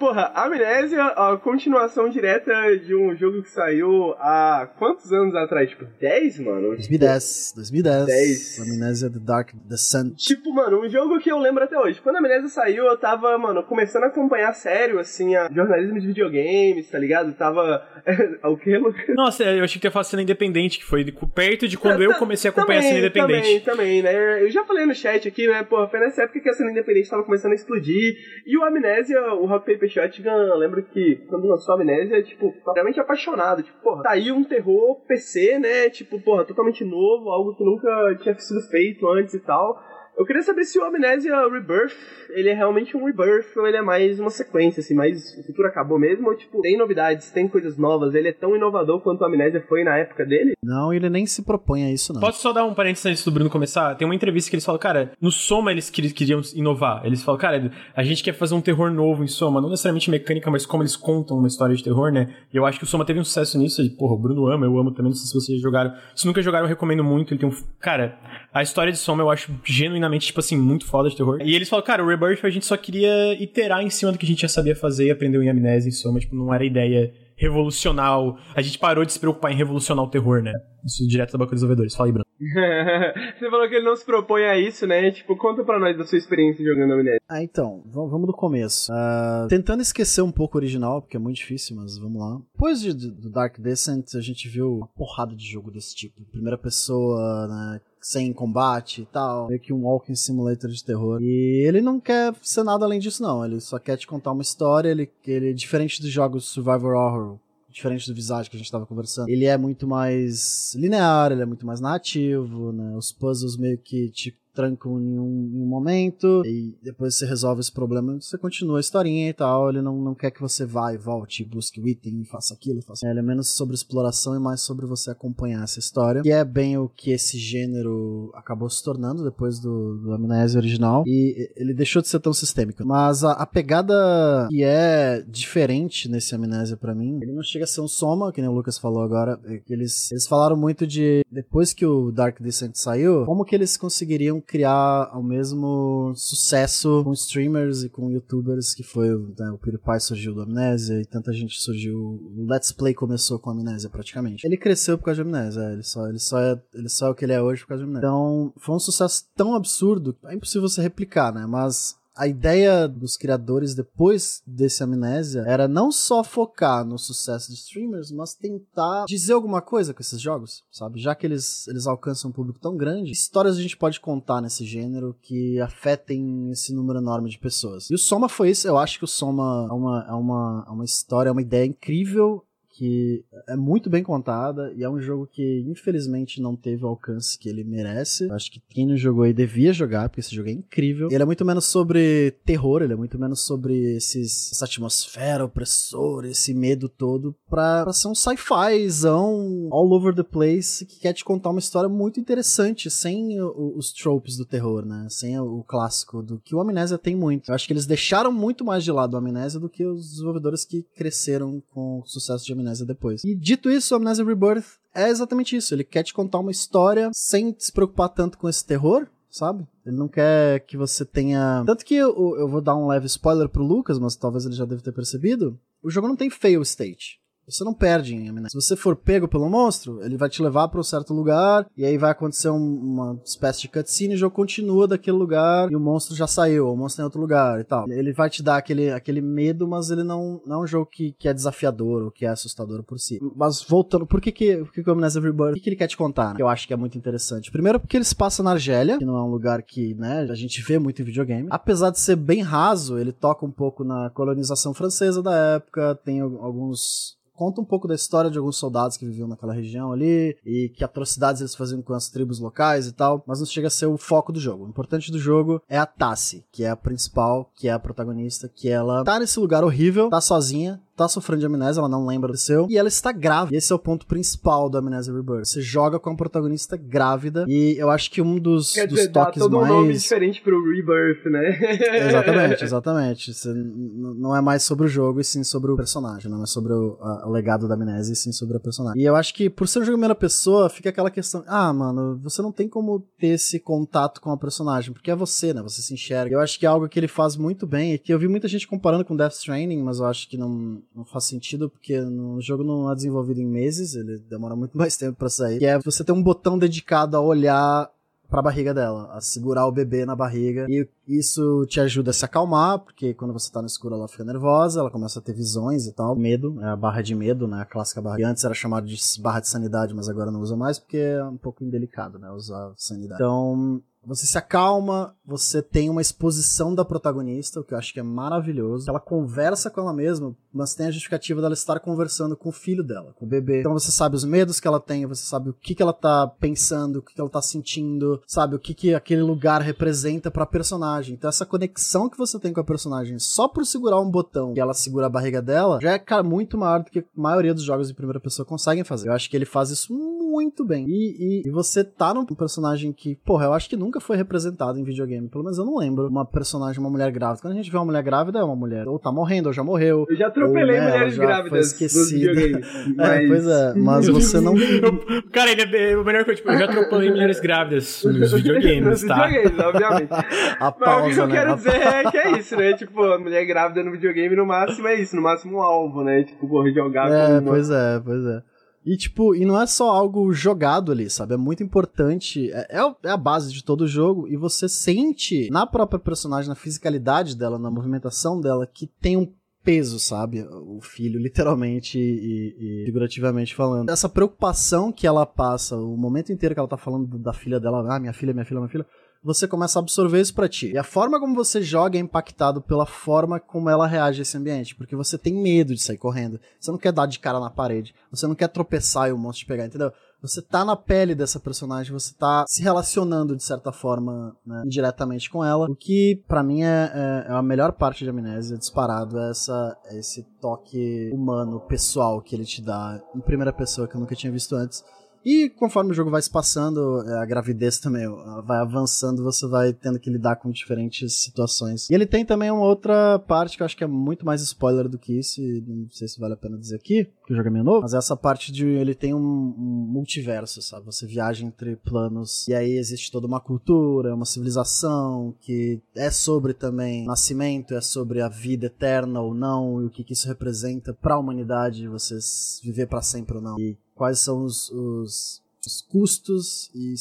Porra, Amnésia, a continuação direta de um jogo que saiu há quantos anos atrás? Tipo, 10, mano? 2010, 2010. 10. Amnésia The Dark Descent. Tipo, mano, um jogo que eu lembro até hoje. Quando a Amnésia saiu, eu tava, mano, começando a acompanhar sério, assim, a jornalismo de videogames, tá ligado? Tava. o que, Lucas? Nossa, eu achei que ia falar cena independente, que foi de- perto de quando eu comecei a acompanhar a cena independente. Também, também, né? Eu já falei no chat aqui, né? Pô, foi nessa época que a cena independente tava começando a explodir. E o Amnésia, o Rock Paper Shotgun, eu lembro que quando lançou a Amnésia, tipo, realmente apaixonado. Tipo, porra, saiu um terror PC, né? Tipo, porra, totalmente novo, algo que nunca tinha sido feito antes e tal. Eu queria saber se o Amnésia Rebirth, ele é realmente um rebirth ou ele é mais uma sequência, assim, mais o futuro acabou mesmo, ou tipo, tem novidades, tem coisas novas, ele é tão inovador quanto o Amnésia foi na época dele? Não, ele nem se propõe a isso, não. Posso só dar um parênteses antes do Bruno começar? Tem uma entrevista que eles falam, cara, no Soma eles queri- queriam inovar. Eles falam, cara, a gente quer fazer um terror novo em Soma, não necessariamente mecânica, mas como eles contam uma história de terror, né? E eu acho que o Soma teve um sucesso nisso, e, porra, o Bruno ama, eu amo também, não sei se vocês jogaram. Se nunca jogaram, eu recomendo muito. Ele tem um. Cara, a história de Soma eu acho genuinamente, tipo assim, muito foda de terror. E eles falam, cara, o Rebirth a gente só queria iterar em cima do que a gente já sabia fazer e aprendeu em Amnésia em Soma, tipo, não era ideia revolucional. A gente parou de se preocupar em revolucionar o terror, né? Isso direto da boca dos desenvolvedores. Fala aí, Bruno. Você falou que ele não se propõe a isso, né? Tipo, conta pra nós da sua experiência jogando Amnésia. Ah, então, vamos do começo. Ah, tentando esquecer um pouco o original, porque é muito difícil, mas vamos lá. Depois de, de- do Dark Descent, a gente viu uma porrada de jogo desse tipo. Primeira pessoa, né? Sem combate e tal. Meio que um walking simulator de terror. E ele não quer ser nada além disso, não. Ele só quer te contar uma história. Ele, ele diferente dos jogos Survivor Horror diferente do Visage que a gente tava conversando. Ele é muito mais linear, ele é muito mais narrativo, né? Os puzzles meio que te trancam em um, em um momento e depois você resolve esse problema, você continua a historinha e tal. Ele não, não quer que você vá e volte, busque o item, faça aquilo, faça. Ele é menos sobre exploração e mais sobre você acompanhar essa história. Que é bem o que esse gênero acabou se tornando depois do, do Amnésia original. E ele deixou de ser tão sistêmico. Mas a, a pegada que é diferente nesse Amnésia pra mim, ele não chega a ser um soma, que nem o Lucas falou agora. é Eles, eles falaram muito de, depois que o Dark Descent saiu, como que eles conseguiriam criar o mesmo sucesso com streamers e com youtubers que foi né, o PewDiePie surgiu do Amnésia e tanta gente surgiu. O Let's Play começou com a Amnésia praticamente. Ele cresceu por causa de Amnésia, é, ele só, ele, só é, ele só é o que ele é hoje por causa de Amnésia. Então foi um sucesso tão absurdo, é impossível você replicar, né? Mas a ideia dos criadores depois desse Amnésia era não só focar no sucesso de streamers, mas tentar dizer alguma coisa com esses jogos, sabe? Já que eles, eles alcançam um público tão grande, histórias a gente pode contar nesse gênero que afetem esse número enorme de pessoas. E o Soma foi isso, eu acho que o Soma é uma, é uma, é uma história, é uma ideia incrível que é muito bem contada e é um jogo que infelizmente não teve o alcance que ele merece. Acho que quem não jogou aí devia jogar, porque esse jogo é incrível. Ele é muito menos sobre terror, ele é muito menos sobre esses, essa atmosfera opressora, esse medo todo, pra, pra ser um sci-fizão all over the place que quer te contar uma história muito interessante, sem o, os tropes do terror, né? Sem o clássico do que o Amnésia tem muito. Eu acho que eles deixaram muito mais de lado o Amnésia do que os desenvolvedores que cresceram com o sucesso de Amnésia depois. E dito isso, Amnésia Rebirth é exatamente isso. Ele quer te contar uma história sem se preocupar tanto com esse terror, sabe? Ele não quer que você tenha. Tanto que eu, eu vou dar um leve spoiler pro Lucas, mas talvez ele já deve ter percebido. O jogo não tem fail state. Você não perde em Amnésia. Se você for pego pelo monstro, ele vai te levar para um certo lugar e aí vai acontecer um, uma espécie de cutscene e o jogo continua daquele lugar e o monstro já saiu, ou o monstro é em outro lugar e tal. Ele vai te dar aquele, aquele medo, mas ele não, não é um jogo que, que é desafiador ou que é assustador por si. Mas voltando, por que que, por que, que o Amnesia Rebirth, o que, que ele quer te contar, né? Que eu acho que é muito interessante. Primeiro porque ele se passa na Argélia, que não é um lugar que, né, a gente vê muito em videogame. Apesar de ser bem raso, ele toca um pouco na colonização francesa da época, tem alguns conta um pouco da história de alguns soldados que viviam naquela região ali e que atrocidades eles faziam com as tribos locais e tal, mas não chega a ser o foco do jogo. O importante do jogo é a Tassi, que é a principal, que é a protagonista, que ela tá nesse lugar horrível, tá sozinha, tá sofrendo de amnésia, ela não lembra do seu, e ela está grávida. Esse é o ponto principal do Amnésia Rebirth. Você joga com a protagonista grávida, e eu acho que um dos, Quer dos dizer, toques dá todo mais... um nome diferente pro Rebirth, né? exatamente, exatamente. Você não é mais sobre o jogo, e sim sobre o personagem, não é sobre o, a, o legado da amnésia, e sim sobre a personagem. E eu acho que, por ser um jogo em primeira pessoa, fica aquela questão, ah, mano, você não tem como ter esse contato com a personagem, porque é você, né? Você se enxerga. Eu acho que é algo que ele faz muito bem, e que eu vi muita gente comparando com Death Stranding, mas eu acho que não, não faz sentido, porque no jogo não é desenvolvido em meses, ele demora muito mais tempo para sair. Que é você ter um botão dedicado a olhar pra barriga dela, a segurar o bebê na barriga. E isso te ajuda a se acalmar, porque quando você tá no escuro ela fica nervosa, ela começa a ter visões e tal. Medo, é a barra de medo, né? A clássica barra. Que antes era chamada de barra de sanidade, mas agora não usa mais, porque é um pouco indelicado, né? Usar sanidade. Então, você se acalma, você tem uma exposição da protagonista, o que eu acho que é maravilhoso. Ela conversa com ela mesma, mas tem a justificativa dela estar conversando com o filho dela, com o bebê. Então você sabe os medos que ela tem, você sabe o que, que ela tá pensando, o que, que ela tá sentindo, sabe o que, que aquele lugar representa pra personagem. Então essa conexão que você tem com a personagem só por segurar um botão e ela segura a barriga dela, já é, cara, muito maior do que a maioria dos jogos de primeira pessoa conseguem fazer. Eu acho que ele faz isso muito bem. E, e, e você tá num personagem que, porra, eu acho que nunca foi representado em videogame. Pelo menos eu não lembro uma personagem, uma mulher grávida. Quando a gente vê uma mulher grávida, é uma mulher ou tá morrendo ou já morreu. Eu já atropelei ou, né, mulheres grávidas videogames. Mas... É, pois é, mas você não. Cara, ele é o melhor que eu, tipo, eu já atropelei mulheres grávidas nos videogames, nos tá? videogames, obviamente. a pausa, mas o que eu né? quero dizer é que é isso, né? Tipo, a mulher grávida no videogame, no máximo é isso, no máximo um alvo, né? Tipo, correr jogar é, com. Pois é, pois é. E, tipo, e não é só algo jogado ali, sabe? É muito importante. É, é a base de todo o jogo. E você sente na própria personagem, na fisicalidade dela, na movimentação dela, que tem um peso, sabe? O filho, literalmente e, e, figurativamente falando. Essa preocupação que ela passa, o momento inteiro que ela tá falando da filha dela, ah, minha filha, minha filha, minha filha você começa a absorver isso para ti. E a forma como você joga é impactado pela forma como ela reage a esse ambiente, porque você tem medo de sair correndo. Você não quer dar de cara na parede, você não quer tropeçar e o monstro te pegar, entendeu? Você tá na pele dessa personagem, você tá se relacionando de certa forma, né, indiretamente com ela, o que para mim é, é, é, a melhor parte de Amnésia, disparado, é essa, é esse toque humano, pessoal que ele te dá em primeira pessoa que eu nunca tinha visto antes e conforme o jogo vai se passando, é, a gravidez também vai avançando, você vai tendo que lidar com diferentes situações. E ele tem também uma outra parte que eu acho que é muito mais spoiler do que isso, e não sei se vale a pena dizer aqui, que o jogo é meio novo, mas essa parte de ele tem um, um multiverso, sabe? Você viaja entre planos, e aí existe toda uma cultura, uma civilização que é sobre também nascimento, é sobre a vida eterna ou não, e o que, que isso representa para a humanidade, você viver para sempre ou não. E quais são os, os, os custos e,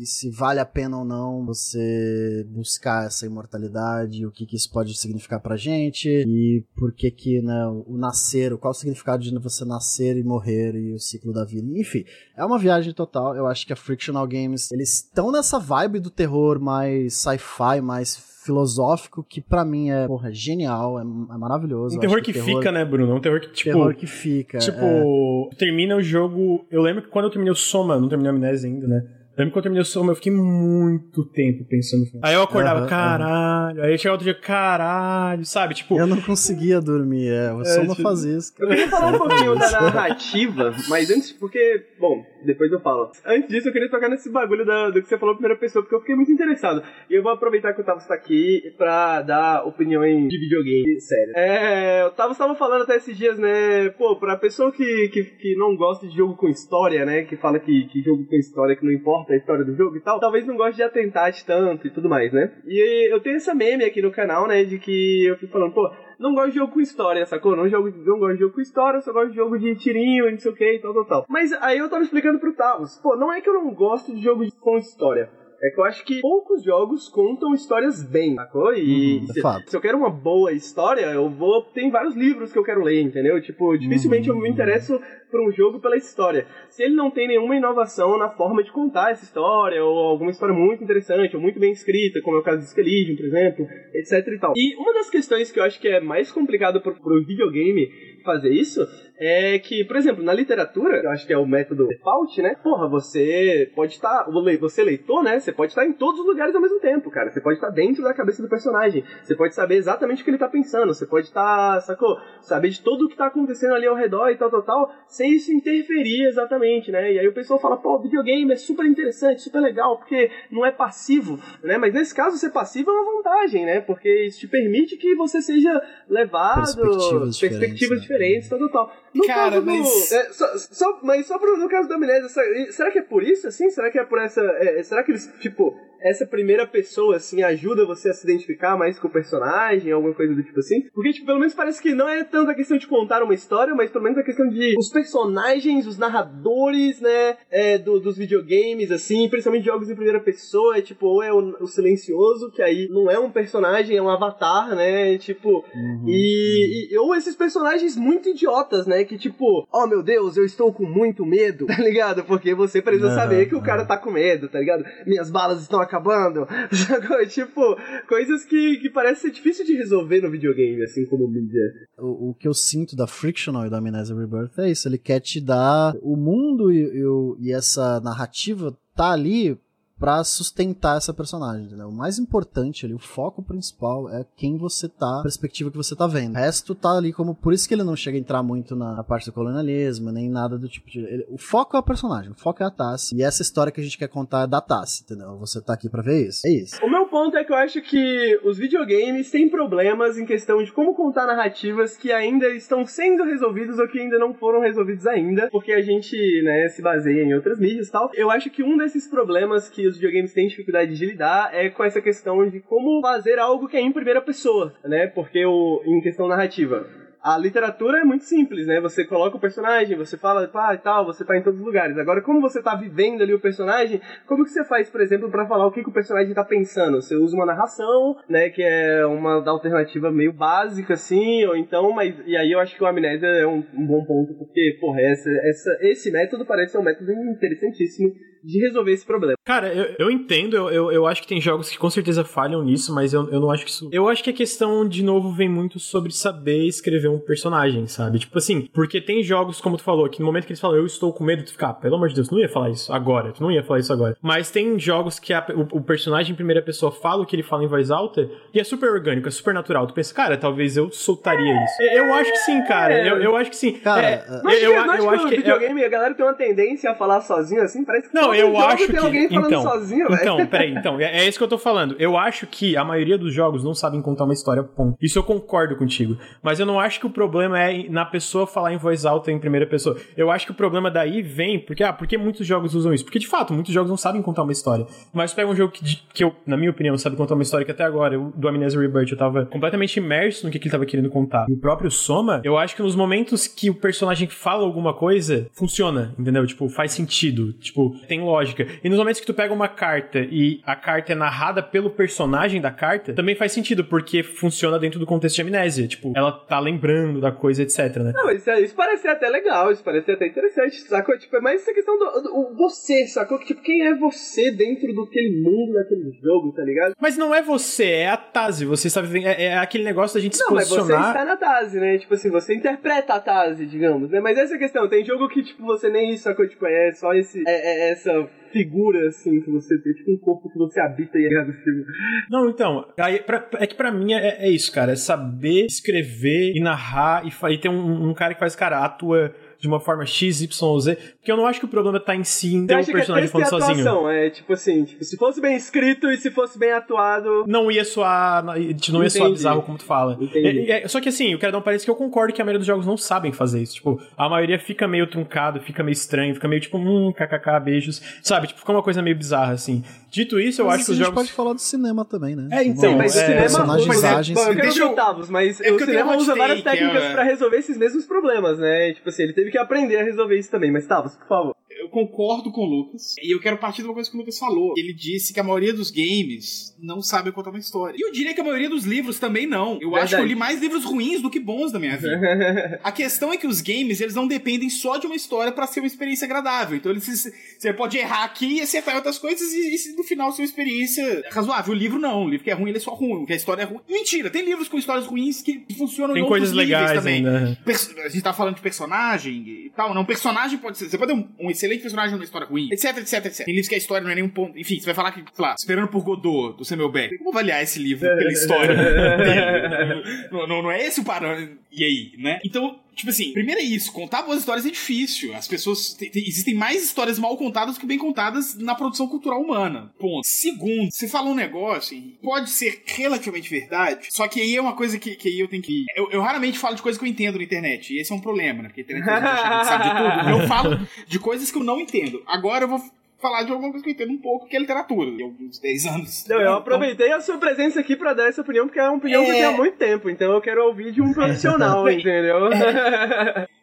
e, se vale a pena ou não você buscar essa imortalidade, o que, que isso pode significar pra gente e por que que, né, o nascer, qual o significado de você nascer e morrer e o ciclo da vida. Enfim, é uma viagem total. Eu acho que a Frictional Games, eles estão nessa vibe do terror mais sci-fi, mais filosófico que para mim é, porra, genial, é, é maravilhoso. Um terror que, que terror... fica, né, Bruno? Um terror que, tipo... Terror que fica. Tipo, é. termina o jogo... Eu lembro que quando eu terminei o Soma, não terminei a Amnésia ainda, né? Lembro que eu terminei o Soma, eu fiquei muito tempo pensando no Aí eu acordava, uhum, caralho. Uhum. Aí chegava outro dia, caralho, sabe? Tipo. Eu não conseguia dormir, é. O é, Soma tipo... fazia isso. Eu queria falar um pouquinho da narrativa, mas antes, porque, bom, depois eu falo. Antes disso, eu queria tocar nesse bagulho da, do que você falou primeira pessoa, porque eu fiquei muito interessado. E eu vou aproveitar que o Tavos tá aqui pra dar opiniões de videogame, sério. É, o Tavos tava falando até esses dias, né, pô, pra pessoa que, que, que não gosta de jogo com história, né, que fala que, que jogo com história que não importa a história do jogo e tal, talvez não goste de atentar tanto e tudo mais, né. E eu tenho essa meme aqui no canal, né, de que eu fico falando, pô, não gosto de jogo com história, sacou? Não, jogo, não gosto de jogo com história, só gosto de jogo de tirinho, não sei o que e tal, tal, tal. Mas aí eu tava explicando pro Taos, pô, não é que eu não gosto de jogo com história. É que eu acho que poucos jogos contam histórias bem, sacou? E uhum, se, se, eu quero uma boa história, eu vou. Tem vários livros que eu quero ler, entendeu? Tipo, dificilmente uhum. eu me interesso por um jogo pela história. Se ele não tem nenhuma inovação na forma de contar essa história, ou alguma história muito interessante, ou muito bem escrita, como é o caso de Skeleton, por exemplo, etc e tal. E uma das questões que eu acho que é mais complicado pro, pro videogame fazer isso é que, por exemplo, na literatura, eu acho que é o método default, né? Porra, você pode estar, você leitor, né? Você pode estar em todos os lugares ao mesmo tempo, cara. Você pode estar dentro da cabeça do personagem. Você pode saber exatamente o que ele tá pensando. Você pode estar, sacou? Saber de tudo o que tá acontecendo ali ao redor e tal, tal, tal, sem isso interferir exatamente, né? E aí o pessoal fala, pô, videogame é super interessante, super legal, porque não é passivo, né? Mas nesse caso, ser passivo é uma vantagem, né? Porque isso te permite que você seja levado perspectivas, perspectivas diferentes, né? tal, tal, tal. No Cara, mas. é, só, só, mas só pro, no caso da amnésia, será que é por isso, assim? Será que é por essa. É, será que eles, tipo, essa primeira pessoa, assim, ajuda você a se identificar mais com o personagem, alguma coisa do tipo assim? Porque, tipo, pelo menos parece que não é tanto a questão de contar uma história, mas pelo menos a questão de os personagens, os narradores, né, é, do, dos videogames, assim, principalmente jogos em primeira pessoa, é tipo, ou é o, o, silencioso, que aí não é um personagem, é um avatar, né, tipo, uhum. e, e, ou esses personagens muito idiotas, né, que tipo, oh meu Deus, eu estou com muito medo, tá ligado? Porque você precisa uhum. saber que o cara tá com medo, tá ligado? Minhas balas estão acabando. tipo, coisas que, que parece ser difícil de resolver no videogame, assim como mídia. O, o que eu sinto da Frictional e da Amnesia Rebirth é isso, ele quer te dar o mundo e, e, e essa narrativa tá ali para sustentar essa personagem, entendeu? O mais importante ali, o foco principal é quem você tá, a perspectiva que você tá vendo. O resto tá ali como, por isso que ele não chega a entrar muito na, na parte do colonialismo, nem nada do tipo de... Ele, o foco é o personagem, o foco é a Tassi, e essa história que a gente quer contar é da Tassi, entendeu? Você tá aqui para ver isso. É isso. O meu ponto é que eu acho que os videogames têm problemas em questão de como contar narrativas que ainda estão sendo resolvidos ou que ainda não foram resolvidos ainda, porque a gente, né, se baseia em outras mídias e tal. Eu acho que um desses problemas que os videogames têm dificuldade de lidar é com essa questão de como fazer algo que é em primeira pessoa, né? Porque o, em questão narrativa a literatura é muito simples, né? Você coloca o personagem, você fala, pá, e tal, você tá em todos os lugares. Agora, como você tá vivendo ali o personagem, como que você faz, por exemplo, para falar o que, que o personagem tá pensando? Você usa uma narração, né, que é uma alternativa meio básica, assim, ou então, mas, e aí eu acho que o Amnésia é um, um bom ponto, porque, porra, essa, essa, esse método parece ser um método interessantíssimo de resolver esse problema. Cara, eu, eu entendo, eu, eu, eu, acho que tem jogos que com certeza falham nisso, mas eu, eu não acho que isso. Eu acho que a questão, de novo, vem muito sobre saber escrever um personagem, sabe? Tipo assim, porque tem jogos, como tu falou, que no momento que eles falam, eu estou com medo, tu fica, ah, pelo amor de Deus, tu não ia falar isso agora, tu não ia falar isso agora. Mas tem jogos que a, o, o, personagem em primeira pessoa fala o que ele fala em voz alta e é super orgânico, é super natural. Tu pensa, cara, talvez eu soltaria isso. Eu acho que sim, cara. É. Eu, eu acho que sim. Cara, é, mas eu, eu, eu acho que. videogame, a galera tem uma tendência a falar sozinho assim, parece que. Não, eu acho que. alguém falando então, sozinho, Então, peraí, então, é, é isso que eu tô falando. Eu acho que a maioria dos jogos não sabem contar uma história, ponto. Isso eu concordo contigo. Mas eu não acho que o problema é na pessoa falar em voz alta em primeira pessoa. Eu acho que o problema daí vem, porque, ah, porque muitos jogos usam isso? Porque de fato, muitos jogos não sabem contar uma história. Mas pega um jogo que, que eu, na minha opinião, sabe contar uma história que até agora, eu, do Amnesia Rebirth, eu tava completamente imerso no que, que ele tava querendo contar. O próprio Soma, eu acho que nos momentos que o personagem fala alguma coisa, funciona, entendeu? Tipo, faz sentido. Tipo, tem lógica. E nos momentos que tu pega uma carta e a carta é narrada pelo personagem da carta, também faz sentido, porque funciona dentro do contexto de amnésia. Tipo, ela tá lembrando da coisa, etc, né? Não, isso, isso parece até legal, isso parece até interessante, sacou? Tipo, é mais essa questão do, do, você, sacou? Tipo, quem é você dentro do aquele mundo, daquele jogo, tá ligado? Mas não é você, é a Tazi. Você está vivendo. É, é, aquele negócio da gente não, se posicionar. Mas você está na Tazi, né? Tipo assim, você interpreta a Tazi, digamos, né? Mas essa questão. Tem jogo que, tipo, você nem isso, sacou? Tipo, é só esse. É, é essa figura, assim, que você tem, tipo um corpo que você habita e é agressivo. Não, então, aí, pra, é que pra mim é, é, isso, cara, é saber escrever e narrar e, e ter um, um cara que faz, cara, atua de uma forma X, Y, Z, porque eu não acho que o problema tá em si em ter um personagem falando sozinho. É tipo assim, tipo, se fosse bem escrito e se fosse bem atuado. Não ia soar. Não ia Entendi. soar bizarro como tu fala. É, é, só que assim, eu quero dar um parece que eu concordo que a maioria dos jogos não sabem fazer isso. Tipo, a maioria fica meio truncado, fica meio estranho, fica meio tipo, hum, kkk, beijos. Sabe? Tipo, fica uma coisa meio bizarra, assim. Dito isso, eu mas acho que os jogos. A gente pode falar do cinema também, né? É, então, Bom, mas o cinema. personagens. É, eu quero chutá-los, mas é o cinema usa várias técnicas é... pra resolver esses mesmos problemas, né? Tipo assim, ele teve que aprender a resolver isso também. Mas Tavos, por favor eu concordo com o Lucas. E eu quero partir de uma coisa que o Lucas falou. Ele disse que a maioria dos games não sabe contar uma história. E eu diria que a maioria dos livros também não. Eu Verdade. acho que eu li mais livros ruins do que bons da minha vida. a questão é que os games, eles não dependem só de uma história para ser uma experiência agradável. Então eles, você pode errar aqui e acertar outras coisas e, e no final ser uma experiência razoável. O livro não. O livro que é ruim, ele é só ruim. Que a história é ruim. Mentira, tem livros com histórias ruins que funcionam tem em coisas legais também. Ainda. A gente tá falando de personagem e tal. Não, personagem pode ser. Você pode ter um, um excelente personagem numa história ruim, etc, etc, etc. Tem livros que a história não é nenhum ponto. Enfim, você vai falar que, sei lá, Esperando por Godot, do Samuel Beck. Como avaliar esse livro pela história não, não, não é esse o parâmetro. E aí, né? Então, Tipo assim, primeiro é isso, contar boas histórias é difícil. As pessoas. existem mais histórias mal contadas do que bem contadas na produção cultural humana. Ponto. Segundo, você falou um negócio, pode ser relativamente verdade, só que aí é uma coisa que, que aí eu tenho que. Eu, eu raramente falo de coisas que eu entendo na internet, e esse é um problema, né? Porque a internet a gente sabe de tudo. Eu falo de coisas que eu não entendo. Agora eu vou falar de alguma coisa que eu entendo um pouco, que é literatura, de alguns 10 anos. Não, eu então, aproveitei a sua presença aqui pra dar essa opinião, porque é uma opinião é... que eu tenho há muito tempo, então eu quero ouvir de um profissional, entendeu? É...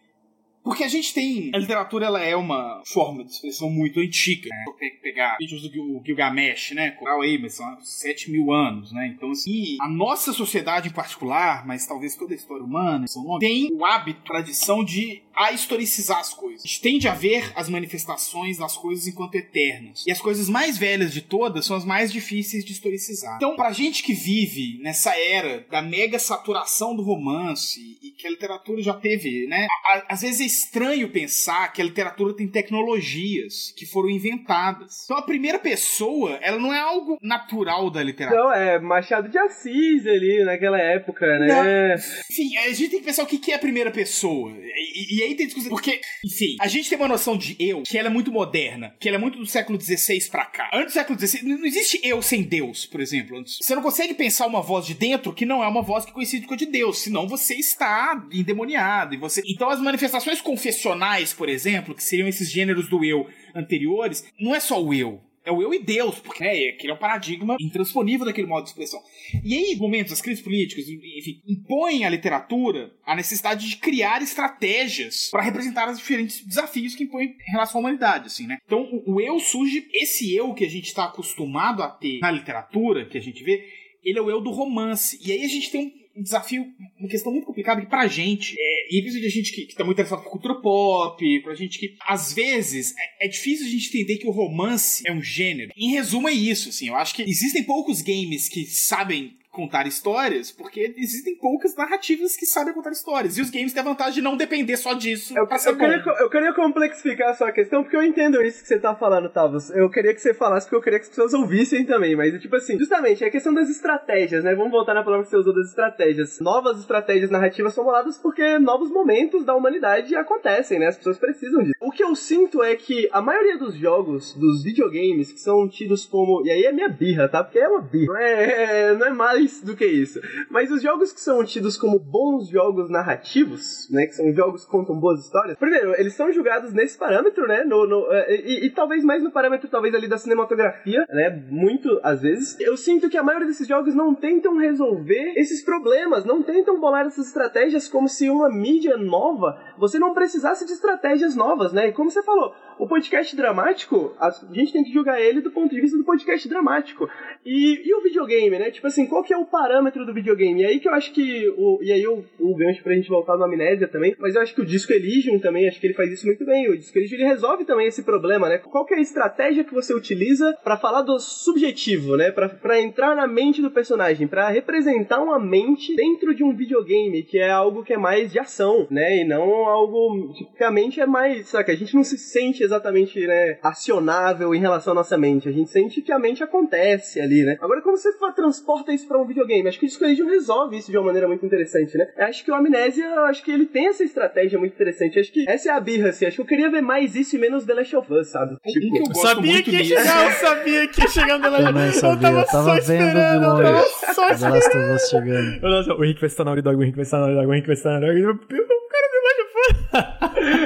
Porque a gente tem. A literatura ela é uma forma de expressão muito antiga. Né? Pegar vídeos do Gilgamesh, né? Coral são 7 mil anos, né? Então, assim, a nossa sociedade em particular, mas talvez toda a história humana, tem o hábito, a tradição de a historicizar as coisas. A gente tende a ver as manifestações das coisas enquanto eternas. E as coisas mais velhas de todas são as mais difíceis de historicizar. Então, pra gente que vive nessa era da mega saturação do romance e que a literatura já teve, né? Às vezes é estranho pensar que a literatura tem tecnologias que foram inventadas. Então a primeira pessoa, ela não é algo natural da literatura. Não, é Machado de Assis ali, naquela época, né? Não. Enfim, a gente tem que pensar o que é a primeira pessoa. E, e, aí tem discussão. Porque, enfim, a gente tem uma noção de eu que ela é muito moderna, que ela é muito do século XVI pra cá. Antes do século XVI, não existe eu sem Deus, por exemplo. Você não consegue pensar uma voz de dentro que não é uma voz que coincide com a de Deus, senão você está endemoniado. E você... Então as manifestações confessionais, por exemplo, que seriam esses gêneros do eu anteriores, não é só o eu. É o eu e Deus, porque é, aquele é um paradigma intransponível daquele modo de expressão. E aí, momentos, as crises políticas, enfim, impõem à literatura a necessidade de criar estratégias para representar os diferentes desafios que impõem em relação à humanidade, assim, né? Então, o, o eu surge, esse eu que a gente está acostumado a ter na literatura, que a gente vê, ele é o eu do romance. E aí a gente tem um um desafio, uma questão muito complicada que pra gente, é, e principalmente a gente que, que tá muito interessado por cultura pop, pra gente que, às vezes, é, é, difícil a gente entender que o romance é um gênero. Em resumo, é isso, assim, eu acho que existem poucos games que sabem contar histórias, porque existem poucas narrativas que sabem contar histórias. E os games têm a vantagem de não depender só disso. Eu, eu, queria, eu queria complexificar a sua questão, porque eu entendo isso que você tá falando, Tavos. Eu queria que você falasse, porque eu queria que as pessoas ouvissem também. Mas, tipo assim, justamente, é a questão das estratégias, né? Vamos voltar na palavra que você usou das estratégias. Novas estratégias narrativas são moladas porque novos momentos da humanidade acontecem, né? As pessoas precisam disso. O que eu sinto é que a maioria dos jogos, dos videogames, que são tidos como. E aí é minha birra, tá? Porque é uma birra. Não é, não é mais mais do que isso. Mas os jogos que são tidos como bons jogos narrativos, né? Que são jogos que contam boas histórias. Primeiro, eles são julgados nesse parâmetro, né? No, no é, e, e, talvez mais no parâmetro, talvez ali da cinematografia, né? Muito às vezes. Eu sinto que a maioria desses jogos não tentam resolver esses problemas, não tentam bolar essas estratégias como se uma mídia nova você não precisasse de estratégias novas, né? E como você falou, o podcast dramático, a gente tem que julgar ele do ponto de vista do podcast dramático. E, e o videogame, né? Tipo assim, qual que é o parâmetro do videogame? E aí que eu acho que. O, e aí o, o gancho pra gente voltar no Amnésia também, mas eu acho que o Disco Elysium também, acho que ele faz isso muito bem. O Disco Elysium ele resolve também esse problema, né? Qual que é a estratégia que você utiliza para falar do subjetivo, né? Pra, pra entrar na mente do personagem, para representar uma mente dentro de um videogame, que é algo que é mais de ação, né? E não algo. Tipicamente é mais. Sabe, a gente não se sente exatamente, né, acionável em relação à nossa mente. A gente sente que a mente acontece ali, né? Agora, como você transporta isso para um videogame? Acho que o Disco Elysium resolve isso de uma maneira muito interessante, né? Acho que o Amnésia, acho que ele tem essa estratégia muito interessante. Acho que essa é a birra, assim. Acho que eu queria ver mais isso e menos The Last of Us, sabe? Tipo, eu sabia que ia chegar, eu sabia que ia chegar no The Last of Us. Eu, tava, eu tava vendo de longe. The Last of Us chegando. O Rick vai estar na Naughty Dog, o Rick vai estar na Naughty Dog, o Rick vai estar na Naughty Dog. Eu quero ver The Last of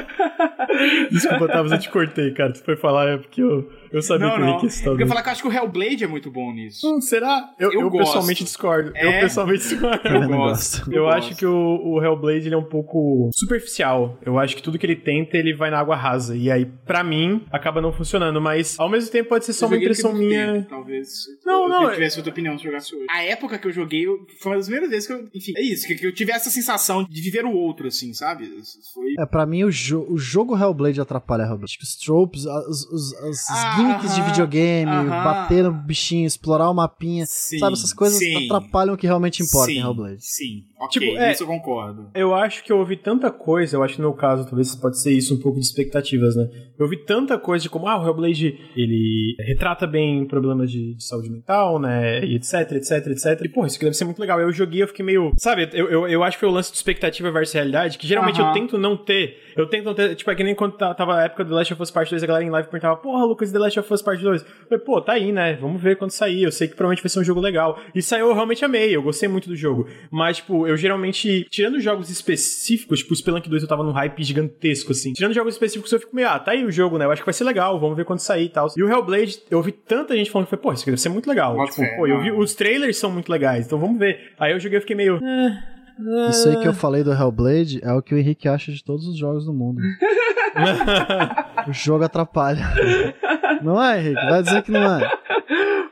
Us. Desculpa, Tavos, eu te cortei, cara. Tu foi falar, é porque eu eu sabia não, que o Rick estava. Eu ia falar que eu acho que o Hellblade é muito bom nisso. Hum, será? Eu, eu, eu pessoalmente discordo. É? Eu pessoalmente discordo. Eu, eu gosto. Eu, acho que o, o Hellblade ele é um pouco superficial. Eu acho que tudo que ele tenta, ele vai na água rasa. E aí, pra mim, acaba não funcionando. Mas, ao mesmo tempo, pode ser só uma impressão minha. Tempo, talvez. Não, eu, não. Se eu tivesse outra opinião se jogasse hoje. A época que eu joguei, foi uma das primeiras vezes que eu. Enfim, é isso. Que, que eu tive essa sensação de viver o outro, assim, sabe? Foi... É, pra mim, o, jo o jogo Hellblade atrapalha Hellblade. Tipo, os tropes, os, os, os ah, gimmicks de videogame bater no bichinho, explorar o mapinha. Sim, sabe, essas coisas sim. atrapalham o que realmente importa sim, em Hellblade. Sim, ok, tipo, é, isso eu concordo. Eu acho que eu ouvi tanta coisa, eu acho que no meu caso, talvez pode ser isso um pouco de expectativas, né? Eu ouvi tanta coisa de como, ah, o Hellblade, ele retrata bem problemas de, de saúde mental, né, e etc, etc, etc. E, porra, isso aqui deve ser muito legal. Eu joguei, eu fiquei meio, sabe, eu, eu, eu acho que foi o lance de expectativa versus realidade, que geralmente uh -huh. eu tento não ter, eu tento não ter, tipo, é que nem quando tava a época do Last of Us Part 2, a galera em live perguntava, porra, Lucas, The Last of Us Part 2. Eu falei, pô, tá aí, né? Vamos ver quando sair. Eu sei que provavelmente vai ser um jogo legal. E saiu, eu realmente amei. Eu gostei muito do jogo. Mas, tipo, eu geralmente, tirando jogos específicos, tipo, o Spelunk 2 eu tava num hype gigantesco, assim. Tirando jogos específicos, eu fico meio, ah, tá aí o jogo, né? Eu acho que vai ser legal. Vamos ver quando sair e tal. E o Hellblade, eu ouvi tanta gente falando que foi, pô, isso aqui deve ser muito legal. Tipo, é, pô, eu vi, os trailers são muito legais, então vamos ver. Aí eu joguei e fiquei meio. Eh, isso aí que eu falei do Hellblade é o que o Henrique acha de todos os jogos do mundo. o jogo atrapalha. Não é, Henrique? Vai dizer que não é.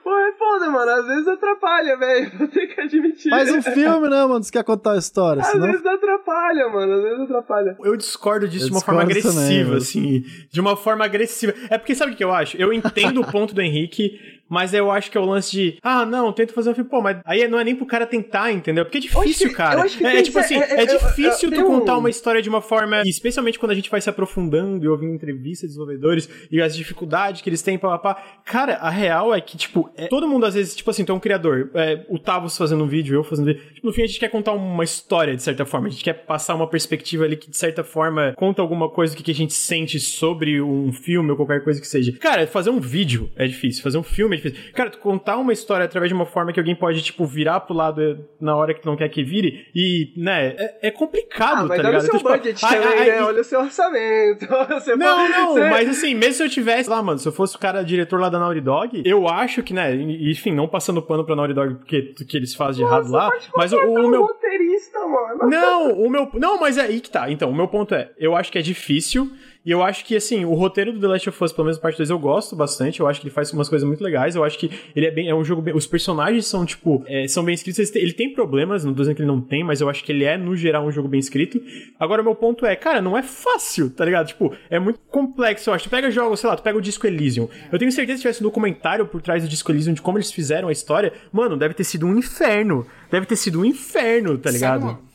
Pô, é foda, mano. Às vezes atrapalha, velho. Vou ter que admitir. Faz um filme, né, mano? Se quer contar a história. Às senão... vezes atrapalha, mano. Às vezes atrapalha. Eu discordo disso eu de uma forma agressiva, também, assim. De uma forma agressiva. É porque sabe o que eu acho? Eu entendo o ponto do Henrique mas eu acho que é o lance de, ah, não, tento fazer um filme, pô, mas aí não é nem pro cara tentar, entendeu? Porque é difícil, que, cara. É, é, tipo assim, é, é, difícil tu contar um... uma história de uma forma, especialmente quando a gente vai se aprofundando e ouvindo entrevistas de desenvolvedores e as dificuldades que eles têm, papapá. Cara, a real é que, tipo, é, todo mundo às vezes, tipo assim, tu é um criador, é, o Tavos fazendo um vídeo, eu fazendo vídeo. Tipo, no fim a gente quer contar uma história, de certa forma. A gente quer passar uma perspectiva ali que, de certa forma, conta alguma coisa que a gente sente sobre um filme ou qualquer coisa que seja. Cara, fazer um vídeo é difícil, fazer um filme é difícil. Cara, tu contar uma história através de uma forma que alguém pode, tipo, virar pro lado na hora que tu não quer que vire e, né, é, é complicado, ah, mas tá ligado? Olha o seu então, budget tipo, também, ai, né? Olha o seu orçamento. Você não, pode... não, Você... mas assim, mesmo se eu tivesse lá, mano, se eu fosse o cara diretor lá da Naughty Dog, eu acho que, né, enfim, não passando pano pra Naughty Dog porque que eles fazem de errado lá, mas o, o meu... roteirista, mano. Não, o meu... Não, mas é aí que tá. Então, o meu ponto é, eu acho que é difícil e eu acho que, assim, o roteiro do The Last of Us, pelo menos a parte 2, eu gosto bastante. Eu acho que ele faz umas coisas muito legais. Eu acho que ele é bem. É um jogo bem. Os personagens são, tipo, é, são bem escritos. Ele tem problemas, não tô dizendo que ele não tem, mas eu acho que ele é, no geral, um jogo bem escrito. Agora, o meu ponto é, cara, não é fácil, tá ligado? Tipo, é muito complexo, eu acho. Tu pega jogos, sei lá, tu pega o Disco Elysium. Eu tenho certeza que se tivesse um documentário por trás do Disco Elysium de como eles fizeram a história, mano, deve ter sido um inferno. Deve ter sido um inferno, tá ligado? Sabe uma,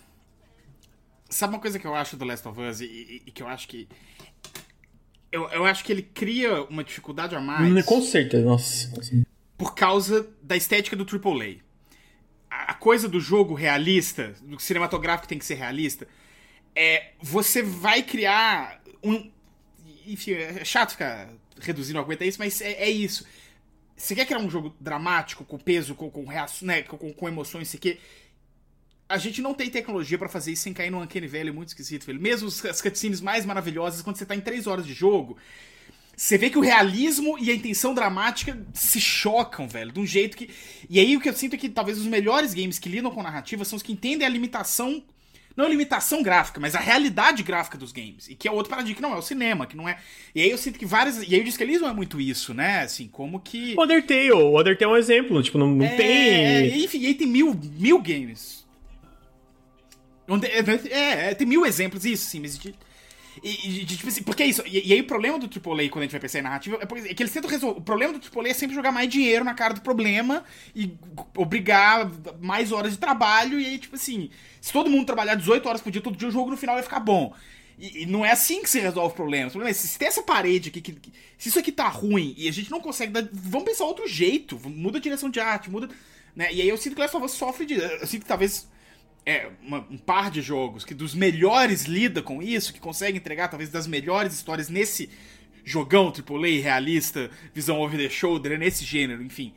Sabe uma coisa que eu acho do Last of Us e, e, e que eu acho que eu, eu acho que ele cria uma dificuldade a mais. Com certeza, nossa. Por causa da estética do AAA. A, a coisa do jogo realista, do cinematográfico tem que ser realista, é você vai criar um. Enfim, é chato ficar reduzindo, aguentar isso, mas é, é isso. Você quer criar um jogo dramático, com peso, com, com, reação, né, com, com emoções, isso aqui. A gente não tem tecnologia para fazer isso sem cair num uncanny velho muito esquisito, velho. Mesmo as cutscenes mais maravilhosas, quando você tá em 3 horas de jogo, você vê que o realismo e a intenção dramática se chocam, velho, de um jeito que. E aí o que eu sinto é que talvez os melhores games que lidam com narrativa são os que entendem a limitação. Não a limitação gráfica, mas a realidade gráfica dos games. E que é outro paradigma, que não é o cinema, que não é. E aí eu sinto que várias. E aí o disquelismo é muito isso, né? Assim, como que. O Undertale. O Undertale é um exemplo. Tipo, não, não é, tem. É, enfim, e aí tem mil, mil games. É, é, é, tem mil exemplos, isso, sim, mas. De, e, e, tipo assim, porque é isso. E, e, aí o problema do AAA quando a gente vai pensar em narrativa é, porque, é que eles tentam resolver. O problema do AAA é sempre jogar mais dinheiro na cara do problema e obrigar mais horas de trabalho. E aí, tipo assim, se todo mundo trabalhar 18 horas por dia, todo dia, o jogo no final vai ficar bom. E, e não é assim que se resolve o problema. O problema é se tem essa parede aqui, que, que, se isso aqui tá ruim e a gente não consegue dar. Vamos pensar outro jeito. Muda a direção de arte, muda. Né? E aí eu sinto que Last of Us sofre de. Eu sinto que talvez é, uma, um par de jogos que dos melhores lida com isso, que consegue entregar talvez das melhores histórias nesse jogão AAA realista, visão over the shoulder, nesse gênero, enfim.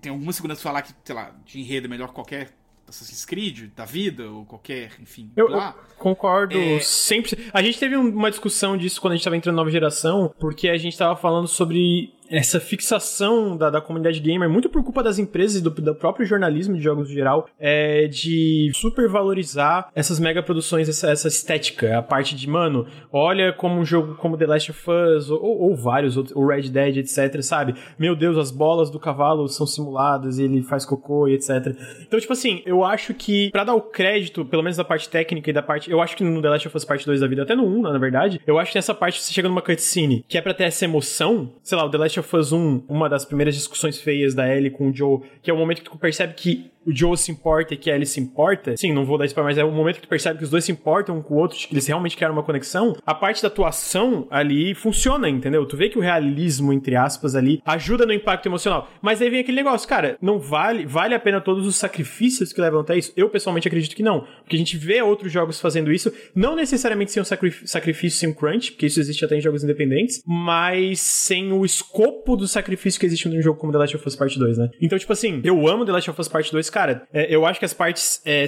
Tem algumas seguranças falar que, sei lá, de enredo é melhor que qualquer Assassin's Creed da vida, ou qualquer, enfim. Eu, eu concordo é... sempre. A gente teve uma discussão disso quando a gente estava entrando na nova geração, porque a gente estava falando sobre essa fixação da, da comunidade gamer, muito por culpa das empresas e do, do próprio jornalismo de jogos no geral, é de supervalorizar essas mega produções, essa, essa estética, a parte de, mano, olha como um jogo como The Last of Us, ou, ou vários outros, o Red Dead, etc, sabe? Meu Deus, as bolas do cavalo são simuladas ele faz cocô e etc. Então, tipo assim, eu acho que, para dar o crédito, pelo menos da parte técnica e da parte. Eu acho que no The Last of Us Parte 2 da vida, até no 1, na verdade, eu acho que nessa parte você chega numa cutscene que é pra ter essa emoção, sei lá, o The Last of Us 1, uma das primeiras discussões feias da Ellie com o Joe, que é o momento que tu percebe que o Joe se importa e que a Ellie se importa, sim, não vou dar spoiler, mas é o momento que tu percebe que os dois se importam um com o outro, que eles realmente criaram uma conexão, a parte da atuação ali funciona, entendeu? Tu vê que o realismo, entre aspas, ali, ajuda no impacto emocional. Mas aí vem aquele negócio, cara, não vale, vale a pena todos os sacrifícios que levam até isso? Eu, pessoalmente, acredito que não. Porque a gente vê outros jogos fazendo isso, não necessariamente sem um sacrifício, sem um crunch, porque isso existe até em jogos independentes, mas sem o escopo do sacrifício que existe num jogo como The Last of Us Part 2, né? Então, tipo assim, eu amo The Last of Us Part 2, cara, é, eu acho que as partes é,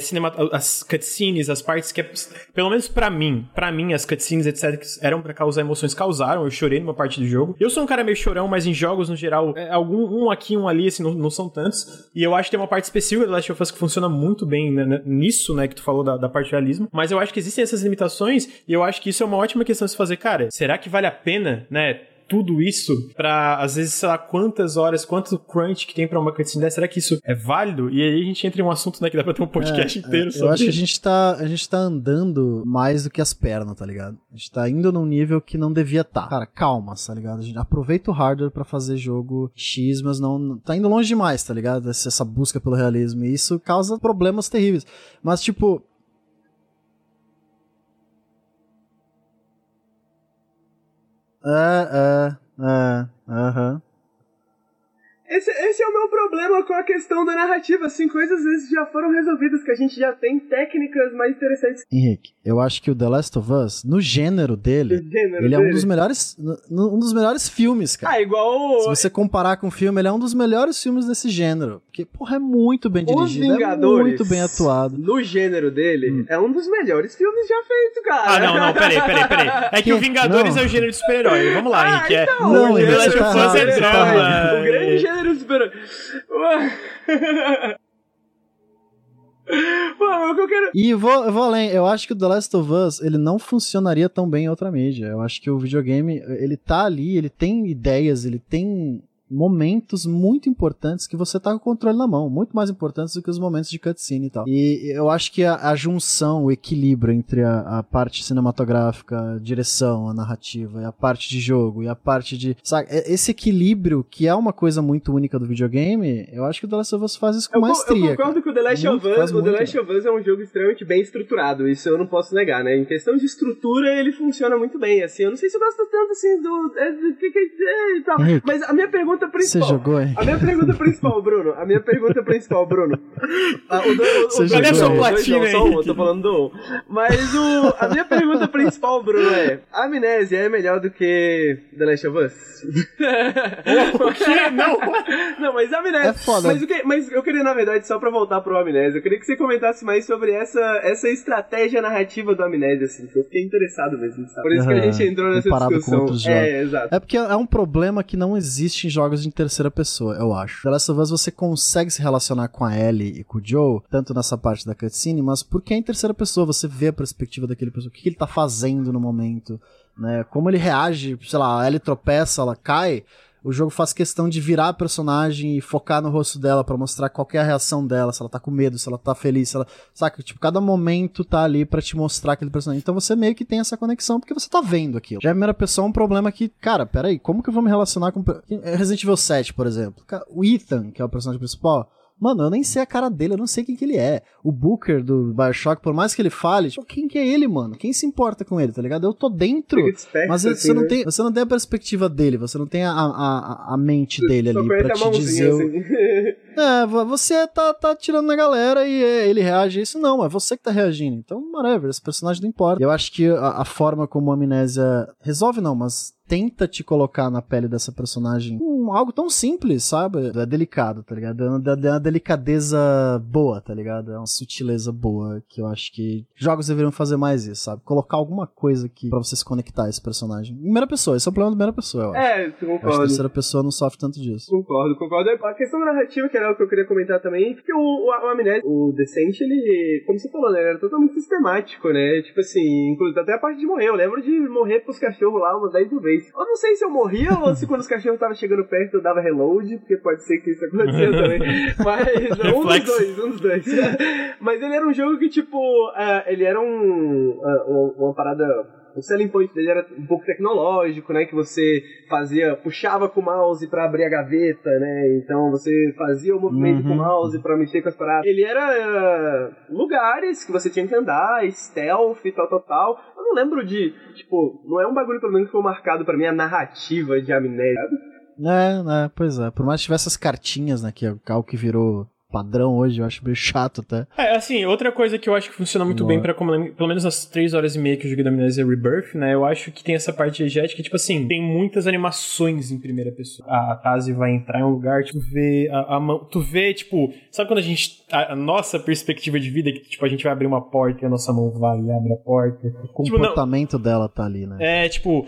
as cutscenes, as partes que é, pelo menos para mim, para mim as cutscenes etc que eram para causar emoções causaram. Eu chorei numa parte do jogo. Eu sou um cara meio chorão, mas em jogos no geral, é, algum um aqui, um ali, assim, não, não, são tantos. E eu acho que tem uma parte específica do Last of Us que funciona muito bem né, né, nisso, né, que tu falou da, da parte realismo. Mas eu acho que existem essas limitações e eu acho que isso é uma ótima questão de se fazer, cara. Será que vale a pena, né? Tudo isso pra, às vezes, sei lá, quantas horas, quanto crunch que tem pra uma cutscene dessa, será que isso é válido? E aí a gente entra em um assunto, né, que dá pra ter um podcast é, inteiro é, sobre Eu acho que a gente, tá, a gente tá andando mais do que as pernas, tá ligado? A gente tá indo num nível que não devia estar. Tá. Cara, calma, tá ligado? A gente aproveita o hardware para fazer jogo X, mas não. Tá indo longe demais, tá ligado? Essa busca pelo realismo. E isso causa problemas terríveis. Mas, tipo, É, é, é, aham. Esse, esse é o meu problema com a questão da narrativa, assim, coisas às vezes já foram resolvidas, que a gente já tem técnicas mais interessantes. Henrique, eu acho que o The Last of Us, no gênero dele, gênero ele dele. é um dos melhores um dos melhores filmes, cara. Ah, igual... Se você comparar com o filme, ele é um dos melhores filmes desse gênero. Porque, porra, é muito bem dirigido, Vingadores, é muito bem atuado. No gênero dele, hum. é um dos melhores filmes já feitos, cara. Ah, não, não, peraí, peraí, peraí. É que, que? o Vingadores não. é o gênero de super-herói. Vamos lá, ah, Henrique. É então, não, o The Last of Us é drama. O grande gênero Mano, eu quero... E vou, eu vou além, eu acho que o The Last of Us, ele não funcionaria tão bem em outra mídia. Eu acho que o videogame, ele tá ali, ele tem ideias, ele tem momentos muito importantes que você tá com o controle na mão, muito mais importantes do que os momentos de cutscene e tal. E eu acho que a, a junção, o equilíbrio entre a, a, parte cinematográfica, a direção, a narrativa, e a parte de jogo, e a parte de. Sabe, esse equilíbrio, que é uma coisa muito única do videogame, eu acho que o The Last of Us faz isso com eu, maestria. Eu concordo cara. que o The Last of Us, o The Last of Us é um jogo extremamente bem estruturado, isso eu não posso negar, né? Em questão de estrutura, ele funciona muito bem, assim. Eu não sei se eu gosto tanto assim do. É, do que, que, é, tal. Mas a minha pergunta pergunta principal. Você jogou, hein? A minha pergunta principal, Bruno. A minha pergunta principal, Bruno. Ah, o do, o, Você o, jogou, cadê a sua hein? platina, só um, eu tô falando do um. Mas o, a minha pergunta principal, Bruno, é: Amnésia é melhor do que The Last of Us? O quê? Não! Não, mas Amnésia. É foda. Mas, o que, mas eu queria, na verdade, só pra voltar pro Amnésia, eu queria que você comentasse mais sobre essa, essa estratégia narrativa do Amnésia, assim, que eu fiquei interessado mesmo, sabe? Por isso que a gente entrou nessa discussão. É, exato. É porque é um problema que não existe em jogos de terceira pessoa, eu acho. The Last of Us você consegue se relacionar com a Ellie e com o Joe, tanto nessa parte da cutscene, mas porque é em terceira pessoa, você vê a perspectiva daquele pessoa, o que ele tá fazendo no momento, né? Como ele reage, sei lá, a Ellie tropeça, ela cai, o jogo faz questão de virar a personagem e focar no rosto dela pra mostrar qual é a reação dela, se ela tá com medo, se ela tá feliz, se ela. Saca? Tipo, cada momento tá ali pra te mostrar aquele personagem. Então você meio que tem essa conexão porque você tá vendo aquilo. Já a primeira pessoa é um problema que, cara, peraí, como que eu vou me relacionar com. Resident Evil 7, por exemplo. O Ethan, que é o personagem principal. Mano, eu nem sei a cara dele, eu não sei quem que ele é. O Booker do Bioshock, por mais que ele fale, tipo, quem que é ele, mano? Quem se importa com ele, tá ligado? Eu tô dentro. Desperto, Mas você, assim, não né? tem, você não tem a perspectiva dele, você não tem a, a, a, mente dele Só ali pra te dizer. o- assim. É, vo- você tá, tá tirando na galera e é, ele reage a isso. Não, é você que tá reagindo. Então, whatever, esse personagem não importa. Eu acho que a, a forma como a amnésia resolve, não, mas tenta te colocar na pele dessa personagem um, algo tão simples, sabe? É delicado, tá ligado? É uma, é uma delicadeza boa, tá ligado? É uma sutileza boa que eu acho que jogos deveriam fazer mais isso, sabe? Colocar alguma coisa aqui pra você se conectar a esse personagem. Em primeira pessoa, esse é o problema da primeira pessoa, eu acho. É, Eu acho que a concordo. terceira pessoa não sofre tanto disso. Concordo, concordo. A questão da narrativa, que era o que eu queria comentar também, porque o, o, o Amnésia, o Descent, ele, como você falou, né, era totalmente sistemático, né? Tipo assim, inclusive até a parte de morrer. Eu lembro de morrer pros cachorros lá umas 10 mil vezes. Eu não sei se eu morria ou se quando os cachorros estavam chegando perto eu dava reload, porque pode ser que isso acontecia também. Mas um dos dois, um dos dois. Mas ele era um jogo que, tipo, ah, ele era um, uma, uma parada o selling point dele era um pouco tecnológico, né? Que você fazia, puxava com o mouse pra abrir a gaveta, né? Então você fazia o movimento Uhum. com o mouse pra mexer com as paradas. Ele era ah, lugares que você tinha que andar, stealth tal, tal, tal. Eu não lembro de, tipo, não é um bagulho pelo menos que foi marcado pra mim a narrativa de amnésia. É, né, pois é. Por mais que tivesse essas cartinhas, né, que é algo que virou padrão hoje, eu acho meio chato até. É, assim, outra coisa que eu acho que funciona muito Não bem é. pra como- pelo menos as três horas e meia que eu joguei da Amnesia Rebirth, né? Eu acho que tem essa parte diegética, tipo assim, tem muitas animações em primeira pessoa. A Tazi vai entrar em um lugar, tu vê a, a mão. Tu vê, tipo, sabe quando a gente. A, a nossa perspectiva de vida, que tipo, a gente vai abrir uma porta e a nossa mão vai e abre a porta. O Tipo, não- comportamento dela tá ali, né? É, tipo,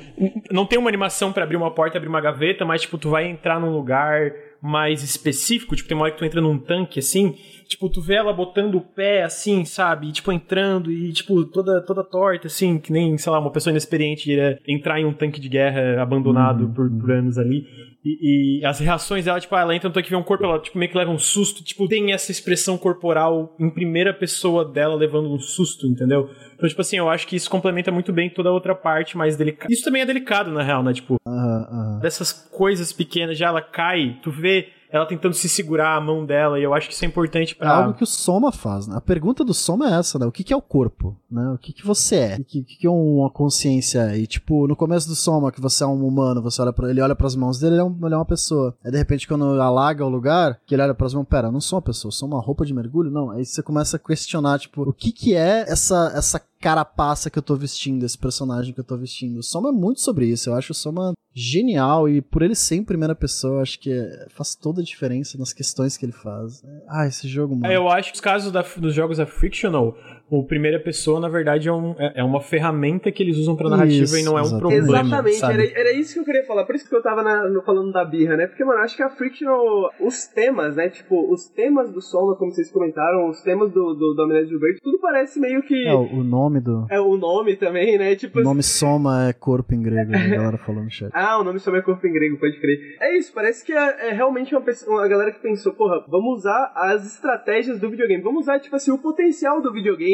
não tem uma animação pra abrir uma porta e abrir uma gaveta, mas, tipo, tu vai entrar num lugar mais específico, tipo, tem uma hora que tu entra num tanque, assim, tipo, tu vê ela botando o pé, assim, sabe, e, tipo, entrando e, tipo, toda, toda torta, assim, que nem, sei lá, uma pessoa inexperiente iria entrar em um tanque de guerra abandonado Uhum, por, por anos ali. E, e as reações dela, tipo, ah, ela entra no tanque vê um corpo, ela, tipo, meio que leva um susto, tipo, tem essa expressão corporal em primeira pessoa dela levando um susto, entendeu? Então, tipo assim, eu acho que isso complementa muito bem toda a outra parte mais delicada. Isso também é delicado, na real, né? Tipo, Aham, aham. dessas coisas pequenas, já ela cai, tu vê ela tentando se segurar a mão dela, e eu acho que isso é importante É pra. algo que o Soma faz, né? A pergunta do Soma é essa, né? O que, que é o corpo, né? O que, que você é? O que, que, que é uma consciência? E, tipo, no começo do Soma, que você é um humano, você olha pra, ele olha pras mãos dele, ele é, um- ele é uma pessoa. Aí, de repente, quando alaga o lugar, que ele olha pras mãos, pera, eu não sou uma pessoa, eu sou uma roupa de mergulho? Não. Aí você começa a questionar, tipo, o que que é essa, essa carapaça que eu tô vestindo, esse personagem que eu tô vestindo. O Soma é muito sobre isso, eu acho o Soma genial e por ele ser em primeira pessoa, acho que faz toda a diferença nas questões que ele faz. Ah, esse jogo, mano. É, Eu acho que os casos da- dos jogos da Frictional, o primeira pessoa, na verdade, é, um- é- é uma ferramenta que eles usam pra narrativa Isso, e não é um exatamente. problema. Exatamente, sabe? era, era isso que eu queria falar. Por isso que eu tava na- no- falando da birra, né? Porque, mano, acho que a Frictional, os temas, né? Tipo, os temas do Soma, como vocês comentaram, os temas do, do, do Amnésia Verde, tudo parece meio que. É, o nome do. É o nome também, né? Tipo, O nome Soma é corpo em grego, né? a galera falando no chat. Ah, o nome só é corpo em grego, pode crer. É isso, parece que é, é realmente uma, pessoa, uma galera que pensou, porra, vamos usar as estratégias do videogame. Vamos usar, tipo assim, o potencial do videogame,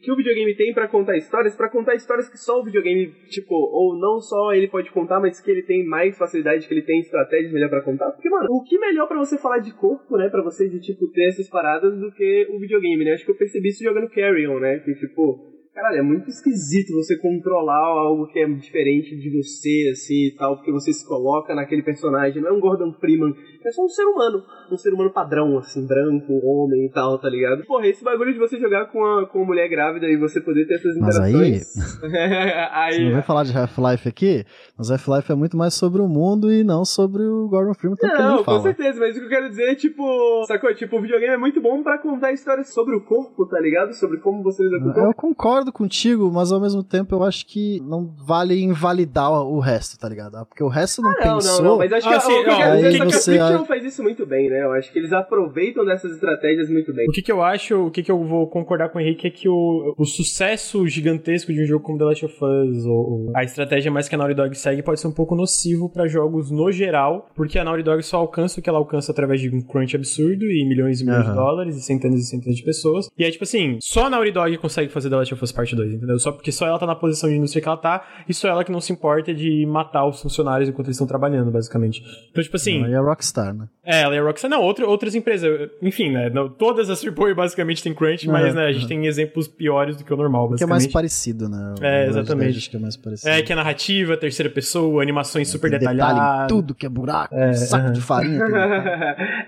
que o videogame tem pra contar histórias, pra contar histórias que só o videogame, tipo, ou não só ele pode contar, mas que ele tem mais facilidade, que ele tem estratégias melhor pra contar. Porque, mano, o que melhor pra você falar de corpo, né, pra você de, tipo, ter essas paradas do que o videogame, né? Acho que eu percebi isso jogando Carrion, né? Que, tipo, caralho, é muito esquisito você controlar algo que é diferente de você, assim, e tal, porque você se coloca naquele personagem. Não é um Gordon Freeman, é só um ser humano. Um ser humano padrão, assim, branco, homem e tal, tá ligado? Porra, esse bagulho de você jogar com a, com a mulher grávida e você poder ter essas Mas aí, interações. Você não aí, vai falar de Half-Life aqui, mas Half-Life é muito mais sobre o mundo e não sobre o Gordon Freeman, tanto que Não, nem com fala. certeza, mas o que eu quero dizer é, tipo, sacou? Tipo, o videogame é muito bom pra contar histórias sobre o corpo, tá ligado? Sobre como você lida com o corpo. Eu concordo contigo, mas ao mesmo tempo eu acho que não vale invalidar o resto, tá ligado? Ah, Porque o resto não Não, não, pensou. não, mas acho que Ah, sim, o que eu quero dizer é que a você- Fiction faz isso muito bem, né? Eu acho que eles aproveitam dessas estratégias muito bem. O que, que eu acho, o que, que eu vou concordar com o Henrique é que o, o sucesso gigantesco de um jogo como The Last of Us, ou, ou a estratégia mais que a Naughty Dog segue, pode ser um pouco nocivo pra jogos no geral, porque a Naughty Dog só alcança o que ela alcança através de um crunch absurdo e milhões e milhões Aham. de dólares e centenas e centenas de pessoas. E é tipo assim, só a Naughty Dog consegue fazer The Last of Us Parte 2, entendeu? Só porque só ela tá na posição de indústria que ela tá, e só ela que não se importa de matar os funcionários enquanto eles estão trabalhando, basicamente. Então, tipo assim. Aí é Rockstar, né? É, ela é a Rockstar. Não, outra, outras empresas. Enfim, né? não- todas as AAA basicamente tem crunch, É, mas né, a gente é. tem exemplos piores do que o normal, Que é mais basicamente. parecido, né? O É, Red Dead exatamente. Acho que é mais parecido. É, que é narrativa, terceira pessoa, animações super detalhe em detalhadas. tudo que é buraco, É, saco aham. de farinha.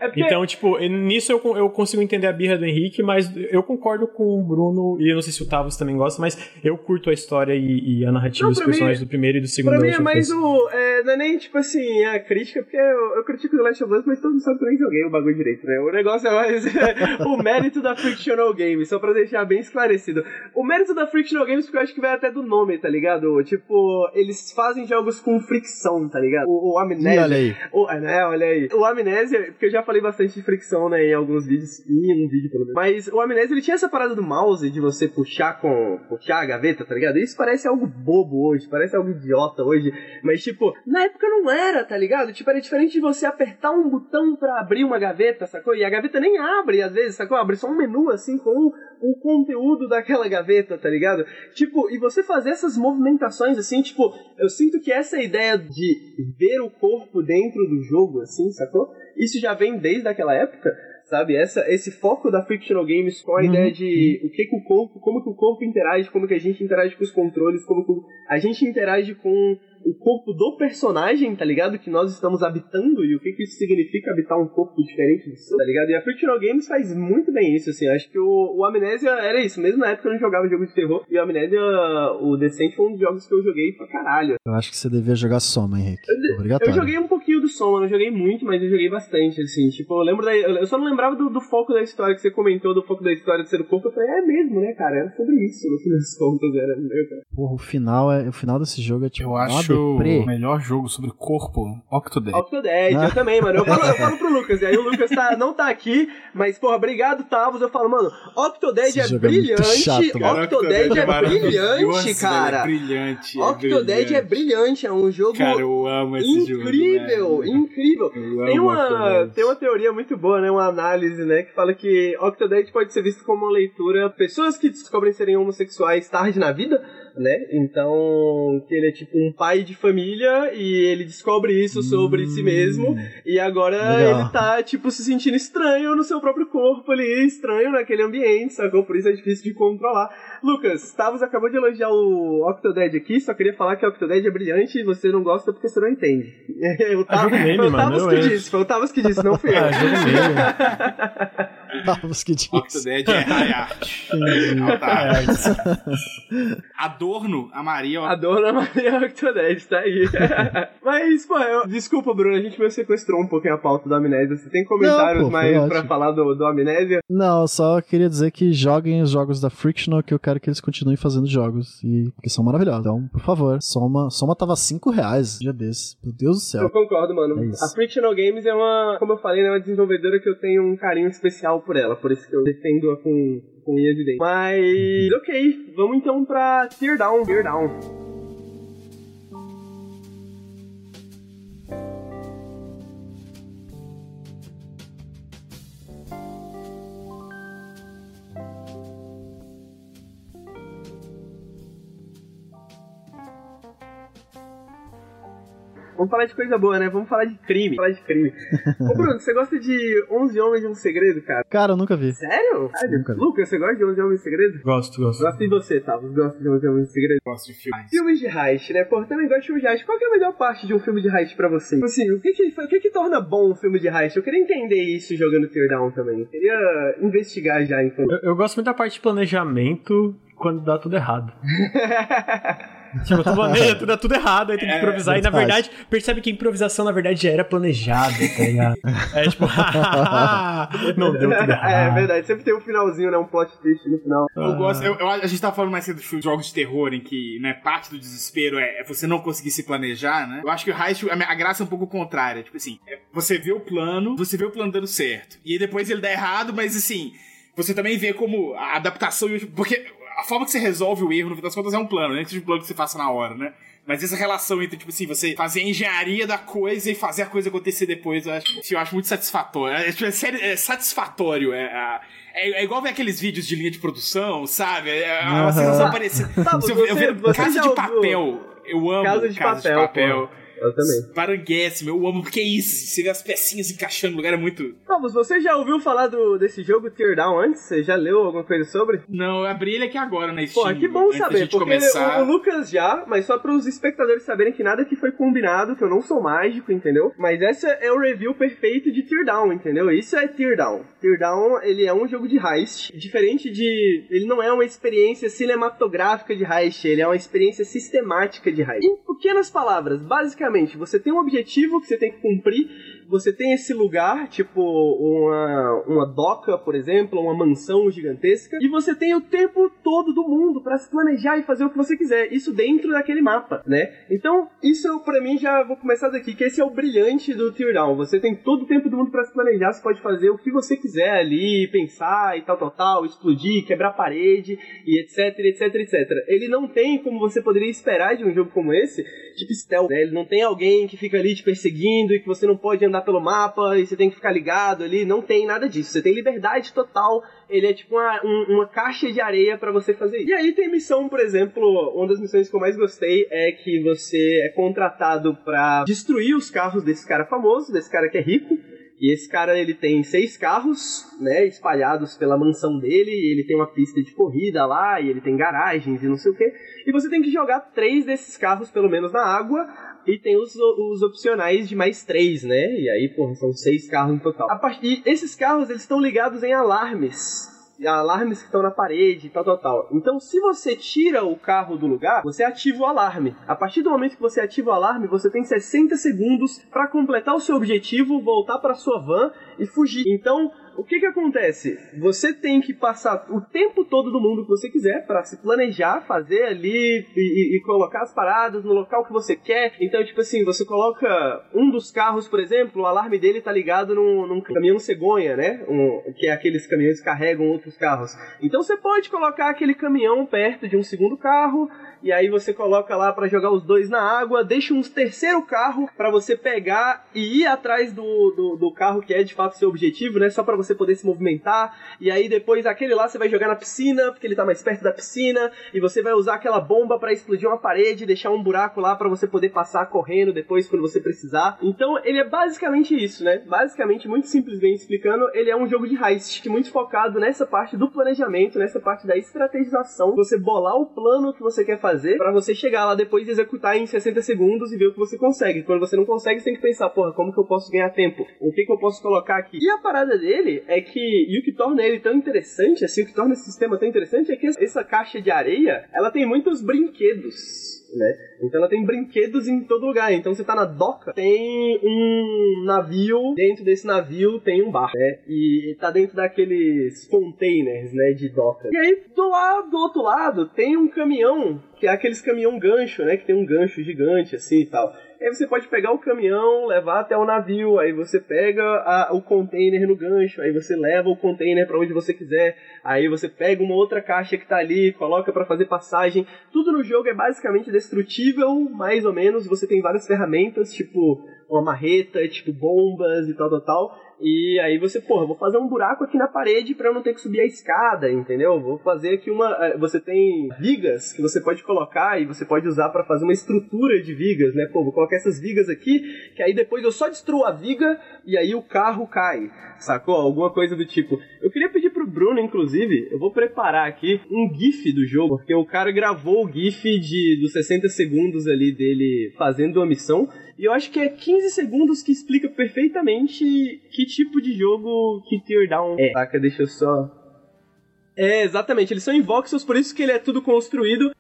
É porque Então, tipo, nisso eu, eu consigo entender a birra do Henrique, mas eu concordo com o Bruno, e eu não sei se o Tavos também gosta, mas eu curto a história e, e a narrativa Não, dos pra mim- personagens do primeiro e do segundo Pra mim é mais o. É, não é nem tipo assim a crítica, porque eu, eu critico The Last of Us, mas todo mundo sabe que eu nem joguei o bagulho direito, né? O negócio é mais o mérito da Frictional Games, só pra deixar bem esclarecido. O mérito da Frictional Games, porque eu acho que vai até do nome, tá ligado? Tipo, eles fazem jogos com fricção, tá ligado? O, o Amnésia. olha aí. O, é, né, olha aí. O Amnésia, porque eu já falei bastante de fricção, né, em alguns vídeos, e em um vídeo pelo menos. Mas o Amnésia, ele tinha essa parada do mouse, de você puxar com, puxar a gaveta, tá ligado? Isso parece algo bobo hoje, parece algo idiota hoje, mas tipo, na época não era, tá ligado? Tipo, era diferente de você apertar um botão pra abrir uma gaveta, sacou? E a gaveta nem abre, às vezes, sacou? Abre só um menu, assim, com o, o conteúdo daquela gaveta, tá ligado? Tipo, e você fazer essas movimentações, assim, tipo, eu sinto que essa ideia de ver o corpo dentro do jogo, assim, sacou? Isso já vem desde aquela época, sabe? Essa, esse foco da Fictional Games com a Uhum, ideia de o que, que o corpo, como que o corpo interage, como que a gente interage com os controles, como que o- a gente interage com o corpo do personagem, tá ligado? Que nós estamos habitando e o que, que isso significa habitar um corpo diferente do seu, tá ligado? E a Frictional Games faz muito bem isso, assim. Acho que o, o Amnésia era isso. Mesmo na época eu não jogava jogo de terror. E o Amnésia, o Descent foi um dos jogos que eu joguei pra caralho. Eu acho que você devia jogar Soma, Henrique. Eu Obrigatório. joguei um pouquinho do som, eu não joguei muito, mas eu joguei bastante, assim. Tipo, eu lembro da. Eu só não lembrava do, do foco da história que você comentou, do foco da história de ser o corpo. Eu falei, é mesmo, né, cara? Era sobre isso, no fim das contas, era meu, cara. Porra, o final, é, o final desse jogo é tipo Eu uma acho o melhor jogo sobre corpo, Octodad. Octodad, Ah. eu também, mano. Eu falo, eu falo pro Lucas, e aí o Lucas tá, não tá aqui, mas, porra, obrigado, Tavos. Eu falo, mano, Octodad Esse é jogo é muito brilhante. chato, mano. Octodad é brilhante, Nossa, cara. É brilhante. é Octodad é brilhante, é um jogo Cara, eu amo esse jogo. incrível, velho. incrível. Eu Tem uma, Octodad. tem uma teoria muito boa, né? Uma análise, né? Que fala que Octodad pode ser visto como uma leitura. Pessoas que descobrem serem homossexuais tarde na vida, né? Então, que ele é tipo um pai de família e ele descobre isso sobre si mesmo. E agora Legal. ele tá, tipo, se sentindo estranho no seu próprio corpo ali, estranho naquele ambiente, sacou? Por isso é difícil de controlar. Lucas, Tavos acabou de elogiar o Octodad aqui, só queria falar que o Octodad é brilhante e você não gosta porque você não entende. O Ah, jogo meme, foi o mano, Tavos que disse, foi o Tavos que disse, não fui eu. Ah, jogo meme. Tavos que diz. Octodad é high art. Alta arte. Adorno, a Maria. A dona Maria Octodad tá aí. Mas, pô, eu- desculpa, Bruno, a gente meio sequestrou um pouquinho a pauta do Amnésia. Você tem comentários Não, pô, foi mais ótimo. pra falar do, do Amnésia? Não, eu só queria dizer que joguem os jogos da Frictional, que eu quero que eles continuem fazendo jogos, e que são maravilhosos. Então, por favor, Soma, Soma tava 5 reais um dia desses. Meu Deus do céu. Eu concordo, mano. É a Frictional Games é uma, como eu falei, né, uma desenvolvedora que eu tenho um carinho especial por ela, por isso que eu defendo-a com, com unhas de dente. Mas, ok, vamos então pra Teardown. Teardown. Vamos falar de coisa boa, né? Vamos falar de crime. Falar de crime. Ô, Bruno, você gosta de 11 Homens de um Segredo, cara? Cara, eu nunca vi. Sério? Sério? Nunca vi. Lucas, você gosta de 11 Homens de Segredo? Gosto, gosto. Gosto de você, tá? Você gosta de 11 Homens de Segredo? Gosto de filmes. Filmes de heist, né? Pô, eu também gosto de filmes de heist. Qual que é a melhor parte de um filme de heist pra você? Tipo Assim, o que que, o que que torna bom um filme de heist? Eu queria entender isso jogando Teardown também. Eu queria investigar já, então. Eu, eu gosto muito da parte de planejamento quando dá tudo errado. Tipo, tu planeja, dá tudo errado, aí tem que É, improvisar. E na verdade. verdade, percebe que a improvisação, na verdade, já era planejada, tá ligado? É tipo, não deu tudo errado. é verdade, sempre tem um finalzinho, né? Um plot twist no final. Eu gosto, eu, eu- a gente tava falando mais cedo de jogos de terror em que, né, parte do desespero é, é você não conseguir se planejar, né? Eu acho que o Heist, a, a graça é um pouco contrária. Tipo assim, é você vê o plano, você vê o plano dando certo. E aí depois ele dá errado, mas assim, você também vê como a adaptação. e o- Porque a forma que você resolve o erro, no fim das contas, é um plano, né? Não é um plano que você faça na hora, né? Mas essa relação entre, tipo assim, você fazer a engenharia da coisa e fazer a coisa acontecer depois, eu acho, eu acho muito satisfatório. É, tipo, é é satisfatório. É, a- é, é igual ver aqueles vídeos de linha de produção, sabe? É uma Aham. sensação parecida. Tá, eu, eu vejo Casa de Papel. Eu amo Casa de Papel, Papel. Eu também. Baranguéssimo, eu amo, porque é isso. Você vê as pecinhas encaixando no lugar, é muito. Vamos, você já ouviu falar do, desse jogo Teardown antes? Você já leu alguma coisa sobre? Não, eu abri ele aqui agora na Steam. Pô, que bom saber, porque começar. o, o Lucas já, mas só para os espectadores saberem que nada que foi combinado, que eu não sou mágico, entendeu? Mas essa é o review perfeito de Teardown, entendeu? Isso é Teardown. Teardown, ele é um jogo de heist, diferente de... Ele não é uma experiência cinematográfica de heist, ele é uma experiência sistemática de heist. Em pequenas palavras, basicamente, você tem um objetivo que você tem que cumprir, você tem esse lugar, tipo uma, uma doca, por exemplo, uma mansão gigantesca, e você tem o tempo todo do mundo para se planejar e fazer o que você quiser, isso dentro daquele mapa, né? Então, isso para mim já vou começar daqui, que esse é o brilhante do Teardown. Você tem todo o tempo do mundo para se planejar, você pode fazer o que você quiser ali, pensar e tal, tal, tal, explodir, quebrar parede e etc, etc, etc. Ele não tem como você poderia esperar de um jogo como esse, tipo stealth, né? Ele não tem alguém que fica ali te perseguindo e que você não pode andar pelo mapa e você tem que ficar ligado ali, não tem nada disso. Você tem liberdade total, ele é tipo uma, um- uma caixa de areia pra você fazer isso. E aí tem missão, por exemplo, uma das missões que eu mais gostei é que você é contratado pra destruir os carros desse cara famoso, desse cara que é rico. E esse cara, ele tem seis carros, né, espalhados pela mansão dele, ele tem uma pista de corrida lá, e ele tem garagens e não sei o que. E você tem que jogar três desses carros, pelo menos, na água, e tem os, os opcionais de mais três, né? E aí, porra, são seis carros no total. A partir, esses carros, eles estão ligados em alarmes. Alarmes que estão na parede, tal, tal, tal. Então, se você tira o carro do lugar, você ativa o alarme. A partir do momento que você ativa o alarme, você tem 60 segundos para completar o seu objetivo, voltar para sua van e fugir. Então, o que que acontece? Você tem que passar o tempo todo do mundo que você quiser para se planejar, fazer ali e, e- e colocar as paradas no local que você quer. Então, tipo assim, você coloca um dos carros, por exemplo, o alarme dele tá ligado num, num caminhão cegonha, né? Um- que é aqueles caminhões que carregam outros carros. Então você pode colocar aquele caminhão perto de um segundo carro e aí você coloca lá para jogar os dois na água, deixa um terceiro carro para você pegar e ir atrás do, do, do carro que é de fato seu objetivo, né? Só para você poder se movimentar. E aí depois aquele lá você vai jogar na piscina, porque ele tá mais perto da piscina, e você vai usar aquela bomba para explodir uma parede, deixar um buraco lá para você poder passar correndo depois quando você precisar. Então ele é basicamente isso, né? Basicamente, muito simples bem explicando, ele é um jogo de heist, que muito focado nessa parte do planejamento, nessa parte da estrategização, você bolar o plano que você quer fazer para você chegar lá depois e executar em 60 segundos e ver o que você consegue. Quando você não consegue, você tem que pensar, porra, como que eu posso ganhar tempo? O que que eu posso colocar aqui? E a parada dele é que, e o que torna ele tão interessante, assim, o que torna esse sistema tão interessante é que essa caixa de areia, ela tem muitos brinquedos. Né? Então ela tem brinquedos em todo lugar. Então você tá na doca, tem um navio, dentro desse navio tem um barco, né? E tá dentro daqueles containers, né, de doca. E aí do lado, do outro lado, tem um caminhão, que é aqueles caminhão gancho, né, que tem um gancho gigante assim e tal. Aí você pode pegar o caminhão, levar até o navio, aí você pega a- o container no gancho, aí você leva o container para onde você quiser, aí você pega uma outra caixa que tá ali, coloca para fazer passagem. Tudo no jogo é basicamente destrutível, mais ou menos. Você tem várias ferramentas, tipo uma marreta, tipo bombas e tal, tal, tal. E aí você, porra, vou fazer um buraco aqui na parede para eu não ter que subir a escada, entendeu? Vou fazer aqui uma. Eh, você tem vigas que você pode colocar e você pode usar para fazer uma estrutura de vigas, né? Pô, vou colocar essas vigas aqui, que aí depois eu só destruo a viga e aí o carro cai, sacou? Alguma coisa do tipo. Eu queria pedir pro Bruno, inclusive, eu vou preparar aqui um GIF do jogo, porque o cara gravou o GIF de, dos 60 segundos ali dele fazendo a missão. E eu acho que é 15 segundos que explica perfeitamente que tipo de jogo que Teardown é. Saca, deixa eu só. É, exatamente, eles são em voxels, por isso que ele é tudo construído.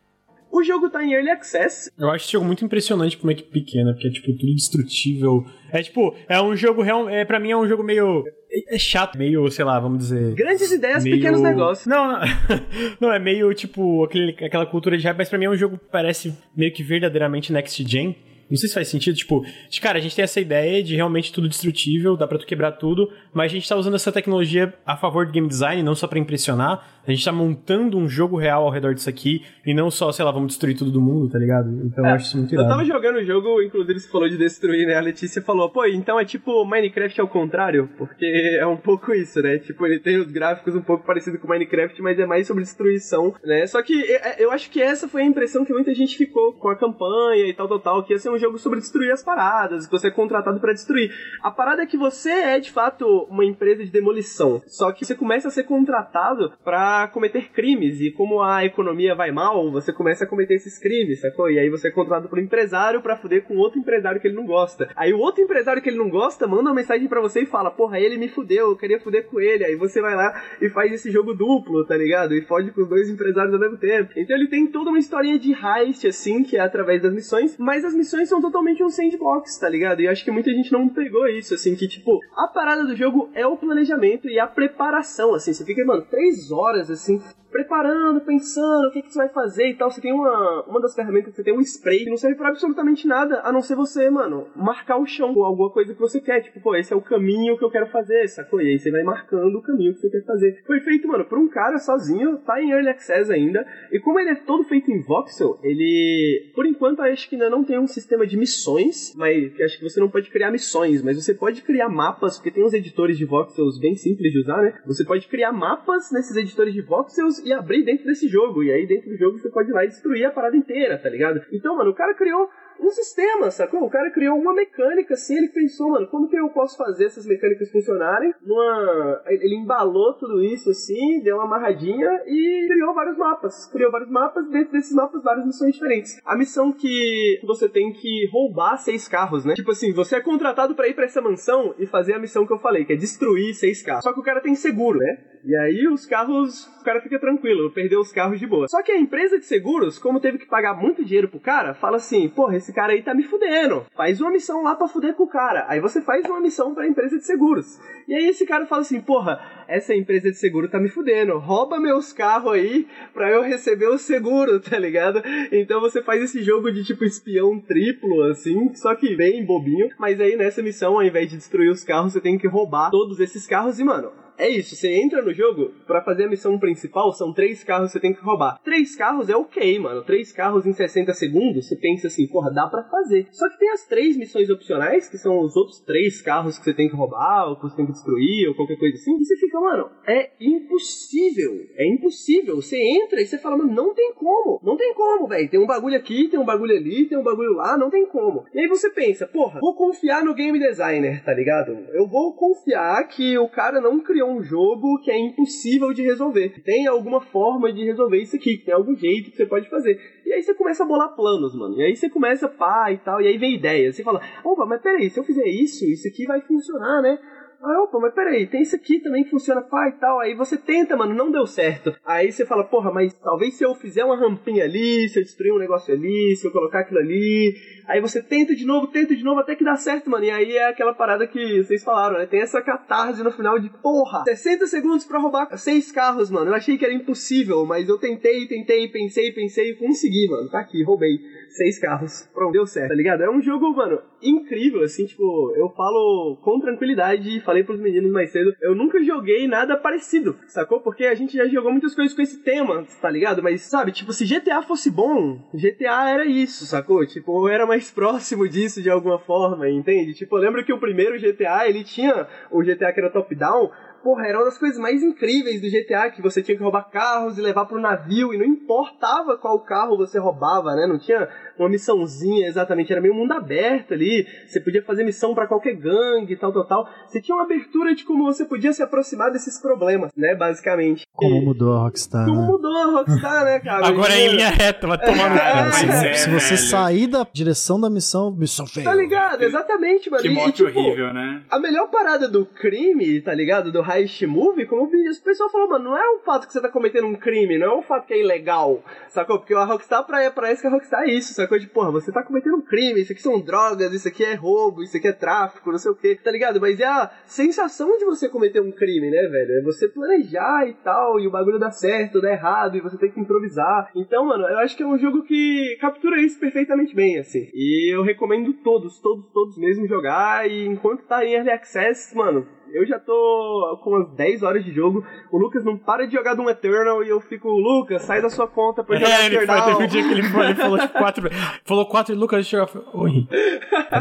O jogo tá em Early Access. Eu acho esse jogo muito impressionante pra uma equipe pequena, porque é, tipo, tudo destrutível. É, tipo, é um jogo real... É, pra mim é um jogo meio... É, é chato, meio, sei lá, vamos dizer... Grandes ideias, meio... pequenos negócios. Não, não. não, é meio, tipo, aquele, aquela cultura de rap, mas pra mim é um jogo que parece meio que verdadeiramente next gen. Não sei se faz sentido, tipo, de, cara, a gente tem essa ideia de realmente tudo destrutível, dá pra tu quebrar tudo, mas a gente tá usando essa tecnologia a favor do game design, não só para impressionar. A gente tá montando um jogo real ao redor disso aqui e não só, sei lá, vamos destruir tudo do mundo, tá ligado? Então é, eu acho isso muito irado. Eu tava jogando o jogo, inclusive você falou de destruir, né? A Letícia falou, pô, então é tipo Minecraft ao contrário, porque é um pouco isso, né? Tipo, ele tem os gráficos um pouco parecido com Minecraft, mas é mais sobre destruição, né? Só que é, é, eu acho que essa foi a impressão que muita gente ficou com a campanha e tal, tal, tal, que ia ser um jogo sobre destruir as paradas, que você é contratado para destruir. A parada é que você é, de fato, uma empresa de demolição, só que você começa a ser contratado para cometer crimes. E como a economia vai mal, você começa a cometer esses crimes, sacou? E aí você é contratado por um empresário pra fuder com outro empresário que ele não gosta. Aí o outro empresário que ele não gosta manda uma mensagem para você e fala: Porra, ele me fudeu, eu queria fuder com ele. Aí você vai lá e faz esse jogo duplo, tá ligado? E fode com os dois empresários ao mesmo tempo. Então ele tem toda uma historinha de heist, assim, que é através das missões, mas as missões são totalmente um sandbox, tá ligado? E acho que muita gente não pegou isso, assim, que tipo, a parada do jogo é o planejamento e a preparação, assim. Você fica, mano, três horas, assim, preparando, pensando o que, que você vai fazer e tal. Você tem uma, uma das ferramentas, você tem um spray que não serve pra absolutamente nada, a não ser você, mano, marcar o chão com alguma coisa que você quer. Tipo, pô, esse é o caminho que eu quero fazer, sacou? E aí você vai marcando o caminho que você quer fazer. Foi feito, mano, por um cara sozinho, tá em Early Access ainda. E como ele é todo feito em voxel, ele, por enquanto, acho que ainda não tem um sistema de missões, mas acho que você não pode criar missões, mas você pode criar mapas, porque tem uns editores de voxels bem simples de usar, né? Você pode criar mapas nesses editores de voxels e abrir dentro desse jogo. E aí dentro do jogo você pode ir lá e destruir a parada inteira, tá ligado? Então, mano, o cara criou um sistema, sacou? O cara criou uma mecânica assim, ele pensou, mano, como que eu posso fazer essas mecânicas funcionarem? Numa... Ele embalou tudo isso assim, deu uma amarradinha e criou vários mapas. Criou vários mapas, dentro desses mapas, várias missões diferentes. A missão que você tem que roubar seis carros, né? Tipo assim, você é contratado para ir para essa mansão e fazer a missão que eu falei, que é destruir seis carros. Só que o cara tem seguro, né? E aí os carros, o cara fica tranquilo, perdeu os carros de boa. Só que a empresa de seguros, como teve que pagar muito dinheiro pro cara, fala assim, porra, esse cara aí tá me fudendo. Faz uma missão lá pra fuder com o cara. Aí você faz uma missão pra empresa de seguros. E aí esse cara fala assim, porra, essa empresa de seguro tá me fudendo. Rouba meus carros aí pra eu receber o seguro, tá ligado? Então você faz esse jogo de tipo espião triplo, assim, só que bem bobinho. Mas aí nessa missão, ao invés de destruir os carros, você tem que roubar todos esses carros e, mano, é isso, você entra no jogo para fazer a missão principal, são três carros que você tem que roubar. Três carros é ok, mano. Três carros em 60 segundos, você pensa assim, porra, dá para fazer. Só que tem as três missões opcionais, que são os outros três carros que você tem que roubar, ou que você tem que destruir, ou qualquer coisa assim. E você fica, mano, é impossível. É impossível. Você entra e você fala, mano, não tem como. Não tem como, velho. Tem um bagulho aqui, tem um bagulho ali, tem um bagulho lá, não tem como. E aí você pensa, porra, vou confiar no game designer, tá ligado? Eu vou confiar que o cara não criou um jogo que é impossível de resolver. Tem alguma forma de resolver isso aqui, tem algum jeito que você pode fazer. E aí você começa a bolar planos, mano. E aí você começa pá e tal, e aí vem ideias. Você fala, opa, mas peraí, se eu fizer isso, isso aqui vai funcionar, né? Ah, opa, mas peraí, tem isso aqui também que funciona pá e tal. Aí você tenta, mano, não deu certo. Aí você fala, porra, mas talvez se eu fizer uma rampinha ali, se eu destruir um negócio ali, se eu colocar aquilo ali, Aí você tenta de novo, tenta de novo, até que dá certo, mano. E aí é aquela parada que vocês falaram, né? Tem essa catarse no final de porra. 60 segundos para roubar seis carros, mano. Eu achei que era impossível, mas eu tentei, tentei, pensei, pensei e consegui, mano. Tá aqui, roubei seis carros. Pronto, deu certo, tá ligado? É um jogo, mano, incrível, assim, tipo, eu falo com tranquilidade, falei falei pros meninos mais cedo, eu nunca joguei nada parecido, sacou? Porque a gente já jogou muitas coisas com esse tema, tá ligado? Mas, sabe, tipo, se GTA fosse bom, GTA era isso, sacou? Tipo, era mais próximo disso de alguma forma, entende? Tipo, eu lembro que o primeiro GTA, ele tinha o GTA que era top-down, porra, era uma das coisas mais incríveis do GTA, que você tinha que roubar carros e levar pro navio, e não importava qual carro você roubava, né? Não tinha uma missãozinha exatamente, era meio mundo aberto ali, você podia fazer missão para qualquer gangue, tal, tal, tal. Você tinha uma abertura de como você podia se aproximar desses problemas, né, basicamente. Como mudou a Rockstar, Como né? mudou a Rockstar, né, cara? Agora é em linha reta, vai tomar no Cara, É, se, é, se você velho. sair da direção da missão, missão feia. Tá ligado? Exatamente, mano. Que E, morte tipo, horrível, né? A melhor parada do crime, tá ligado? Do heist movie, como o pessoal falou, mano, não é o fato que você tá cometendo um crime, não é o fato que é ilegal, sacou? Porque a Rockstar, pra, pra isso que a Rockstar é isso, sacou? De, porra, você tá cometendo um crime, isso aqui são drogas, isso aqui é roubo, isso aqui é tráfico, não sei o que, tá ligado? Mas é a sensação de você cometer um crime, né, velho? É você planejar e tal, e o bagulho dá certo, dá errado, e você tem que improvisar. Então, mano, eu acho que é um jogo que captura isso perfeitamente bem, assim. E eu recomendo todos, todos, todos mesmo jogar, e enquanto tá em Early Access, mano, eu já tô com umas 10 horas de jogo. O Lucas não para de jogar Doom Eternal e eu fico, Lucas, sai da sua conta pra jogar É, ele foi, Teardown. teve um dia que ele, falou tipo, quatro. Falou quatro e Lucas, deixa eu jogar. Oi,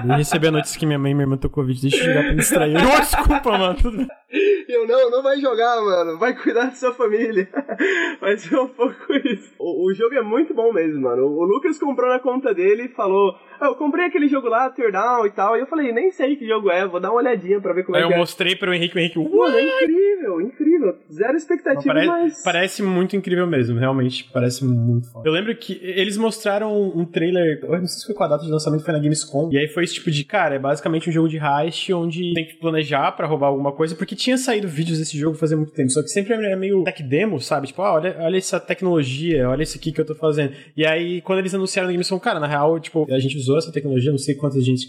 de receber a notícia que minha mãe e minha irmã estão com Covid. Deixa eu jogar pra me distrair. Desculpa, mano. Tudo bem. Eu não, não vai jogar, mano. Vai cuidar da sua família. Vai ser um pouco isso. O, o jogo é muito bom mesmo, mano. O, o Lucas comprou na conta dele e falou: Eu comprei aquele jogo lá, Teardown e tal. E eu falei: Nem sei que jogo é, vou dar uma olhadinha pra ver como Aí é eu que é. mostrei pro Henrique, o Henrique. Mano, é incrível, incrível. Zero expectativa, Pare- mas. Parece muito incrível mesmo, realmente. Parece muito foda. Eu lembro que eles mostraram um trailer. Eu não sei se foi com a data de lançamento, foi na Gamescom. E aí foi esse tipo de, cara, é basicamente um jogo de heist onde tem que planejar pra roubar alguma coisa. Porque tinha saído vídeos desse jogo fazia muito tempo. Só que sempre é meio tech demo, sabe? Tipo, ah, olha, olha essa tecnologia, olha isso aqui que eu tô fazendo. E aí, quando eles anunciaram na Gamescom, cara, na real, tipo, a gente usou essa tecnologia, não sei quantas gente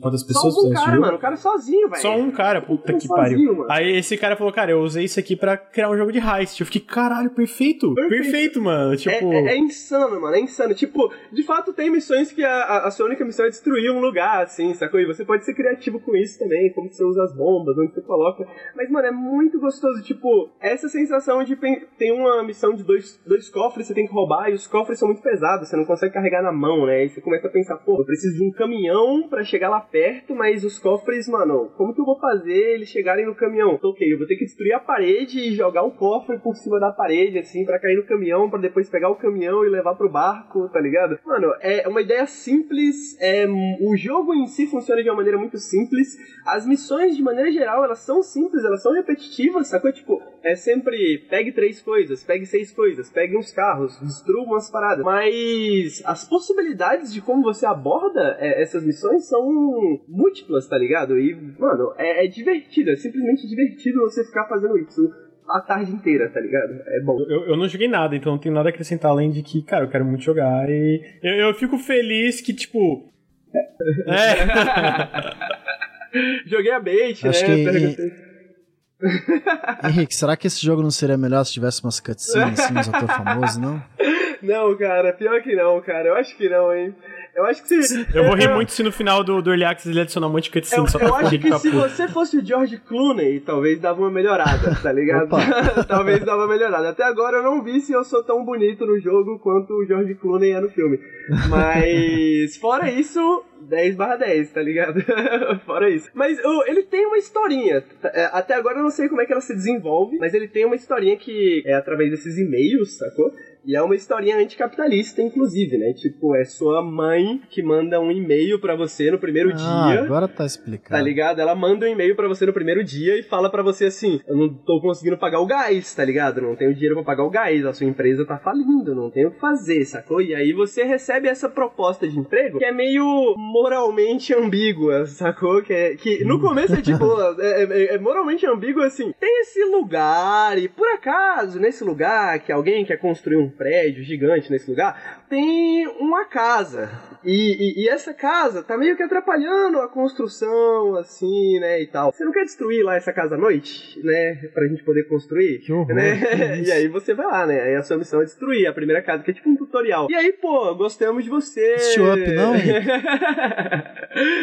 quantas Só pessoas um fizeram esse cara, mano. O cara sozinho, velho. Só um cara, puta Um que pariu. sozinho, mano. Aí esse cara falou, cara, eu usei isso aqui pra criar um jogo de heist. Eu fiquei, caralho, perfeito. Perfeito, Perfeito. mano. É, Tipo. é- é insano, mano, é insano. Tipo, de fato tem missões que a, a- sua única missão é destruir um lugar, assim, sacou? E você pode ser criativo com isso também, como você usa as bombas, onde você coloca. Mas, mano, é muito gostoso, tipo, essa sensação de tem uma missão de dois, dois cofres, você tem que roubar, e os cofres são muito pesados, você não consegue carregar na mão, né? Aí você começa a pensar, pô, eu preciso de um caminhão pra chegar lá perto, mas os cofres, mano, como que eu vou fazer eles chegarem no caminhão? Então, ok, eu vou ter que destruir a parede e jogar o cofre por cima da parede, assim, pra cair no caminhão, pra depois pegar o caminhão e levar pro barco, tá ligado? Mano, é uma ideia simples, é, o jogo em si funciona de uma maneira muito simples, as missões, de maneira geral, elas são simples, elas são repetitivas, sacou? Tipo, é sempre pegue três coisas, pegue seis coisas, pegue uns carros, destrua umas paradas. Mas as possibilidades de como você aborda é, essas missões são múltiplas, tá ligado? E, mano, é, é divertido, é simplesmente divertido você ficar fazendo isso a tarde inteira, tá ligado? É bom. Eu, eu não joguei nada, então não tenho nada a acrescentar além de que, cara, eu quero muito jogar e eu, eu fico feliz que, tipo. É. Joguei a bait, Acho né? que- Perguntei- Henrique, será que esse jogo não seria melhor se tivesse umas cutscenes assim, uns atores famosos, não? Não, cara, pior que não, cara. Eu acho que não, hein? Eu acho que se. Eu vou rir muito se no final do, do Early Access ele adicionar um monte de cutscene Eu, só pra eu acho que se puta. você fosse o George Clooney, talvez dava uma melhorada, tá ligado? talvez dava uma melhorada. Até agora eu não vi se eu sou tão bonito no jogo quanto o George Clooney é no filme. Mas, fora isso, 10 barra 10, tá ligado? fora isso. Mas ele tem uma historinha. É, Até agora eu não sei como é que ela se desenvolve, mas ele tem uma historinha que é através desses e-mails, sacou? E é uma historinha anticapitalista, inclusive, né? Tipo, é sua mãe que manda um e-mail pra você no primeiro Ah, dia. agora tá Tá explicado. ligado? Ela manda um e-mail pra você no primeiro dia e fala pra você assim: Eu não tô conseguindo pagar o gás, tá ligado? Não tenho dinheiro pra pagar o gás, a sua empresa tá falindo, não tenho o que fazer, sacou? E aí você recebe essa proposta de emprego que é meio moralmente ambígua, sacou? Que, é, que no começo é tipo, é, é- é moralmente ambígua assim: tem esse lugar, e por acaso, nesse lugar que alguém quer construir um prédio gigante nesse lugar, tem uma casa. E, e- e essa casa tá meio que atrapalhando a construção, assim, né, e tal. Você não quer destruir lá essa casa à noite, né, pra gente poder construir? Que horror, né? que e aí você vai lá, né, aí a sua missão é destruir a primeira casa, que é tipo um tutorial. E aí, pô, gostamos de você. Assistiu Up, não,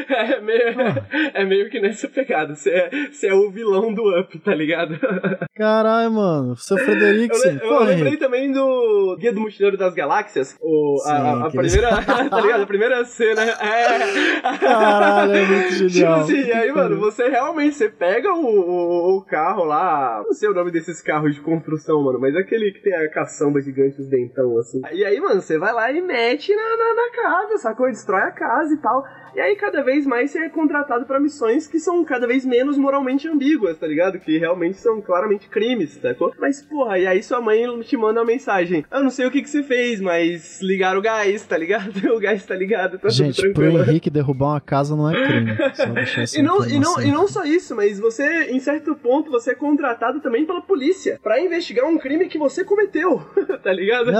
é, meio, é é meio que nessa pegada. Você é, você é o vilão do Up, tá ligado? Caralho, mano. Seu Frederiksen. Eu, eu lembrei também do Guia do Mochileiro das Galáxias. O, Sim, a, a primeira. tá ligado? A primeira cena. É. Caralho, é muito genial. Tipo assim, aí, mano, você realmente você pega o, o, o, carro lá. Não sei o nome desses carros de construção, mano, mas aquele que tem a caçamba gigante, os dentão, assim. E aí, mano, você vai lá e mete na, na, na casa, sacou? Destrói a casa e tal. E aí, cada vez mais você é contratado para missões que são cada vez menos moralmente ambíguas, tá ligado? Que realmente são claramente crimes, sacou? Mas, porra, e aí sua mãe te manda uma mensagem. Eu não sei o que que você fez, mas ligaram o gás, tá ligado? O gás tá ligado, tá Gente, tudo tranquilo. pro Henrique derrubar uma casa não é crime. Só deixar essa e, não, e, não, e não só isso, mas você, em certo ponto, você é contratado também pela polícia para investigar um crime que você cometeu, tá ligado?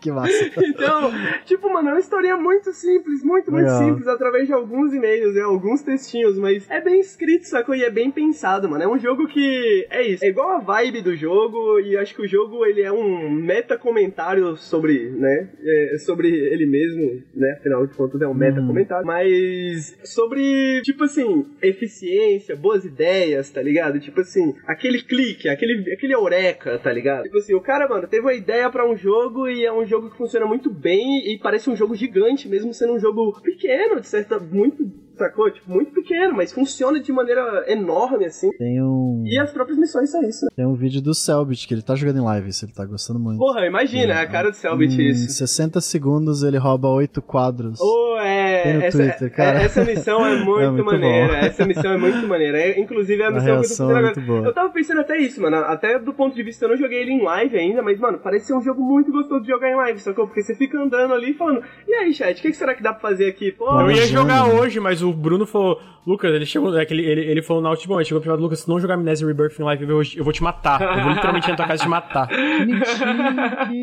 que massa. Então, tipo, mano, é uma história muito simples, muito, muito Legal. simples, através de alguns e-mails, né, alguns textinhos, mas é bem escrito, sacou? E é bem pensado, mano. É um jogo que é isso, é igual a vibe do jogo, e acho que o jogo, ele é um meta-comentário sobre, né, é, sobre ele mesmo, né, afinal de contas é um meta-comentário, hum. mas sobre, tipo assim, eficiência, boas ideias, tá ligado? Tipo assim, aquele clique, aquele, aquele eureka, tá ligado? Tipo assim, o cara, mano, teve uma ideia para um jogo e é um jogo que funciona muito bem e parece um jogo gigante, mesmo sendo um jogo pequeno, de certa, muito sacou? Tipo, muito pequeno, mas funciona de maneira enorme, assim. Tem um... E as próprias missões são isso, né? Tem um vídeo do Selbit, que ele tá jogando em live, se ele tá gostando muito. Porra, imagina, é, a cara do Selbit em isso. Em 60 segundos ele rouba oito quadros. Oh, é... Tem no essa, Twitter, cara. Essa missão é muito, é muito maneira, bom. essa missão é muito maneira. É, inclusive, é a missão a que eu tô fazendo é agora. muito boa. Eu tava pensando até isso, mano, até do ponto de vista, eu não joguei ele em live ainda, mas, mano, parece ser um jogo muito gostoso de jogar em live, sacou? Porque você fica andando ali falando, e aí, chat, o que, que será que dá pra fazer aqui? Pô, eu ia jogar hoje, mas o Bruno falou, Lucas, ele chegou, é que ele, ele, ele falou na última, ele chegou pro Lucas, se não jogar Amnesia Rebirth em live, eu vou, eu vou te matar. Eu vou literalmente ir na tua casa te matar. Mentira, que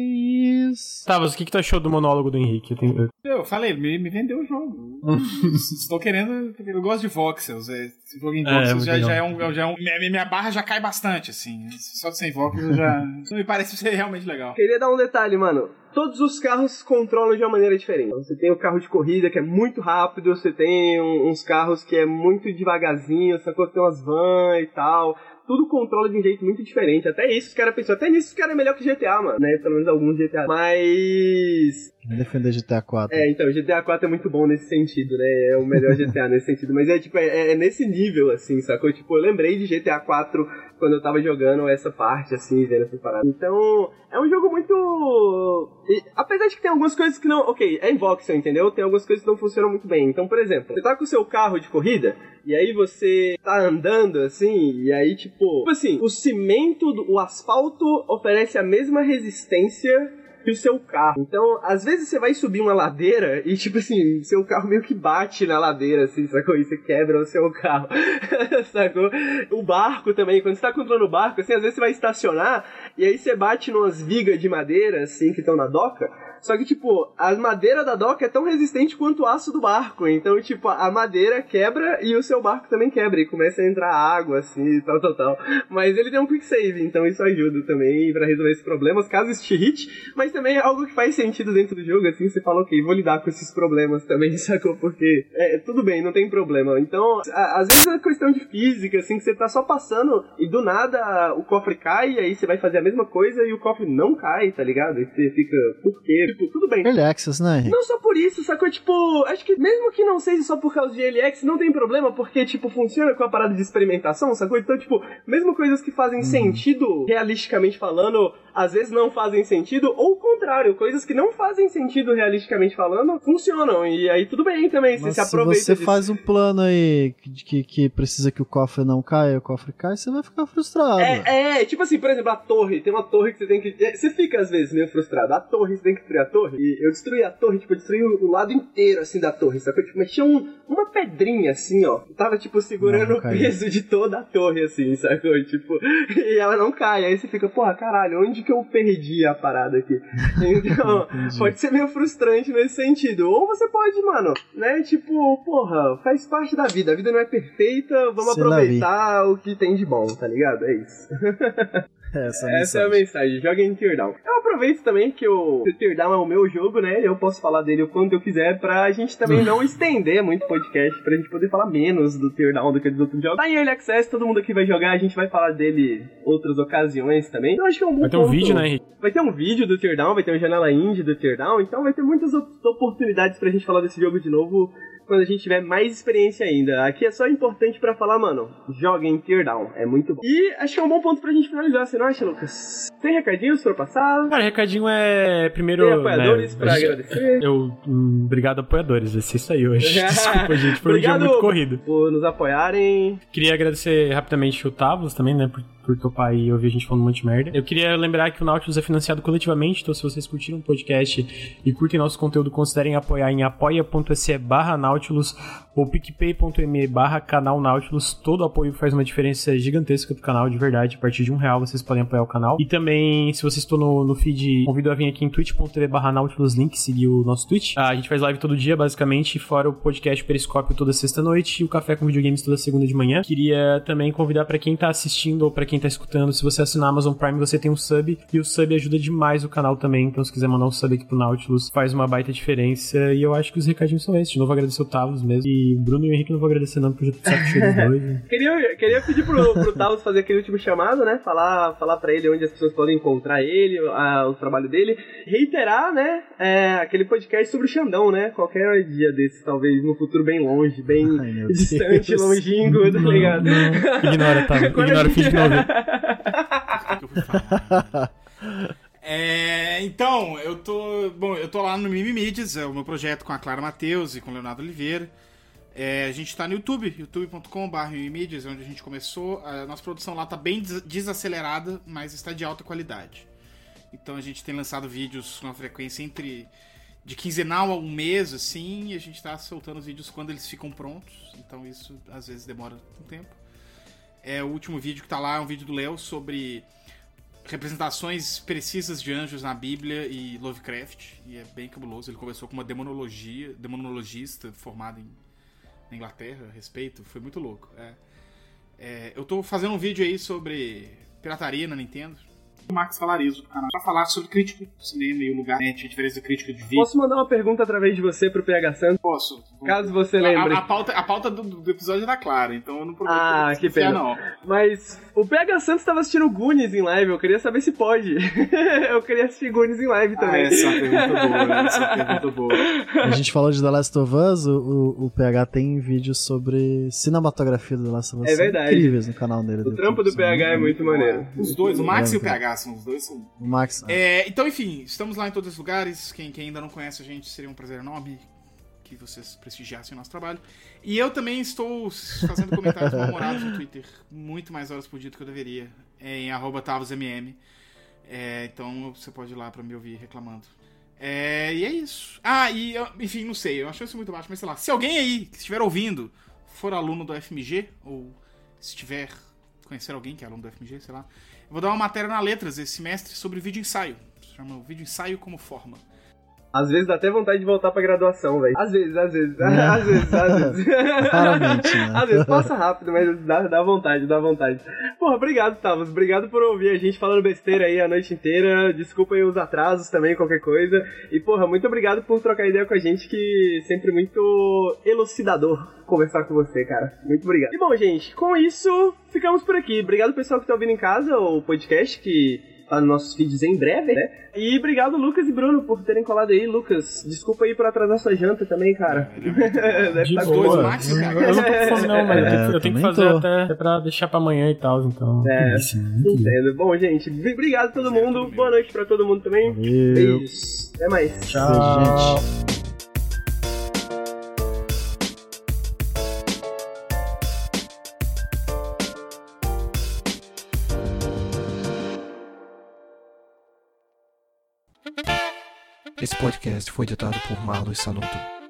isso. Tá, mas o que, que tu achou do monólogo do Henrique? Eu tenho- Eu falei, me, me vendeu o jogo. Estou querendo. Eu gosto de voxels. É, esse jogo em É, voxels muito já, já é um. Já é um minha, minha barra já cai bastante, assim. Só de sem voxels já. Não me parece ser realmente legal. Queria dar um detalhe, mano. Todos os carros controlam de uma maneira diferente. Você tem o carro de corrida que é muito rápido, você tem um- uns carros que é muito devagarzinho, sacou? Você tem umas van e tal. Tudo controla de um jeito muito diferente. Até isso os caras pensam, até nisso os caras é melhor que GTA, mano, né? Pelo menos alguns GTA. Mas. Defender GTA 4. É, então, GTA 4 é muito bom nesse sentido, né? É o melhor GTA nesse sentido. Mas é tipo, é, é nesse nível, assim, sacou? Tipo, eu lembrei de GTA 4 quando eu tava jogando essa parte, assim, vendo essa parada. Então, é um jogo muito. e, apesar de que tem algumas coisas que não. Ok, é em voxel, entendeu? Tem algumas coisas que não funcionam muito bem. Então, por exemplo, você tá com o seu carro de corrida, e aí você tá andando assim, e aí, tipo. Tipo assim, o cimento, o asfalto oferece a mesma resistência que o seu carro. Então, às vezes você vai subir uma ladeira e, tipo assim, seu carro meio que bate na ladeira, assim, sacou? E você quebra o seu carro, sacou? O barco também, quando você tá controlando o barco, assim, às vezes você vai estacionar e aí você bate numas vigas de madeira, assim, que estão na doca. Só que, tipo, a madeira da doca é tão resistente quanto o aço do barco. Então, tipo, a madeira quebra e o seu barco também quebra. E começa a entrar água, assim, tal, tal, tal. Mas ele tem um quick save, então isso ajuda também pra resolver esses problemas, caso isso te hit. Mas também é algo que faz sentido dentro do jogo, assim, você fala, ok, vou lidar com esses problemas também, sacou? Porque, é, tudo bem, não tem problema. Então, a- às vezes é questão de física, assim, que você tá só passando e do nada o cofre cai, e aí você vai fazer a mesma coisa e o cofre não cai, tá ligado? E você fica, por quê? Tipo, tudo bem. Early Access, né? Não só por isso, sacou? Tipo, acho que mesmo que não seja só por causa de LX, não tem problema, porque, tipo, funciona com a parada de experimentação, sacou? Então, tipo, mesmo coisas que fazem sentido, realisticamente falando, às vezes não fazem sentido, ou o contrário, coisas que não fazem sentido realisticamente falando, funcionam. E aí tudo bem também, você Mas se se aproveita você disso. faz um plano aí que, que, que precisa que o cofre não caia, o cofre cai, você vai ficar frustrado. É, é, tipo assim, por exemplo, a torre. Tem uma torre que você tem que. é, Você fica às vezes meio frustrado. A torre, você tem que a torre. E eu destruí a torre, tipo, eu destruí o lado inteiro, assim, da torre, sacou? Tipo, mas tinha um, uma pedrinha, assim, ó. Tava, tipo, segurando o peso de toda a torre, assim, sacou? Tipo, e ela não cai. Aí você fica, porra, caralho, onde que eu perdi a parada aqui? Então, pode ser meio frustrante nesse sentido. Ou você pode, mano, né? Tipo, porra, faz parte da vida. A vida não é perfeita, vamos vie. aproveitar o que tem de bom, tá ligado? É isso. Essa, é Essa é a mensagem, joguem Teardown. Eu aproveito também que o Teardown é o meu jogo, né? Eu posso falar dele o quanto eu quiser pra gente também não estender muito o podcast, pra gente poder falar menos do Teardown do que dos outros jogos. Tá em Early Access, todo mundo aqui vai jogar, a gente vai falar dele outras ocasiões também. Então acho que é um bom Vai ter um ponto. vídeo, né, Henrique? Vai ter um vídeo do Teardown, vai ter uma janela indie do Teardown, então vai ter muitas op- oportunidades pra gente falar desse jogo de novo quando a gente tiver mais experiência ainda. Aqui é só importante pra falar, mano, joguem Teardown, é muito bom. E acho que é um bom ponto pra gente finalizar, você não acha, Lucas? Tem recadinhos pra passar? Cara, recadinho é primeiro. Tem apoiadores né, pra gente- agradecer? Eu. hum, obrigado, apoiadores. Vai ser isso aí hoje. Desculpa, gente. Foi um dia muito corrido. Por nos apoiarem. Queria agradecer rapidamente o Tavos também, né? Por, por topar e ouvir a gente falando um monte de merda. Eu queria lembrar que o Nautilus é financiado coletivamente, então se vocês curtiram o podcast e curtem nosso conteúdo, considerem apoiar em apoia.se barra Nautilus ou picpay.me barra canal Nautilus. Todo apoio faz uma diferença gigantesca pro canal, de verdade. A partir de um real vocês podem apoiar o canal. E também, se vocês estão no, no feed, convido a vir aqui em twitch.tv barra Nautilus Link, seguir o nosso Twitch. Ah, a gente faz live todo dia, basicamente, fora o podcast Periscópio toda sexta-noite e o Café com Videogames toda segunda de manhã. Queria também convidar pra quem tá assistindo ou pra quem tá escutando, se você assinar a Amazon Prime, você tem um sub, e o sub ajuda demais o canal também, então se quiser mandar um sub aqui pro Nautilus, faz uma baita diferença, e eu acho que os recadinhos são esses. De novo, agradecer o Tavos mesmo, e o Bruno e o Henrique não vou agradecer não, porque eu já tô de saco cheio dos dois. né? Queria, queria pedir pro, pro Talos fazer aquele último chamado, né? Falar, falar pra ele onde as pessoas podem encontrar ele, a- o trabalho dele. Reiterar, né? é, aquele podcast sobre o Xandão, né? Qualquer dia desses, talvez, no futuro bem longe, bem Ai, distante, Deus. longínquo, tá ligado? Ignora, Tavos, a ignora, finge que não ouviu. É, então, eu tô. Bom, eu tô lá no Mimimídias, é o meu projeto com a Clara Matheus e com o Leonardo Oliveira. É, a gente tá no YouTube, youtube.com.br Mimimídias, onde a gente começou. A nossa produção lá tá bem des- desacelerada, mas está de alta qualidade. Então a gente tem lançado vídeos com uma frequência entre de quinzenal a um mês, assim, e a gente tá soltando os vídeos quando eles ficam prontos. Então isso às vezes demora um tempo. É, o último vídeo que tá lá é um vídeo do Léo sobre representações precisas de anjos na Bíblia e Lovecraft, e é bem cabuloso. Ele começou com uma demonologia, demonologista formado em, na Inglaterra, a respeito, foi muito louco. É. É, eu tô fazendo um vídeo aí sobre pirataria na Nintendo. O Max Valarizo do canal. Pra falar sobre crítica do cinema e o lugar, né, a diferença da crítica de vídeo. Posso mandar uma pergunta através de você pro PH Santos? Posso? Caso você lembre. A, a pauta, a pauta do, do episódio tá clara, então eu não prometo Ah, que pena. não. Mas o PH Santos tava assistindo Goonies em live, eu queria saber se pode. eu queria assistir Goonies em live Ah, também. essa é uma pergunta boa, essa é uma pergunta boa. A gente falou de The Last of Us, o, o, o PH tem vídeos sobre cinematografia do The Last of Us. É verdade. Incríveis no canal dele. O trampo do PH é muito maneiro. Os dois, o Max e o É. PH, os dois são O Max. É, então, enfim, estamos lá em todos os lugares. Quem, quem ainda não conhece a gente, seria um prazer enorme que vocês prestigiassem o nosso trabalho. E eu também estou fazendo comentários mal-humorados no Twitter, muito mais horas por dia do que eu deveria, é, em arroba tavosmm. É, então você pode ir lá pra me ouvir reclamando. É, e é isso. Ah, e eu- enfim, não sei, eu acho isso muito baixo, mas sei lá. Se alguém aí que estiver ouvindo for aluno do FMG, ou se tiver conhecer alguém que é aluno do FMG, sei lá, vou dar uma matéria na Letras esse semestre sobre vídeo ensaio. Chama o vídeo ensaio como forma. Às vezes dá até vontade de voltar pra graduação, velho. Às vezes, às vezes, às vezes, às vezes. Né? Às vezes passa rápido, mas dá, dá vontade, dá vontade. Porra, obrigado, Tavos. Obrigado por ouvir a gente falando besteira aí a noite inteira. Desculpa aí os atrasos também, qualquer coisa. E, porra, muito obrigado por trocar ideia com a gente, que sempre muito elucidador conversar com você, cara. Muito obrigado. E bom, gente, com isso, ficamos por aqui. Obrigado, pessoal que tá ouvindo em casa o podcast, que nos nossos feeds em breve, né? E obrigado, Lucas e Bruno, por terem colado aí. Lucas, desculpa aí por atrasar sua janta também, cara. Deve De tá dois, boa. o Max e o Eu eu não tô com fome não, mas eu tenho, que- eu É, tenho que também fazer tô. até, até pra deixar pra amanhã e tal, então... É. muito bom. Entendo. Bom, gente, obrigado a todo Certo, mundo. meu. Boa noite pra todo mundo também. Valeu. Beijos. Até mais. Tchau. gente. Esse podcast foi editado por Marlos Sanuto.